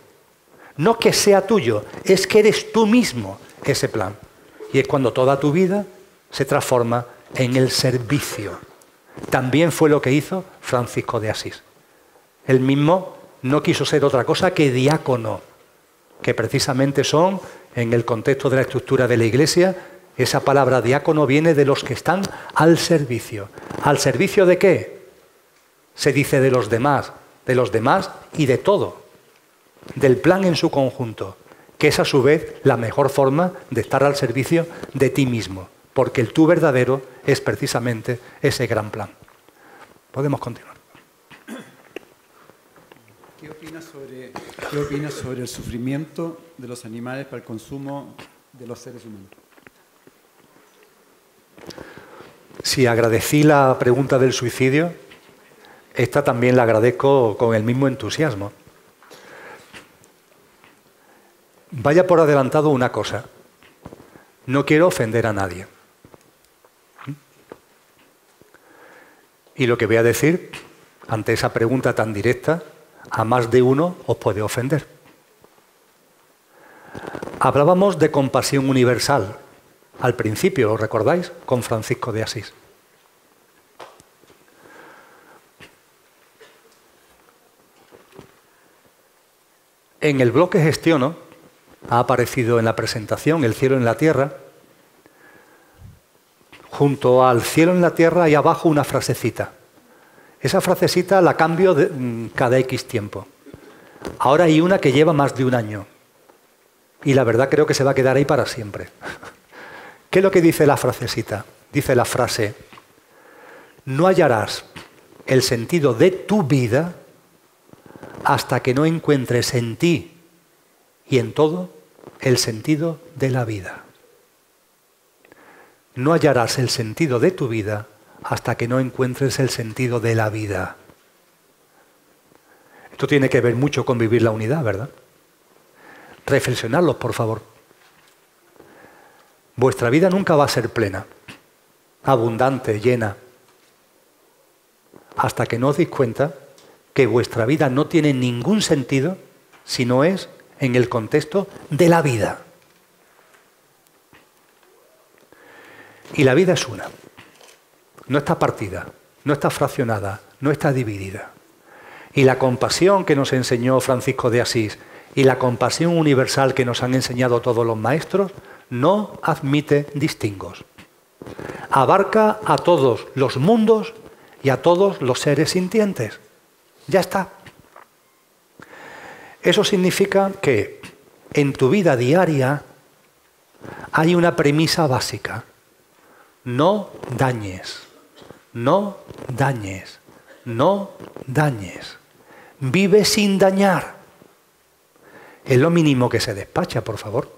C: No que sea tuyo, es que eres tú mismo ese plan. Y es cuando toda tu vida se transforma en el servicio. También fue lo que hizo Francisco de Asís. Él mismo no quiso ser otra cosa que diácono, que precisamente son en el contexto de la estructura de la Iglesia, esa palabra diácono viene de los que están al servicio. ¿Al servicio de qué? Se dice de los demás, de los demás y de todo, del plan en su conjunto, que es a su vez la mejor forma de estar al servicio de ti mismo, porque el tú verdadero es precisamente ese gran plan. Podemos continuar.
D: ¿Qué opinas sobre, qué opinas sobre el sufrimiento de los animales para el consumo de los seres humanos?
C: Si agradecí la pregunta del suicidio, esta también la agradezco con el mismo entusiasmo. Vaya por adelantado una cosa. No quiero ofender a nadie. Y lo que voy a decir ante esa pregunta tan directa, a más de uno os puede ofender. Hablábamos de compasión universal al principio, ¿os recordáis? Con Francisco de Asís. En el bloque gestiono ha aparecido en la presentación el cielo en la tierra. Junto al cielo en la tierra hay abajo una frasecita. Esa frasecita la cambio mm, cada X tiempo. Ahora hay una que lleva más de un año. Y la verdad creo que se va a quedar ahí para siempre. ¿Qué es lo que dice la frasecita? Dice la frase, no hallarás el sentido de tu vida hasta que no encuentres en ti y en todo el sentido de la vida. No hallarás el sentido de tu vida hasta que no encuentres el sentido de la vida. Esto tiene que ver mucho con vivir la unidad, ¿verdad? Reflexionadlo, por favor. Vuestra vida nunca va a ser plena, abundante, llena, hasta que no os deis cuenta que vuestra vida no tiene ningún sentido si no es en el contexto de la vida. Y la vida es una. No está partida, no está fraccionada, no está dividida. Y la compasión que nos enseñó Francisco de Asís y la compasión universal que nos han enseñado todos los maestros no admite distingos. Abarca a todos los mundos y a todos los seres sintientes. Ya está. Eso significa que en tu vida diaria hay una premisa básica. No dañes, no dañes, no dañes. Vive sin dañar. Es lo mínimo que se despacha, por favor.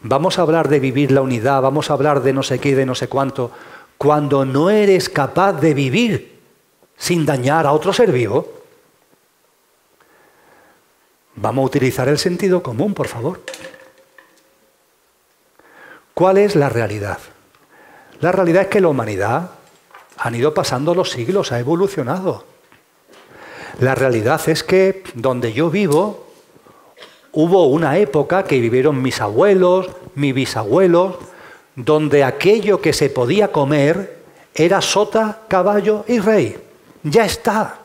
C: Vamos a hablar de vivir la unidad, vamos a hablar de no sé qué, de no sé cuánto, cuando no eres capaz de vivir sin dañar a otro ser vivo. Vamos a utilizar el sentido común, por favor. ¿Cuál es la realidad? La realidad es que la humanidad han ido pasando los siglos, ha evolucionado. La realidad es que donde yo vivo hubo una época que vivieron mis abuelos, mis bisabuelos, donde aquello que se podía comer era sota, caballo y rey. Ya está.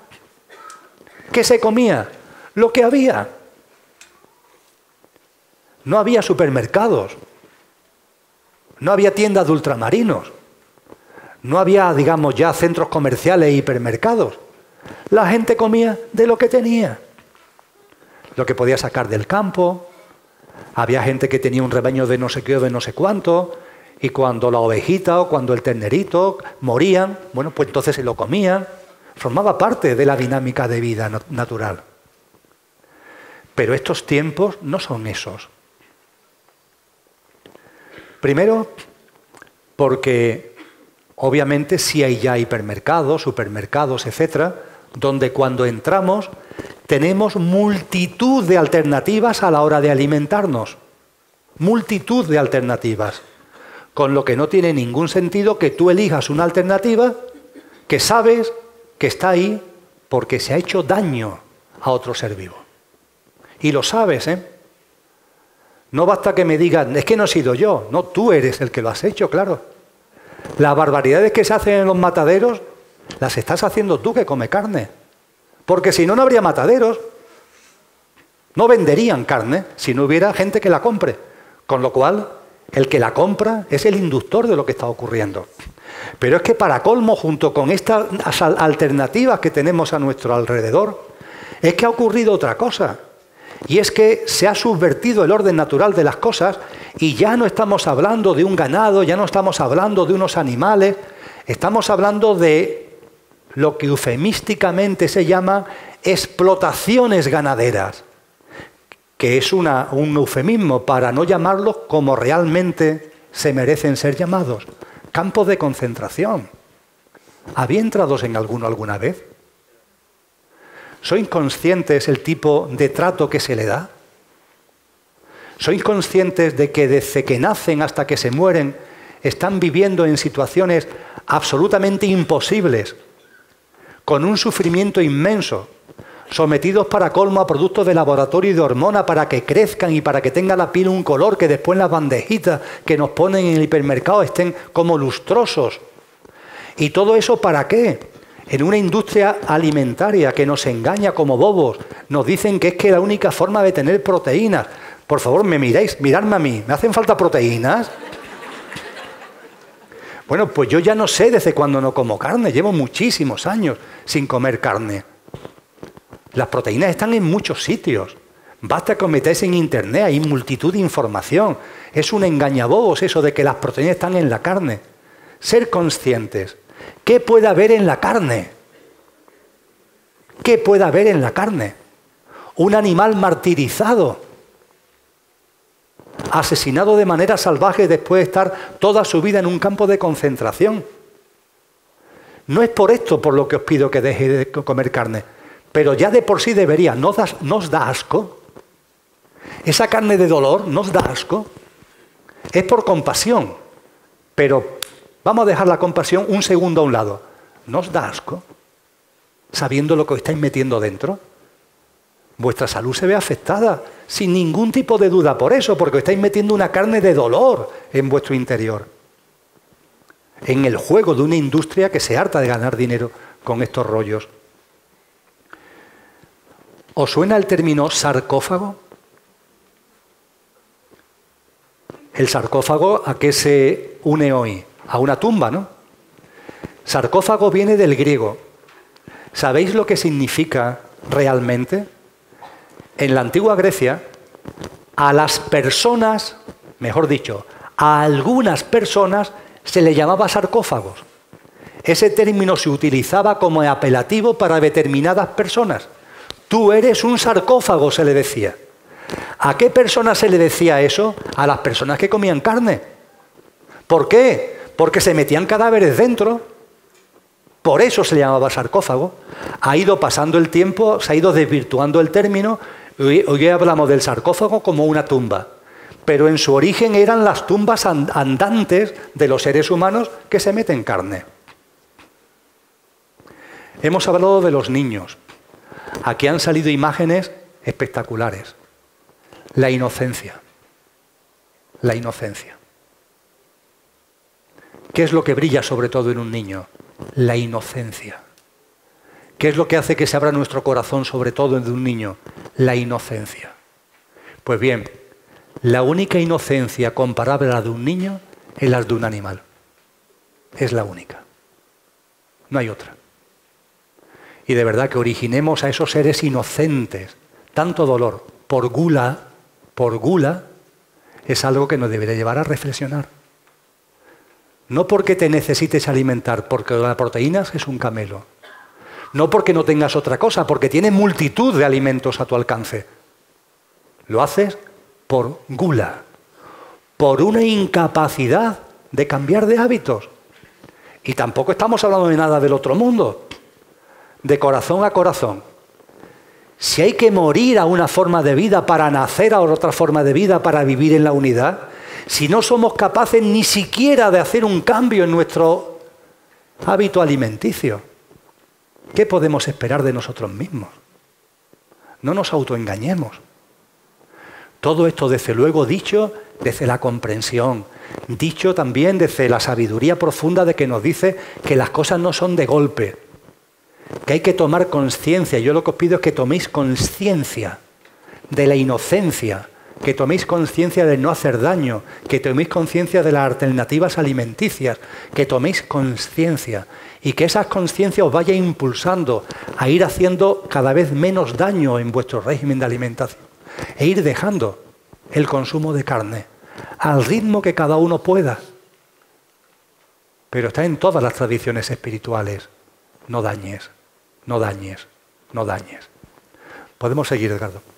C: ¿Qué se comía? Lo que había. No había supermercados. No había tiendas de ultramarinos. No había, digamos, ya centros comerciales e hipermercados. La gente comía de lo que tenía. Lo que podía sacar del campo. Había gente que tenía un rebaño de no sé qué o de no sé cuánto. Y cuando la ovejita o cuando el ternerito morían, bueno, pues entonces se lo comían. Formaba parte de la dinámica de vida natural. Pero estos tiempos no son esos. Primero, porque obviamente sí hay ya hipermercados, supermercados, etcétera, donde cuando entramos tenemos multitud de alternativas a la hora de alimentarnos. Multitud de alternativas. Con lo que no tiene ningún sentido que tú elijas una alternativa que sabes que está ahí porque se ha hecho daño a otro ser vivo. Y lo sabes, ¿eh? No basta que me digan, es que no he sido yo, no, tú eres el que lo has hecho, claro. Las barbaridades que se hacen en los mataderos, las estás haciendo tú que come carne. Porque si no, no habría mataderos. No venderían carne si no hubiera gente que la compre. Con lo cual, el que la compra es el inductor de lo que está ocurriendo. Pero es que para colmo, junto con estas alternativas que tenemos a nuestro alrededor, es que ha ocurrido otra cosa. Y es que se ha subvertido el orden natural de las cosas y ya no estamos hablando de un ganado, ya no estamos hablando de unos animales, estamos hablando de lo que eufemísticamente se llama explotaciones ganaderas, que es un eufemismo para no llamarlos como realmente se merecen ser llamados, campos de concentración. ¿Había entrados en alguno alguna vez? ¿Sois conscientes el tipo de trato que se le da? ¿Sois conscientes de que desde que nacen hasta que se mueren están viviendo en situaciones absolutamente imposibles, con un sufrimiento inmenso, sometidos para colmo a productos de laboratorio y de hormona para que crezcan y para que tenga la piel un color que después las bandejitas que nos ponen en el hipermercado estén como lustrosos? ¿Y todo eso para qué? En una industria alimentaria que nos engaña como bobos, nos dicen que es que la única forma de tener proteínas. Por favor, me miráis, miradme a mí, ¿me hacen falta proteínas? Bueno, pues yo ya no sé desde cuándo no como carne, llevo muchísimos años sin comer carne. Las proteínas están en muchos sitios. Basta que metáis en internet, hay multitud de información. Es un engañabobos eso de que las proteínas están en la carne. Ser conscientes ¿Qué puede haber en la carne? ¿Qué puede haber en la carne? Un animal martirizado, asesinado de manera salvaje después de estar toda su vida en un campo de concentración. No es por esto por lo que os pido que deje de comer carne, pero ya de por sí debería. ¿No os da asco? Esa carne de dolor nos da asco. Es por compasión, pero Vamos a dejar la compasión un segundo a un lado. ¿No os da asco? Sabiendo lo que os estáis metiendo dentro. Vuestra salud se ve afectada, sin ningún tipo de duda por eso, porque estáis metiendo una carne de dolor en vuestro interior. En el juego de una industria que se harta de ganar dinero con estos rollos. ¿Os suena el término sarcófago? El sarcófago a qué se une hoy? A una tumba, ¿no? Sarcófago viene del griego. ¿Sabéis lo que significa realmente? En la antigua Grecia, a las personas, mejor dicho, a algunas personas se le llamaba sarcófagos. Ese término se utilizaba como apelativo para determinadas personas. Tú eres un sarcófago, se le decía. ¿A qué personas se le decía eso? A las personas que comían carne. ¿Por qué? Porque se metían cadáveres dentro. Por eso se llamaba sarcófago. Ha ido pasando el tiempo, se ha ido desvirtuando el término. Hoy, hoy hablamos del sarcófago como una tumba. Pero en su origen eran las tumbas andantes de los seres humanos que se meten carne. Hemos hablado de los niños. Aquí han salido imágenes espectaculares. La inocencia. La inocencia. ¿Qué es lo que brilla sobre todo en un niño? La inocencia. ¿Qué es lo que hace que se abra nuestro corazón sobre todo en un niño? La inocencia. Pues bien, la única inocencia comparable a la de un niño es la de un animal. Es la única. No hay otra. Y de verdad que originemos a esos seres inocentes tanto dolor por gula, por gula, es algo que nos debería llevar a reflexionar. No porque te necesites alimentar, porque la proteína es un camelo. No porque no tengas otra cosa, porque tienes multitud de alimentos a tu alcance. Lo haces por gula, por una incapacidad de cambiar de hábitos. Y tampoco estamos hablando de nada del otro mundo, de corazón a corazón. Si hay que morir a una forma de vida para nacer a otra forma de vida, para vivir en la unidad, si no somos capaces ni siquiera de hacer un cambio en nuestro hábito alimenticio, ¿qué podemos esperar de nosotros mismos? No nos autoengañemos. Todo esto, desde luego, dicho desde la comprensión, dicho también desde la sabiduría profunda de que nos dice que las cosas no son de golpe, que hay que tomar conciencia. Yo lo que os pido es que toméis conciencia de la inocencia, que toméis conciencia de no hacer daño, que toméis conciencia de las alternativas alimenticias, que toméis conciencia y que esa conciencia os vaya impulsando a ir haciendo cada vez menos daño en vuestro régimen de alimentación e ir dejando el consumo de carne al ritmo que cada uno pueda. Pero está en todas las tradiciones espirituales. No dañes, no dañes, no dañes. Podemos seguir, Edgardo.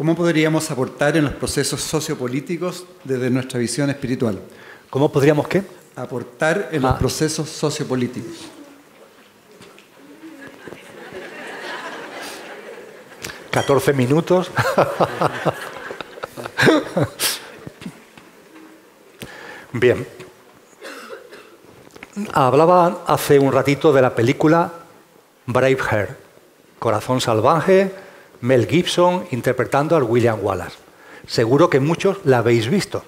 D: ¿Cómo podríamos aportar en los procesos sociopolíticos desde nuestra visión espiritual?
C: ¿Cómo podríamos qué?
D: Aportar en los
C: Ah.
D: procesos sociopolíticos.
C: ¿14 minutos? Bien. Hablaba hace un ratito de la película Braveheart, Corazón Salvaje, Mel Gibson interpretando al William Wallace. Seguro que muchos la habéis visto.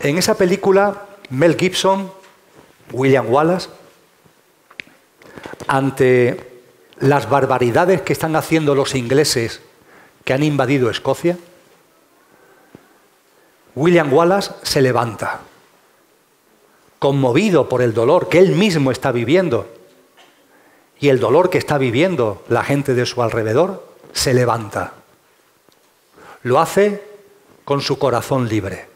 C: En esa película, Mel Gibson, William Wallace, ante las barbaridades que están haciendo los ingleses que han invadido Escocia, William Wallace se levanta, conmovido por el dolor que él mismo está viviendo y el dolor que está viviendo la gente de su alrededor, se levanta. Lo hace con su corazón libre.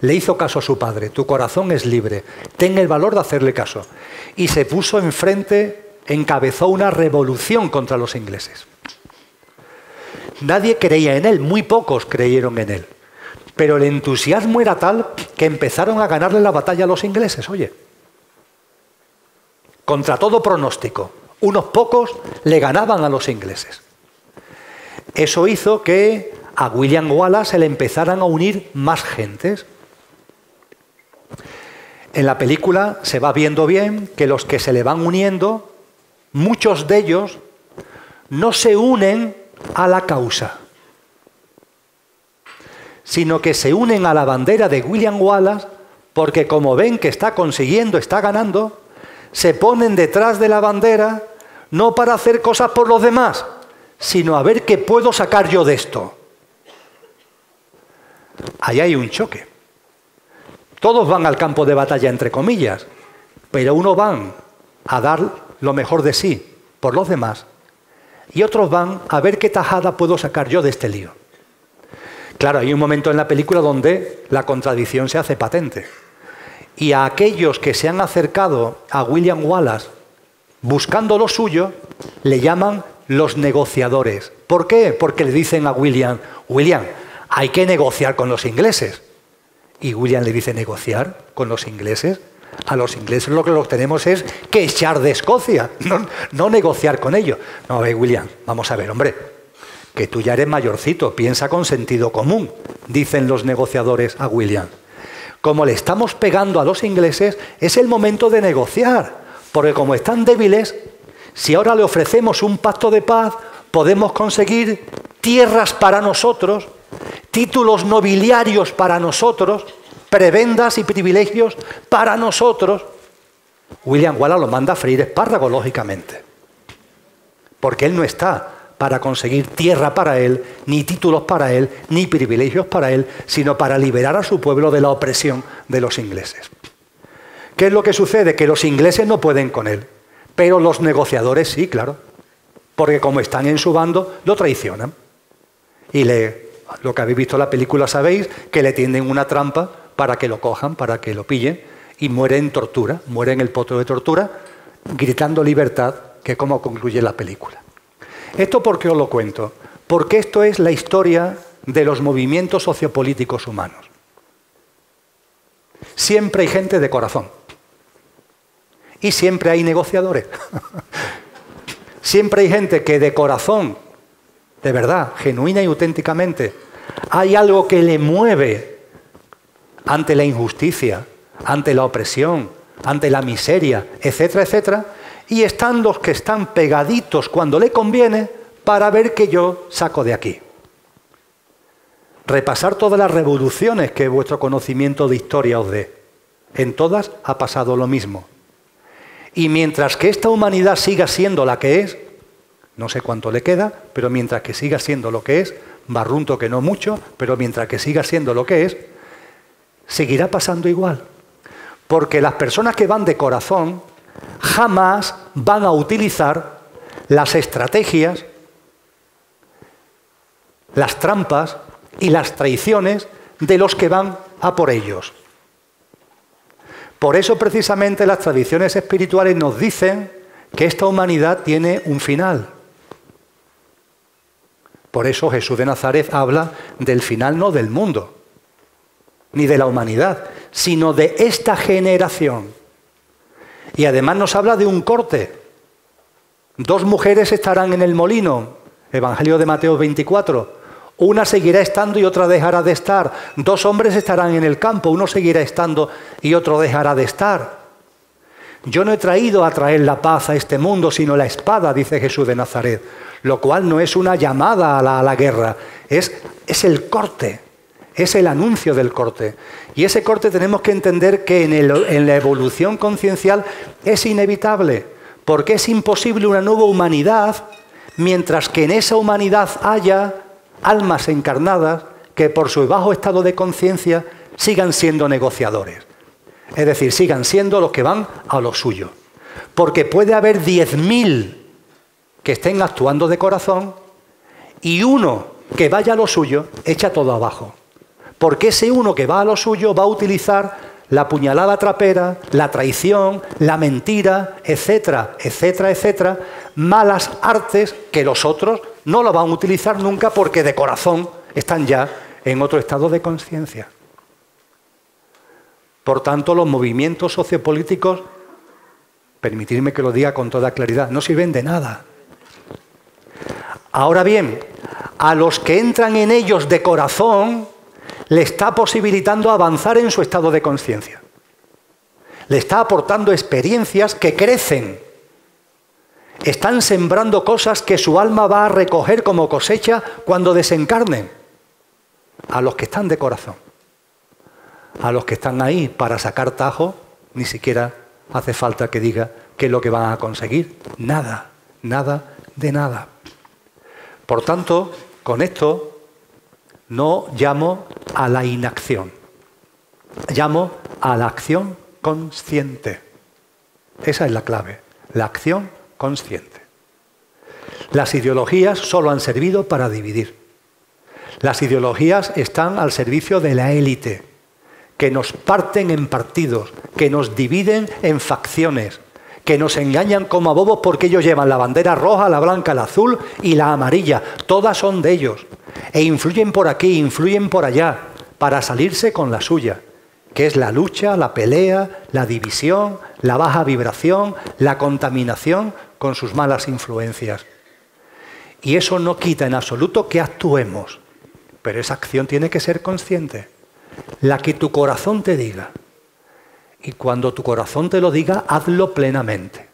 C: Le hizo caso a su padre, tu corazón es libre, ten el valor de hacerle caso. Y se puso enfrente, encabezó una revolución contra los ingleses. Nadie creía en él, muy pocos creyeron en él. Pero el entusiasmo era tal que empezaron a ganarle la batalla a los ingleses, oye. Contra todo pronóstico, unos pocos le ganaban a los ingleses. Eso hizo que a William Wallace se le empezaran a unir más gentes. En la película se va viendo bien que los que se le van uniendo, muchos de ellos no se unen a la causa, sino que se unen a la bandera de William Wallace porque como ven que está consiguiendo, está ganando, se ponen detrás de la bandera, no para hacer cosas por los demás, sino a ver qué puedo sacar yo de esto. Ahí hay un choque. Todos van al campo de batalla, entre comillas, pero unos van a dar lo mejor de sí por los demás y otros van a ver qué tajada puedo sacar yo de este lío. Claro, hay un momento en la película donde la contradicción se hace patente. Y a aquellos que se han acercado a William Wallace buscando lo suyo, le llaman los negociadores. ¿Por qué? Porque le dicen a William, William, hay que negociar con los ingleses. Y William le dice, ¿negociar con los ingleses? A los ingleses lo que los tenemos es que echar de Escocia, no, negociar con ellos. No, ver, William, vamos a ver, hombre, que tú ya eres mayorcito, piensa con sentido común, dicen los negociadores a William. Como le estamos pegando a los ingleses, es el momento de negociar, porque como están débiles, si ahora le ofrecemos un pacto de paz, podemos conseguir tierras para nosotros, títulos nobiliarios para nosotros, prebendas y privilegios para nosotros. William Wallace lo manda a freír espárragos, lógicamente, porque él no está para conseguir tierra para él, ni títulos para él, ni privilegios para él, sino para liberar a su pueblo de la opresión de los ingleses. ¿Qué es lo que sucede? Que los ingleses no pueden con él, pero los negociadores sí, claro, porque como están en su bando, lo traicionan. Y le, lo que habéis visto en la película sabéis, que le tienden una trampa para que lo cojan, para que lo pillen, y muere en tortura, muere en el potro de tortura, gritando libertad, que es como concluye la película. ¿Esto por qué os lo cuento? Porque esto es la historia de los movimientos sociopolíticos humanos. Siempre hay gente de corazón. Y siempre hay negociadores. siempre hay gente que de corazón, de verdad, genuina y auténticamente, hay algo que le mueve ante la injusticia, ante la opresión, ante la miseria, etcétera, etcétera, y están los que están pegaditos cuando le conviene para ver que yo saco de aquí. Repasar todas las revoluciones que vuestro conocimiento de historia os dé. En todas ha pasado lo mismo. Y mientras que esta humanidad siga siendo la que es, no sé cuánto le queda, pero mientras que siga siendo lo que es, barrunto que no mucho, pero mientras que siga siendo lo que es, seguirá pasando igual. Porque las personas que van de corazón jamás van a utilizar las estrategias, las trampas y las traiciones de los que van a por ellos. Por eso precisamente las tradiciones espirituales nos dicen que esta humanidad tiene un final. Por eso Jesús de Nazaret habla del final no del mundo, ni de la humanidad, sino de esta generación. Y además nos habla de un corte. Dos mujeres estarán en el molino, Evangelio de Mateo 24. Una seguirá estando y otra dejará de estar. Dos hombres estarán en el campo, uno seguirá estando y otro dejará de estar. Yo no he traído a traer la paz a este mundo, sino la espada, dice Jesús de Nazaret, lo cual no es una llamada a la, guerra, es, es el corte, es el anuncio del corte. Y ese corte tenemos que entender que en, la evolución conciencial es inevitable, porque es imposible una nueva humanidad mientras que en esa humanidad haya almas encarnadas que por su bajo estado de conciencia sigan siendo negociadores. Es decir, sigan siendo los que van a lo suyo. Porque puede haber 10.000 que estén actuando de corazón y uno que vaya a lo suyo echa todo abajo. Porque ese uno que va a lo suyo va a utilizar la puñalada trapera, la traición, la mentira, etcétera, etcétera, etcétera, malas artes que los otros no lo van a utilizar nunca porque de corazón están ya en otro estado de conciencia. Por tanto, los movimientos sociopolíticos, permitirme que lo diga con toda claridad, no sirven de nada. Ahora bien, a los que entran en ellos de corazón, le está posibilitando avanzar en su estado de conciencia. Le está aportando experiencias que crecen están sembrando cosas que su alma va a recoger como cosecha cuando desencarnen. A los que están de corazón. A los que están ahí para sacar tajo, ni siquiera hace falta que diga qué es lo que van a conseguir. Nada, nada de nada. Por tanto, con esto no llamo a la inacción, llamo a la acción consciente. Esa es la clave, la acción consciente. Las ideologías solo han servido para dividir. Las ideologías están al servicio de la élite, que nos parten en partidos, que nos dividen en facciones, que nos engañan como a bobos porque ellos llevan la bandera roja, la blanca, la azul y la amarilla. Todas son de ellos. E influyen por aquí, influyen por allá, para salirse con la suya, que es la lucha, la pelea, la división, la baja vibración, la contaminación con sus malas influencias. Y eso no quita en absoluto que actuemos, pero esa acción tiene que ser consciente. La que tu corazón te diga. Y cuando tu corazón te lo diga, hazlo plenamente.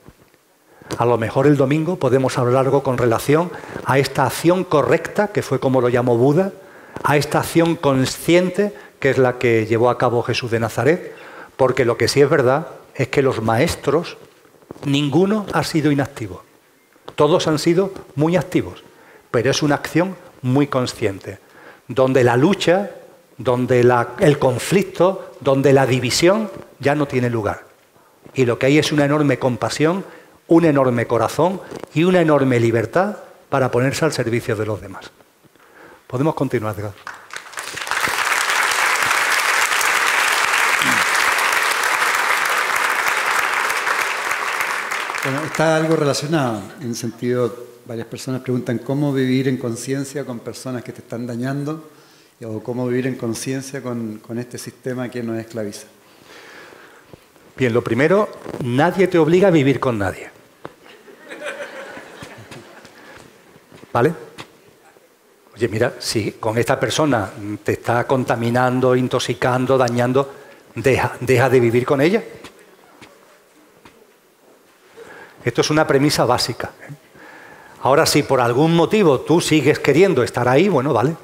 C: A lo mejor el domingo podemos hablar algo con relación a esta acción correcta, que fue como lo llamó Buda, a esta acción consciente, que es la que llevó a cabo Jesús de Nazaret, porque lo que sí es verdad es que los maestros, ninguno ha sido inactivo. Todos han sido muy activos, pero es una acción muy consciente, donde la lucha, donde el conflicto, donde la división ya no tiene lugar. Y lo que hay es una enorme compasión, un enorme corazón y una enorme libertad para ponerse al servicio de los demás. Podemos continuar, Edgar.
D: Bueno, está algo relacionado, en sentido, varias personas preguntan cómo vivir en conciencia con personas que te están dañando o cómo vivir en conciencia con, este sistema que nos esclaviza.
C: Bien, lo primero, nadie te obliga a vivir con nadie. ¿Vale? Oye, mira, si con esta persona te está contaminando, intoxicando, dañando, deja, deja de vivir con ella. Esto es una premisa básica. ¿eh? Ahora, si por algún motivo tú sigues queriendo estar ahí, bueno, vale.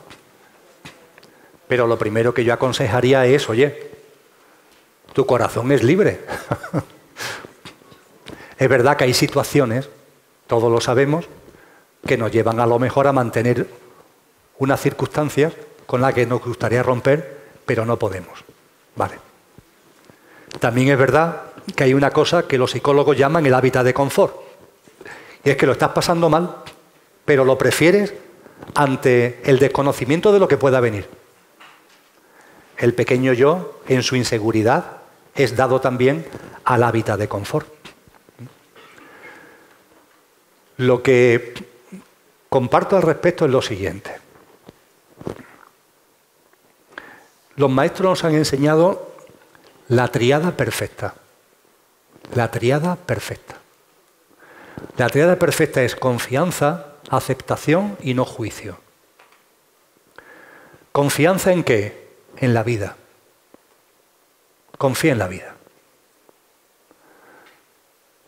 C: Pero lo primero que yo aconsejaría es, oye, tu corazón es libre. es verdad que hay situaciones, todos lo sabemos, que nos llevan a lo mejor a mantener unas circunstancias con las que nos gustaría romper, pero no podemos. Vale. También es verdad que hay una cosa que los psicólogos llaman el hábitat de confort. Y es que lo estás pasando mal, pero lo prefieres ante el desconocimiento de lo que pueda venir. El pequeño yo, en su inseguridad, es dado también al hábitat de confort. Lo que comparto al respecto es lo siguiente. Los maestros nos han enseñado la triada perfecta. La triada perfecta. La triada perfecta es confianza, aceptación y no juicio. ¿Confianza en qué? En la vida. Confía en la vida.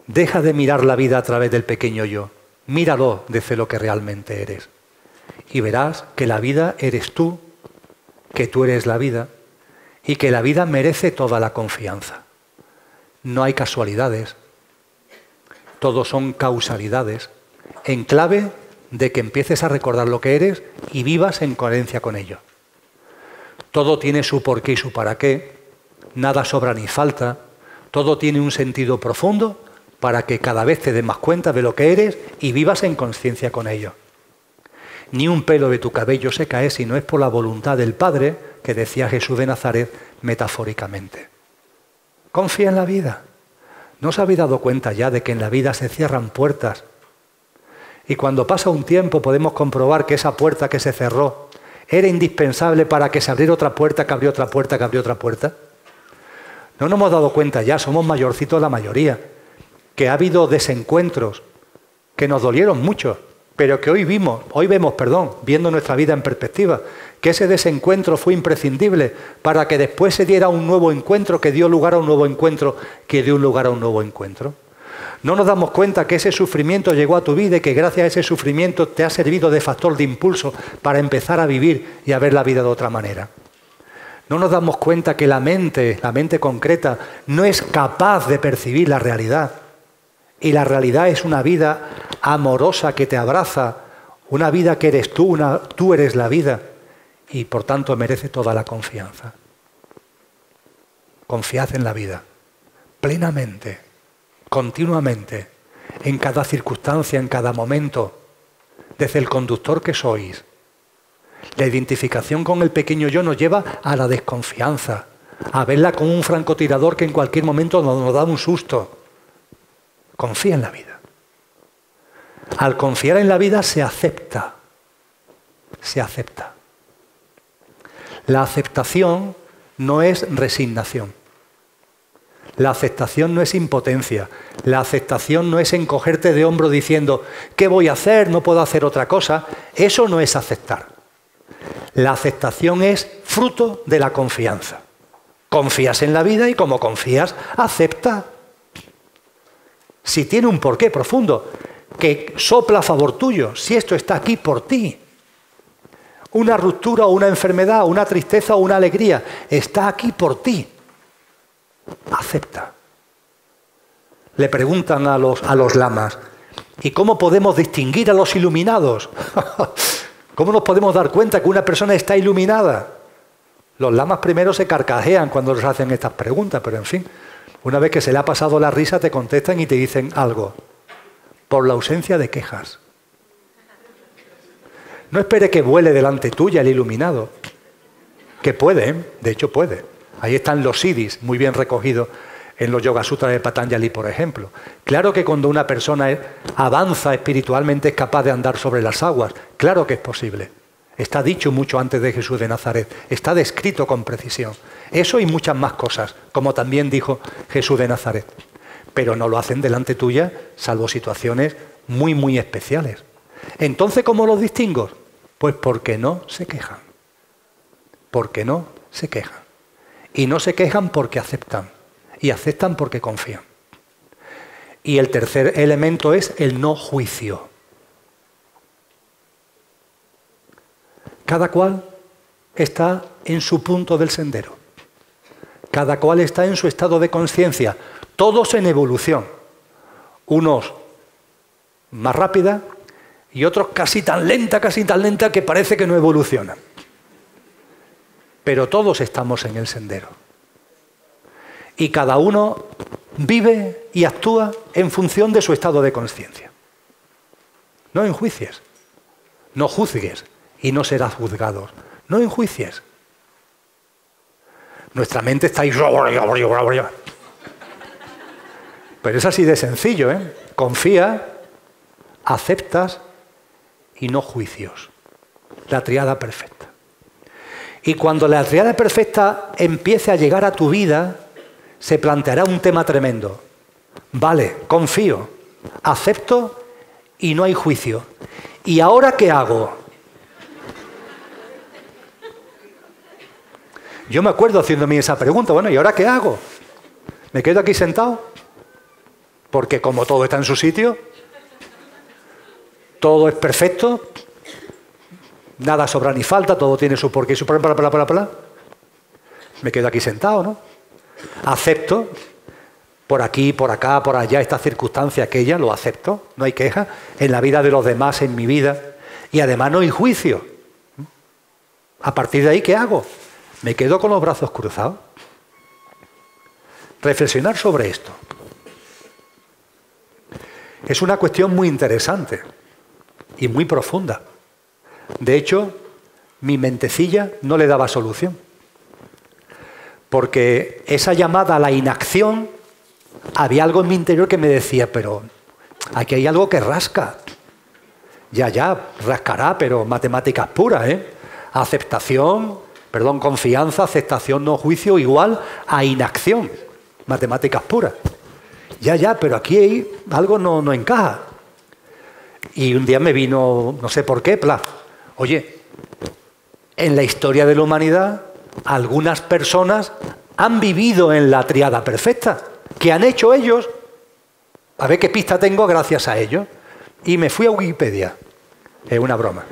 C: Deja de mirar la vida a través del pequeño yo. Míralo desde lo que realmente eres. Y verás que la vida eres tú, que tú eres la vida y que la vida merece toda la confianza. No hay casualidades, todos son causalidades, en clave de que empieces a recordar lo que eres y vivas en coherencia con ello. Todo tiene su porqué y su para qué, nada sobra ni falta, todo tiene un sentido profundo para que cada vez te des más cuenta de lo que eres y vivas en conciencia con ello. Ni un pelo de tu cabello se cae si no es por la voluntad del Padre, que decía Jesús de Nazaret metafóricamente. Confía en la vida. ¿No os habéis dado cuenta ya de que en la vida se cierran puertas? Y cuando pasa un tiempo podemos comprobar que esa puerta que se cerró era indispensable para que se abriera otra puerta, que abrió otra puerta, que abrió otra puerta. No nos hemos dado cuenta ya, somos mayorcitos la mayoría, que ha habido desencuentros que nos dolieron mucho, pero que hoy vimos, hoy vemos, perdón, viendo nuestra vida en perspectiva, que ese desencuentro fue imprescindible para que después se diera un nuevo encuentro, que dio lugar a un nuevo encuentro, que dio lugar a un nuevo encuentro. No nos damos cuenta que ese sufrimiento llegó a tu vida y que gracias a ese sufrimiento te ha servido de factor de impulso para empezar a vivir y a ver la vida de otra manera. No nos damos cuenta que la mente, la mente concreta, no es capaz de percibir la realidad. Y la realidad es una vida amorosa que te abraza, una vida que eres tú, una, tú eres la vida y por tanto merece toda la confianza. Confiad en la vida, plenamente, continuamente, en cada circunstancia, en cada momento, desde el conductor que sois. La identificación con el pequeño yo nos lleva a la desconfianza, a verla como un francotirador que en cualquier momento nos, da un susto. Confía en la vida. Al confiar en la vida se acepta, se acepta. La aceptación no es resignación. La aceptación no es impotencia. La aceptación no es encogerte de hombro diciendo, ¿qué voy a hacer? No puedo hacer otra cosa. Eso no es aceptar. La aceptación es fruto de la confianza. Confías en la vida y como confías, acepta. Si tiene un porqué profundo, que sopla a favor tuyo, si esto está aquí por ti, una ruptura o una enfermedad, una tristeza o una alegría, está aquí por ti. Acepta. Le preguntan a los, a los lamas, ¿y cómo podemos distinguir a los iluminados? ¿Cómo nos podemos dar cuenta que una persona está iluminada? Los lamas primero se carcajean cuando les hacen estas preguntas, pero en fin, una vez que se le ha pasado la risa te contestan y te dicen algo, por la ausencia de quejas. No espere que vuele delante tuya el iluminado, que puede, ¿eh? de hecho puede. Ahí están los siddhis, muy bien recogidos en los Yoga Sutras de Patanjali, por ejemplo. Claro que cuando una persona avanza espiritualmente es capaz de andar sobre las aguas, claro que es posible. Está dicho mucho antes de Jesús de Nazaret, está descrito con precisión. Eso y muchas más cosas, como también dijo Jesús de Nazaret. Pero no lo hacen delante tuya, salvo situaciones muy, muy especiales. Entonces, ¿cómo los distingo? Pues porque no se quejan. Porque no se quejan. Y no se quejan porque aceptan. Y aceptan porque confían. Y el tercer elemento es el no juicio. Cada cual está en su punto del sendero. Cada cual está en su estado de conciencia. Todos en evolución. Unos más rápida, y otros casi tan lenta, casi tan lenta que parece que no evolucionan. Pero todos estamos en el sendero. Y cada uno vive y actúa en función de su estado de conciencia. No enjuicies, no juzgues y no serás juzgado. No enjuicies. Nuestra mente está ahí. Pero es así de sencillo, ¿eh? Confía, aceptas y no juicios. La triada perfecta. Y cuando la triada perfecta empiece a llegar a tu vida, se planteará un tema tremendo. Vale, confío, acepto y no hay juicio. ¿Y ahora qué hago? Yo me acuerdo haciéndome esa pregunta, bueno, ¿y ahora qué hago? ¿Me quedo aquí sentado? Porque como todo está en su sitio, todo es perfecto, nada sobra ni falta, todo tiene su porqué y su bla. Me quedo aquí sentado, ¿no? Acepto por aquí, por acá, por allá, esta circunstancia, aquella, lo acepto, no hay queja, en la vida de los demás, en mi vida, y además no hay juicio. A partir de ahí, ¿qué hago? Me quedo con los brazos cruzados. Reflexionar sobre esto. Es una cuestión muy interesante y muy profunda. De hecho, mi mentecilla no le daba solución. Porque esa llamada a la inacción, había algo en mi interior que me decía, pero aquí hay algo que rasca. Ya, ya, rascará, pero matemáticas puras, ¿eh? Aceptación, perdón, confianza, aceptación, no juicio, igual a inacción. Matemáticas puras. Ya, ya, pero aquí algo no, no encaja. Y un día me vino, no sé por qué, pla. Oye, en la historia de la humanidad, algunas personas han vivido en la triada perfecta. ¿Qué han hecho ellos? A ver qué pista tengo gracias a ellos. Y me fui a Wikipedia. Es una broma.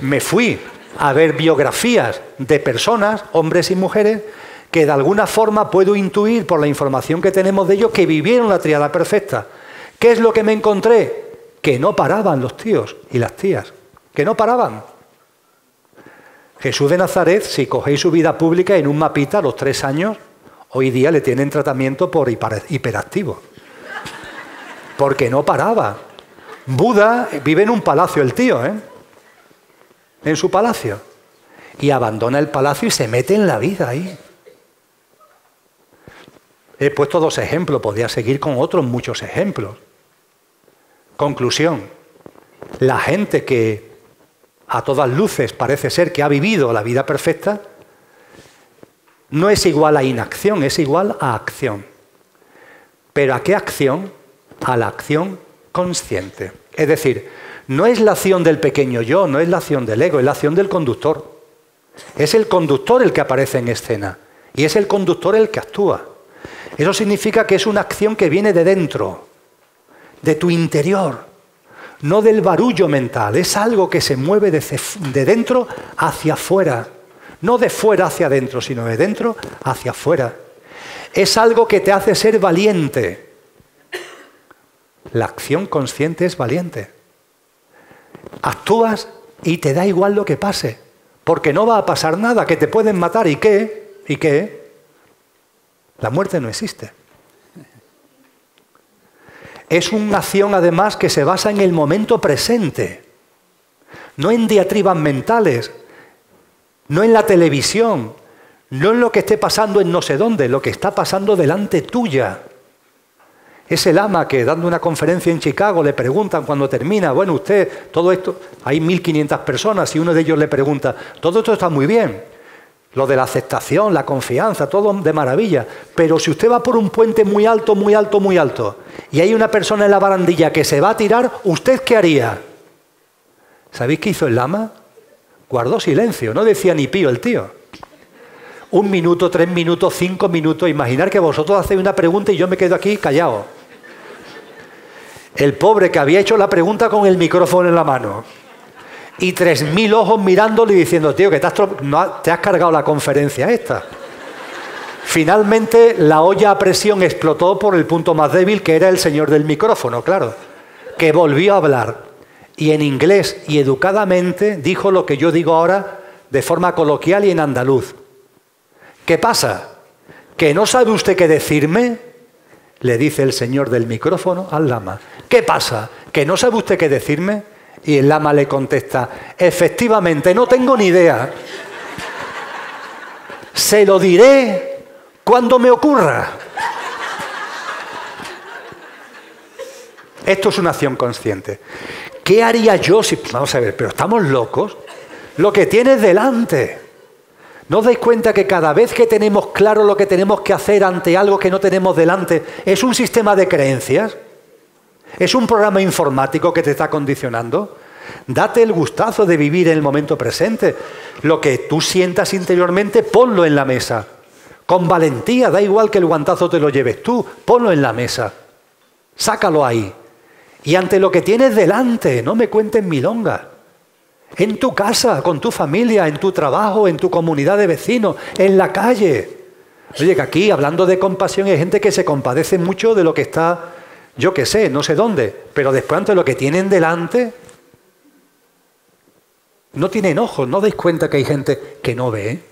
C: Me fui a ver biografías de personas, hombres y mujeres, que de alguna forma puedo intuir por la información que tenemos de ellos que vivieron la triada perfecta. ¿Qué es lo que me encontré? que no paraban los tíos y las tías, que no paraban. Jesús de Nazaret, si cogéis su vida pública en un mapita a los tres años, hoy día le tienen tratamiento por hiperactivo. Porque no paraba. Buda vive en un palacio el tío, ¿eh? En su palacio. Y abandona el palacio y se mete en la vida ahí. He puesto dos ejemplos, podría seguir con otros muchos ejemplos. Conclusión, la gente que a todas luces parece ser que ha vivido la vida perfecta, no es igual a inacción, es igual a acción. ¿Pero a qué acción? A la acción consciente. Es decir, no es la acción del pequeño yo, no es la acción del ego, es la acción del conductor. Es el conductor el que aparece en escena y es el conductor el que actúa. Eso significa que es una acción que viene de dentro, de tu interior, no del barullo mental. Es algo que se mueve de, dentro hacia afuera. No de fuera hacia adentro, sino de dentro hacia afuera. Es algo que te hace ser valiente. La acción consciente es valiente. Actúas y te da igual lo que pase, porque no va a pasar nada, que te pueden matar y qué, y qué, la muerte no existe. Es una acción además que se basa en el momento presente, no en diatribas mentales, no en la televisión, no en lo que esté pasando en no sé dónde, lo que está pasando delante tuya. Es el ama que dando una conferencia en Chicago le preguntan cuando termina, bueno, usted, todo esto, hay 1.500 personas y uno de ellos le pregunta, todo esto está muy bien, lo de la aceptación, la confianza, todo de maravilla. Pero si usted va por un puente muy alto, muy alto, muy alto, y hay una persona en la barandilla que se va a tirar, ¿usted qué haría? ¿Sabéis qué hizo el lama? Guardó silencio, no decía ni pío el tío. Un minuto, tres minutos, cinco minutos. Imaginar que vosotros hacéis una pregunta y yo me quedo aquí callado. El pobre que había hecho la pregunta con el micrófono en la mano y tres mil ojos mirándole y diciendo, tío, que te has, te has cargado la conferencia esta. Finalmente la olla a presión explotó por el punto más débil, que era el señor del micrófono, claro, que volvió a hablar y en inglés y educadamente dijo lo que yo digo ahora de forma coloquial y en andaluz. ¿Qué pasa? ¿Que no sabe usted qué decirme? Le dice el señor del micrófono al lama. ¿Qué pasa? ¿Que no sabe usted qué decirme? Y el lama le contesta, efectivamente, no tengo ni idea. Se lo diré cuando me ocurra. Esto es una acción consciente. ¿Qué haría yo si... Vamos a ver, pero estamos locos. Lo que tienes delante. ¿No os dais cuenta que cada vez que tenemos claro lo que tenemos que hacer ante algo que no tenemos delante, es un sistema de creencias? ¿Es un programa informático que te está condicionando? Date el gustazo de vivir en el momento presente. Lo que tú sientas interiormente, ponlo en la mesa. Con valentía, da igual que el guantazo te lo lleves tú, ponlo en la mesa. Sácalo ahí. Y ante lo que tienes delante, no me cuentes milonga. En tu casa, con tu familia, en tu trabajo, en tu comunidad de vecinos, en la calle. Oye, que aquí, hablando de compasión, hay gente que se compadece mucho de lo que está yo qué sé, no sé dónde, pero después ante lo que tienen delante, no tienen ojos, ¿no dais cuenta que hay gente que no ve?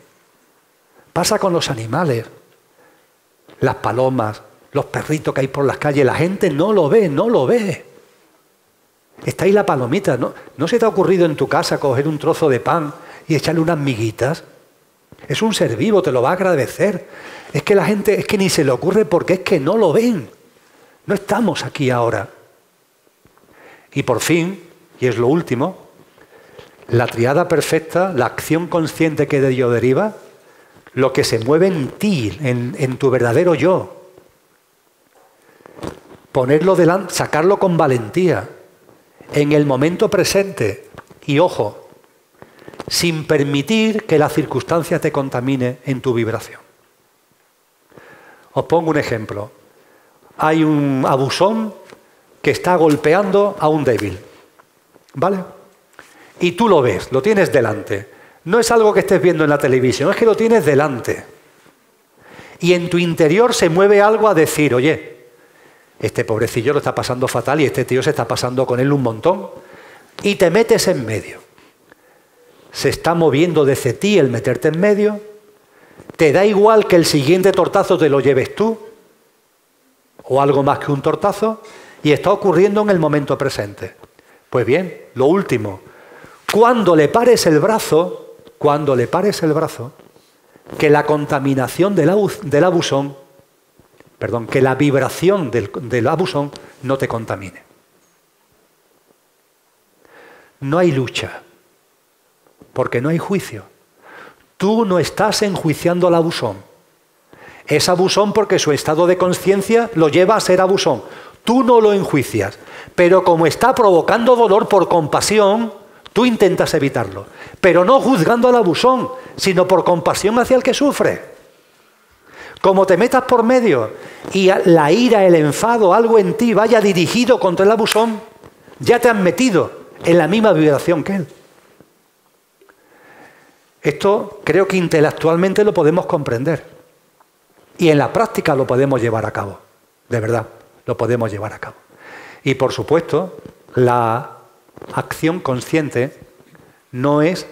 C: Pasa con los animales, las palomas, los perritos que hay por las calles, la gente no lo ve, no lo ve. Está ahí la palomita, ¿no? ¿No se te ha ocurrido en tu casa coger un trozo de pan y echarle unas miguitas? Es un ser vivo, te lo va a agradecer. Es que la gente, es que ni se le ocurre porque es que no lo ven. No estamos aquí ahora. Y por fin, y es lo último, la triada perfecta, la acción consciente que de ello deriva, lo que se mueve en ti, en, en tu verdadero yo. Ponerlo delante, sacarlo con valentía, en el momento presente. Y ojo, sin permitir que la circunstancia te contamine en tu vibración. Os pongo un ejemplo hay un abusón que está golpeando a un débil. ¿Vale? Y tú lo ves, lo tienes delante. No es algo que estés viendo en la televisión, es que lo tienes delante. Y en tu interior se mueve algo a decir, oye, este pobrecillo lo está pasando fatal y este tío se está pasando con él un montón, y te metes en medio. Se está moviendo desde ti el meterte en medio, te da igual que el siguiente tortazo te lo lleves tú, o algo más que un tortazo, y está ocurriendo en el momento presente. Pues bien, lo último, cuando le pares el brazo, cuando le pares el brazo, que la contaminación del, abusón, perdón, que la vibración del, abusón no te contamine. No hay lucha, porque no hay juicio. Tú no estás enjuiciando al abusón. Es abusón porque su estado de conciencia lo lleva a ser abusón. Tú no lo enjuicias, pero como está provocando dolor por compasión, tú intentas evitarlo. Pero no juzgando al abusón, sino por compasión hacia el que sufre. Como te metas por medio y la ira, el enfado, algo en ti vaya dirigido contra el abusón, ya te han metido en la misma vibración que él. Esto creo que intelectualmente lo podemos comprender y en la práctica lo podemos llevar a cabo, de verdad, lo podemos llevar a cabo. Y por supuesto, la acción consciente no es,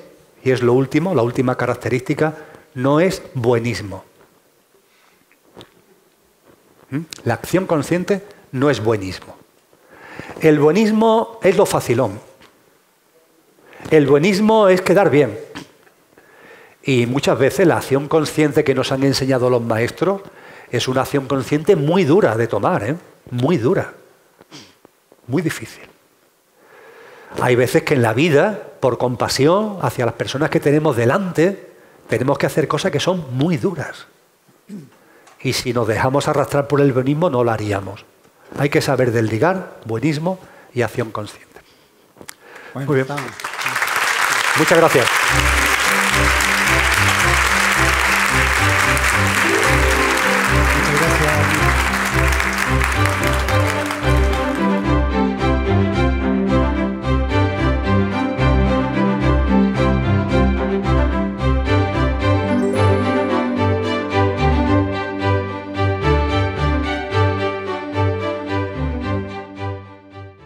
C: y es lo último, la última característica, no es buenismo. ¿Mm? La acción consciente no es buenismo. El buenismo es lo facilón. El buenismo es quedar bien. Y muchas veces la acción consciente que nos han enseñado los maestros es una acción consciente muy dura de tomar, ¿eh? muy dura, muy difícil. Hay veces que en la vida, por compasión hacia las personas que tenemos delante, tenemos que hacer cosas que son muy duras. Y si nos dejamos arrastrar por el buenismo, no lo haríamos. Hay que saber desligar buenismo y acción consciente. Muy bien. Muchas gracias. Muchas gracias.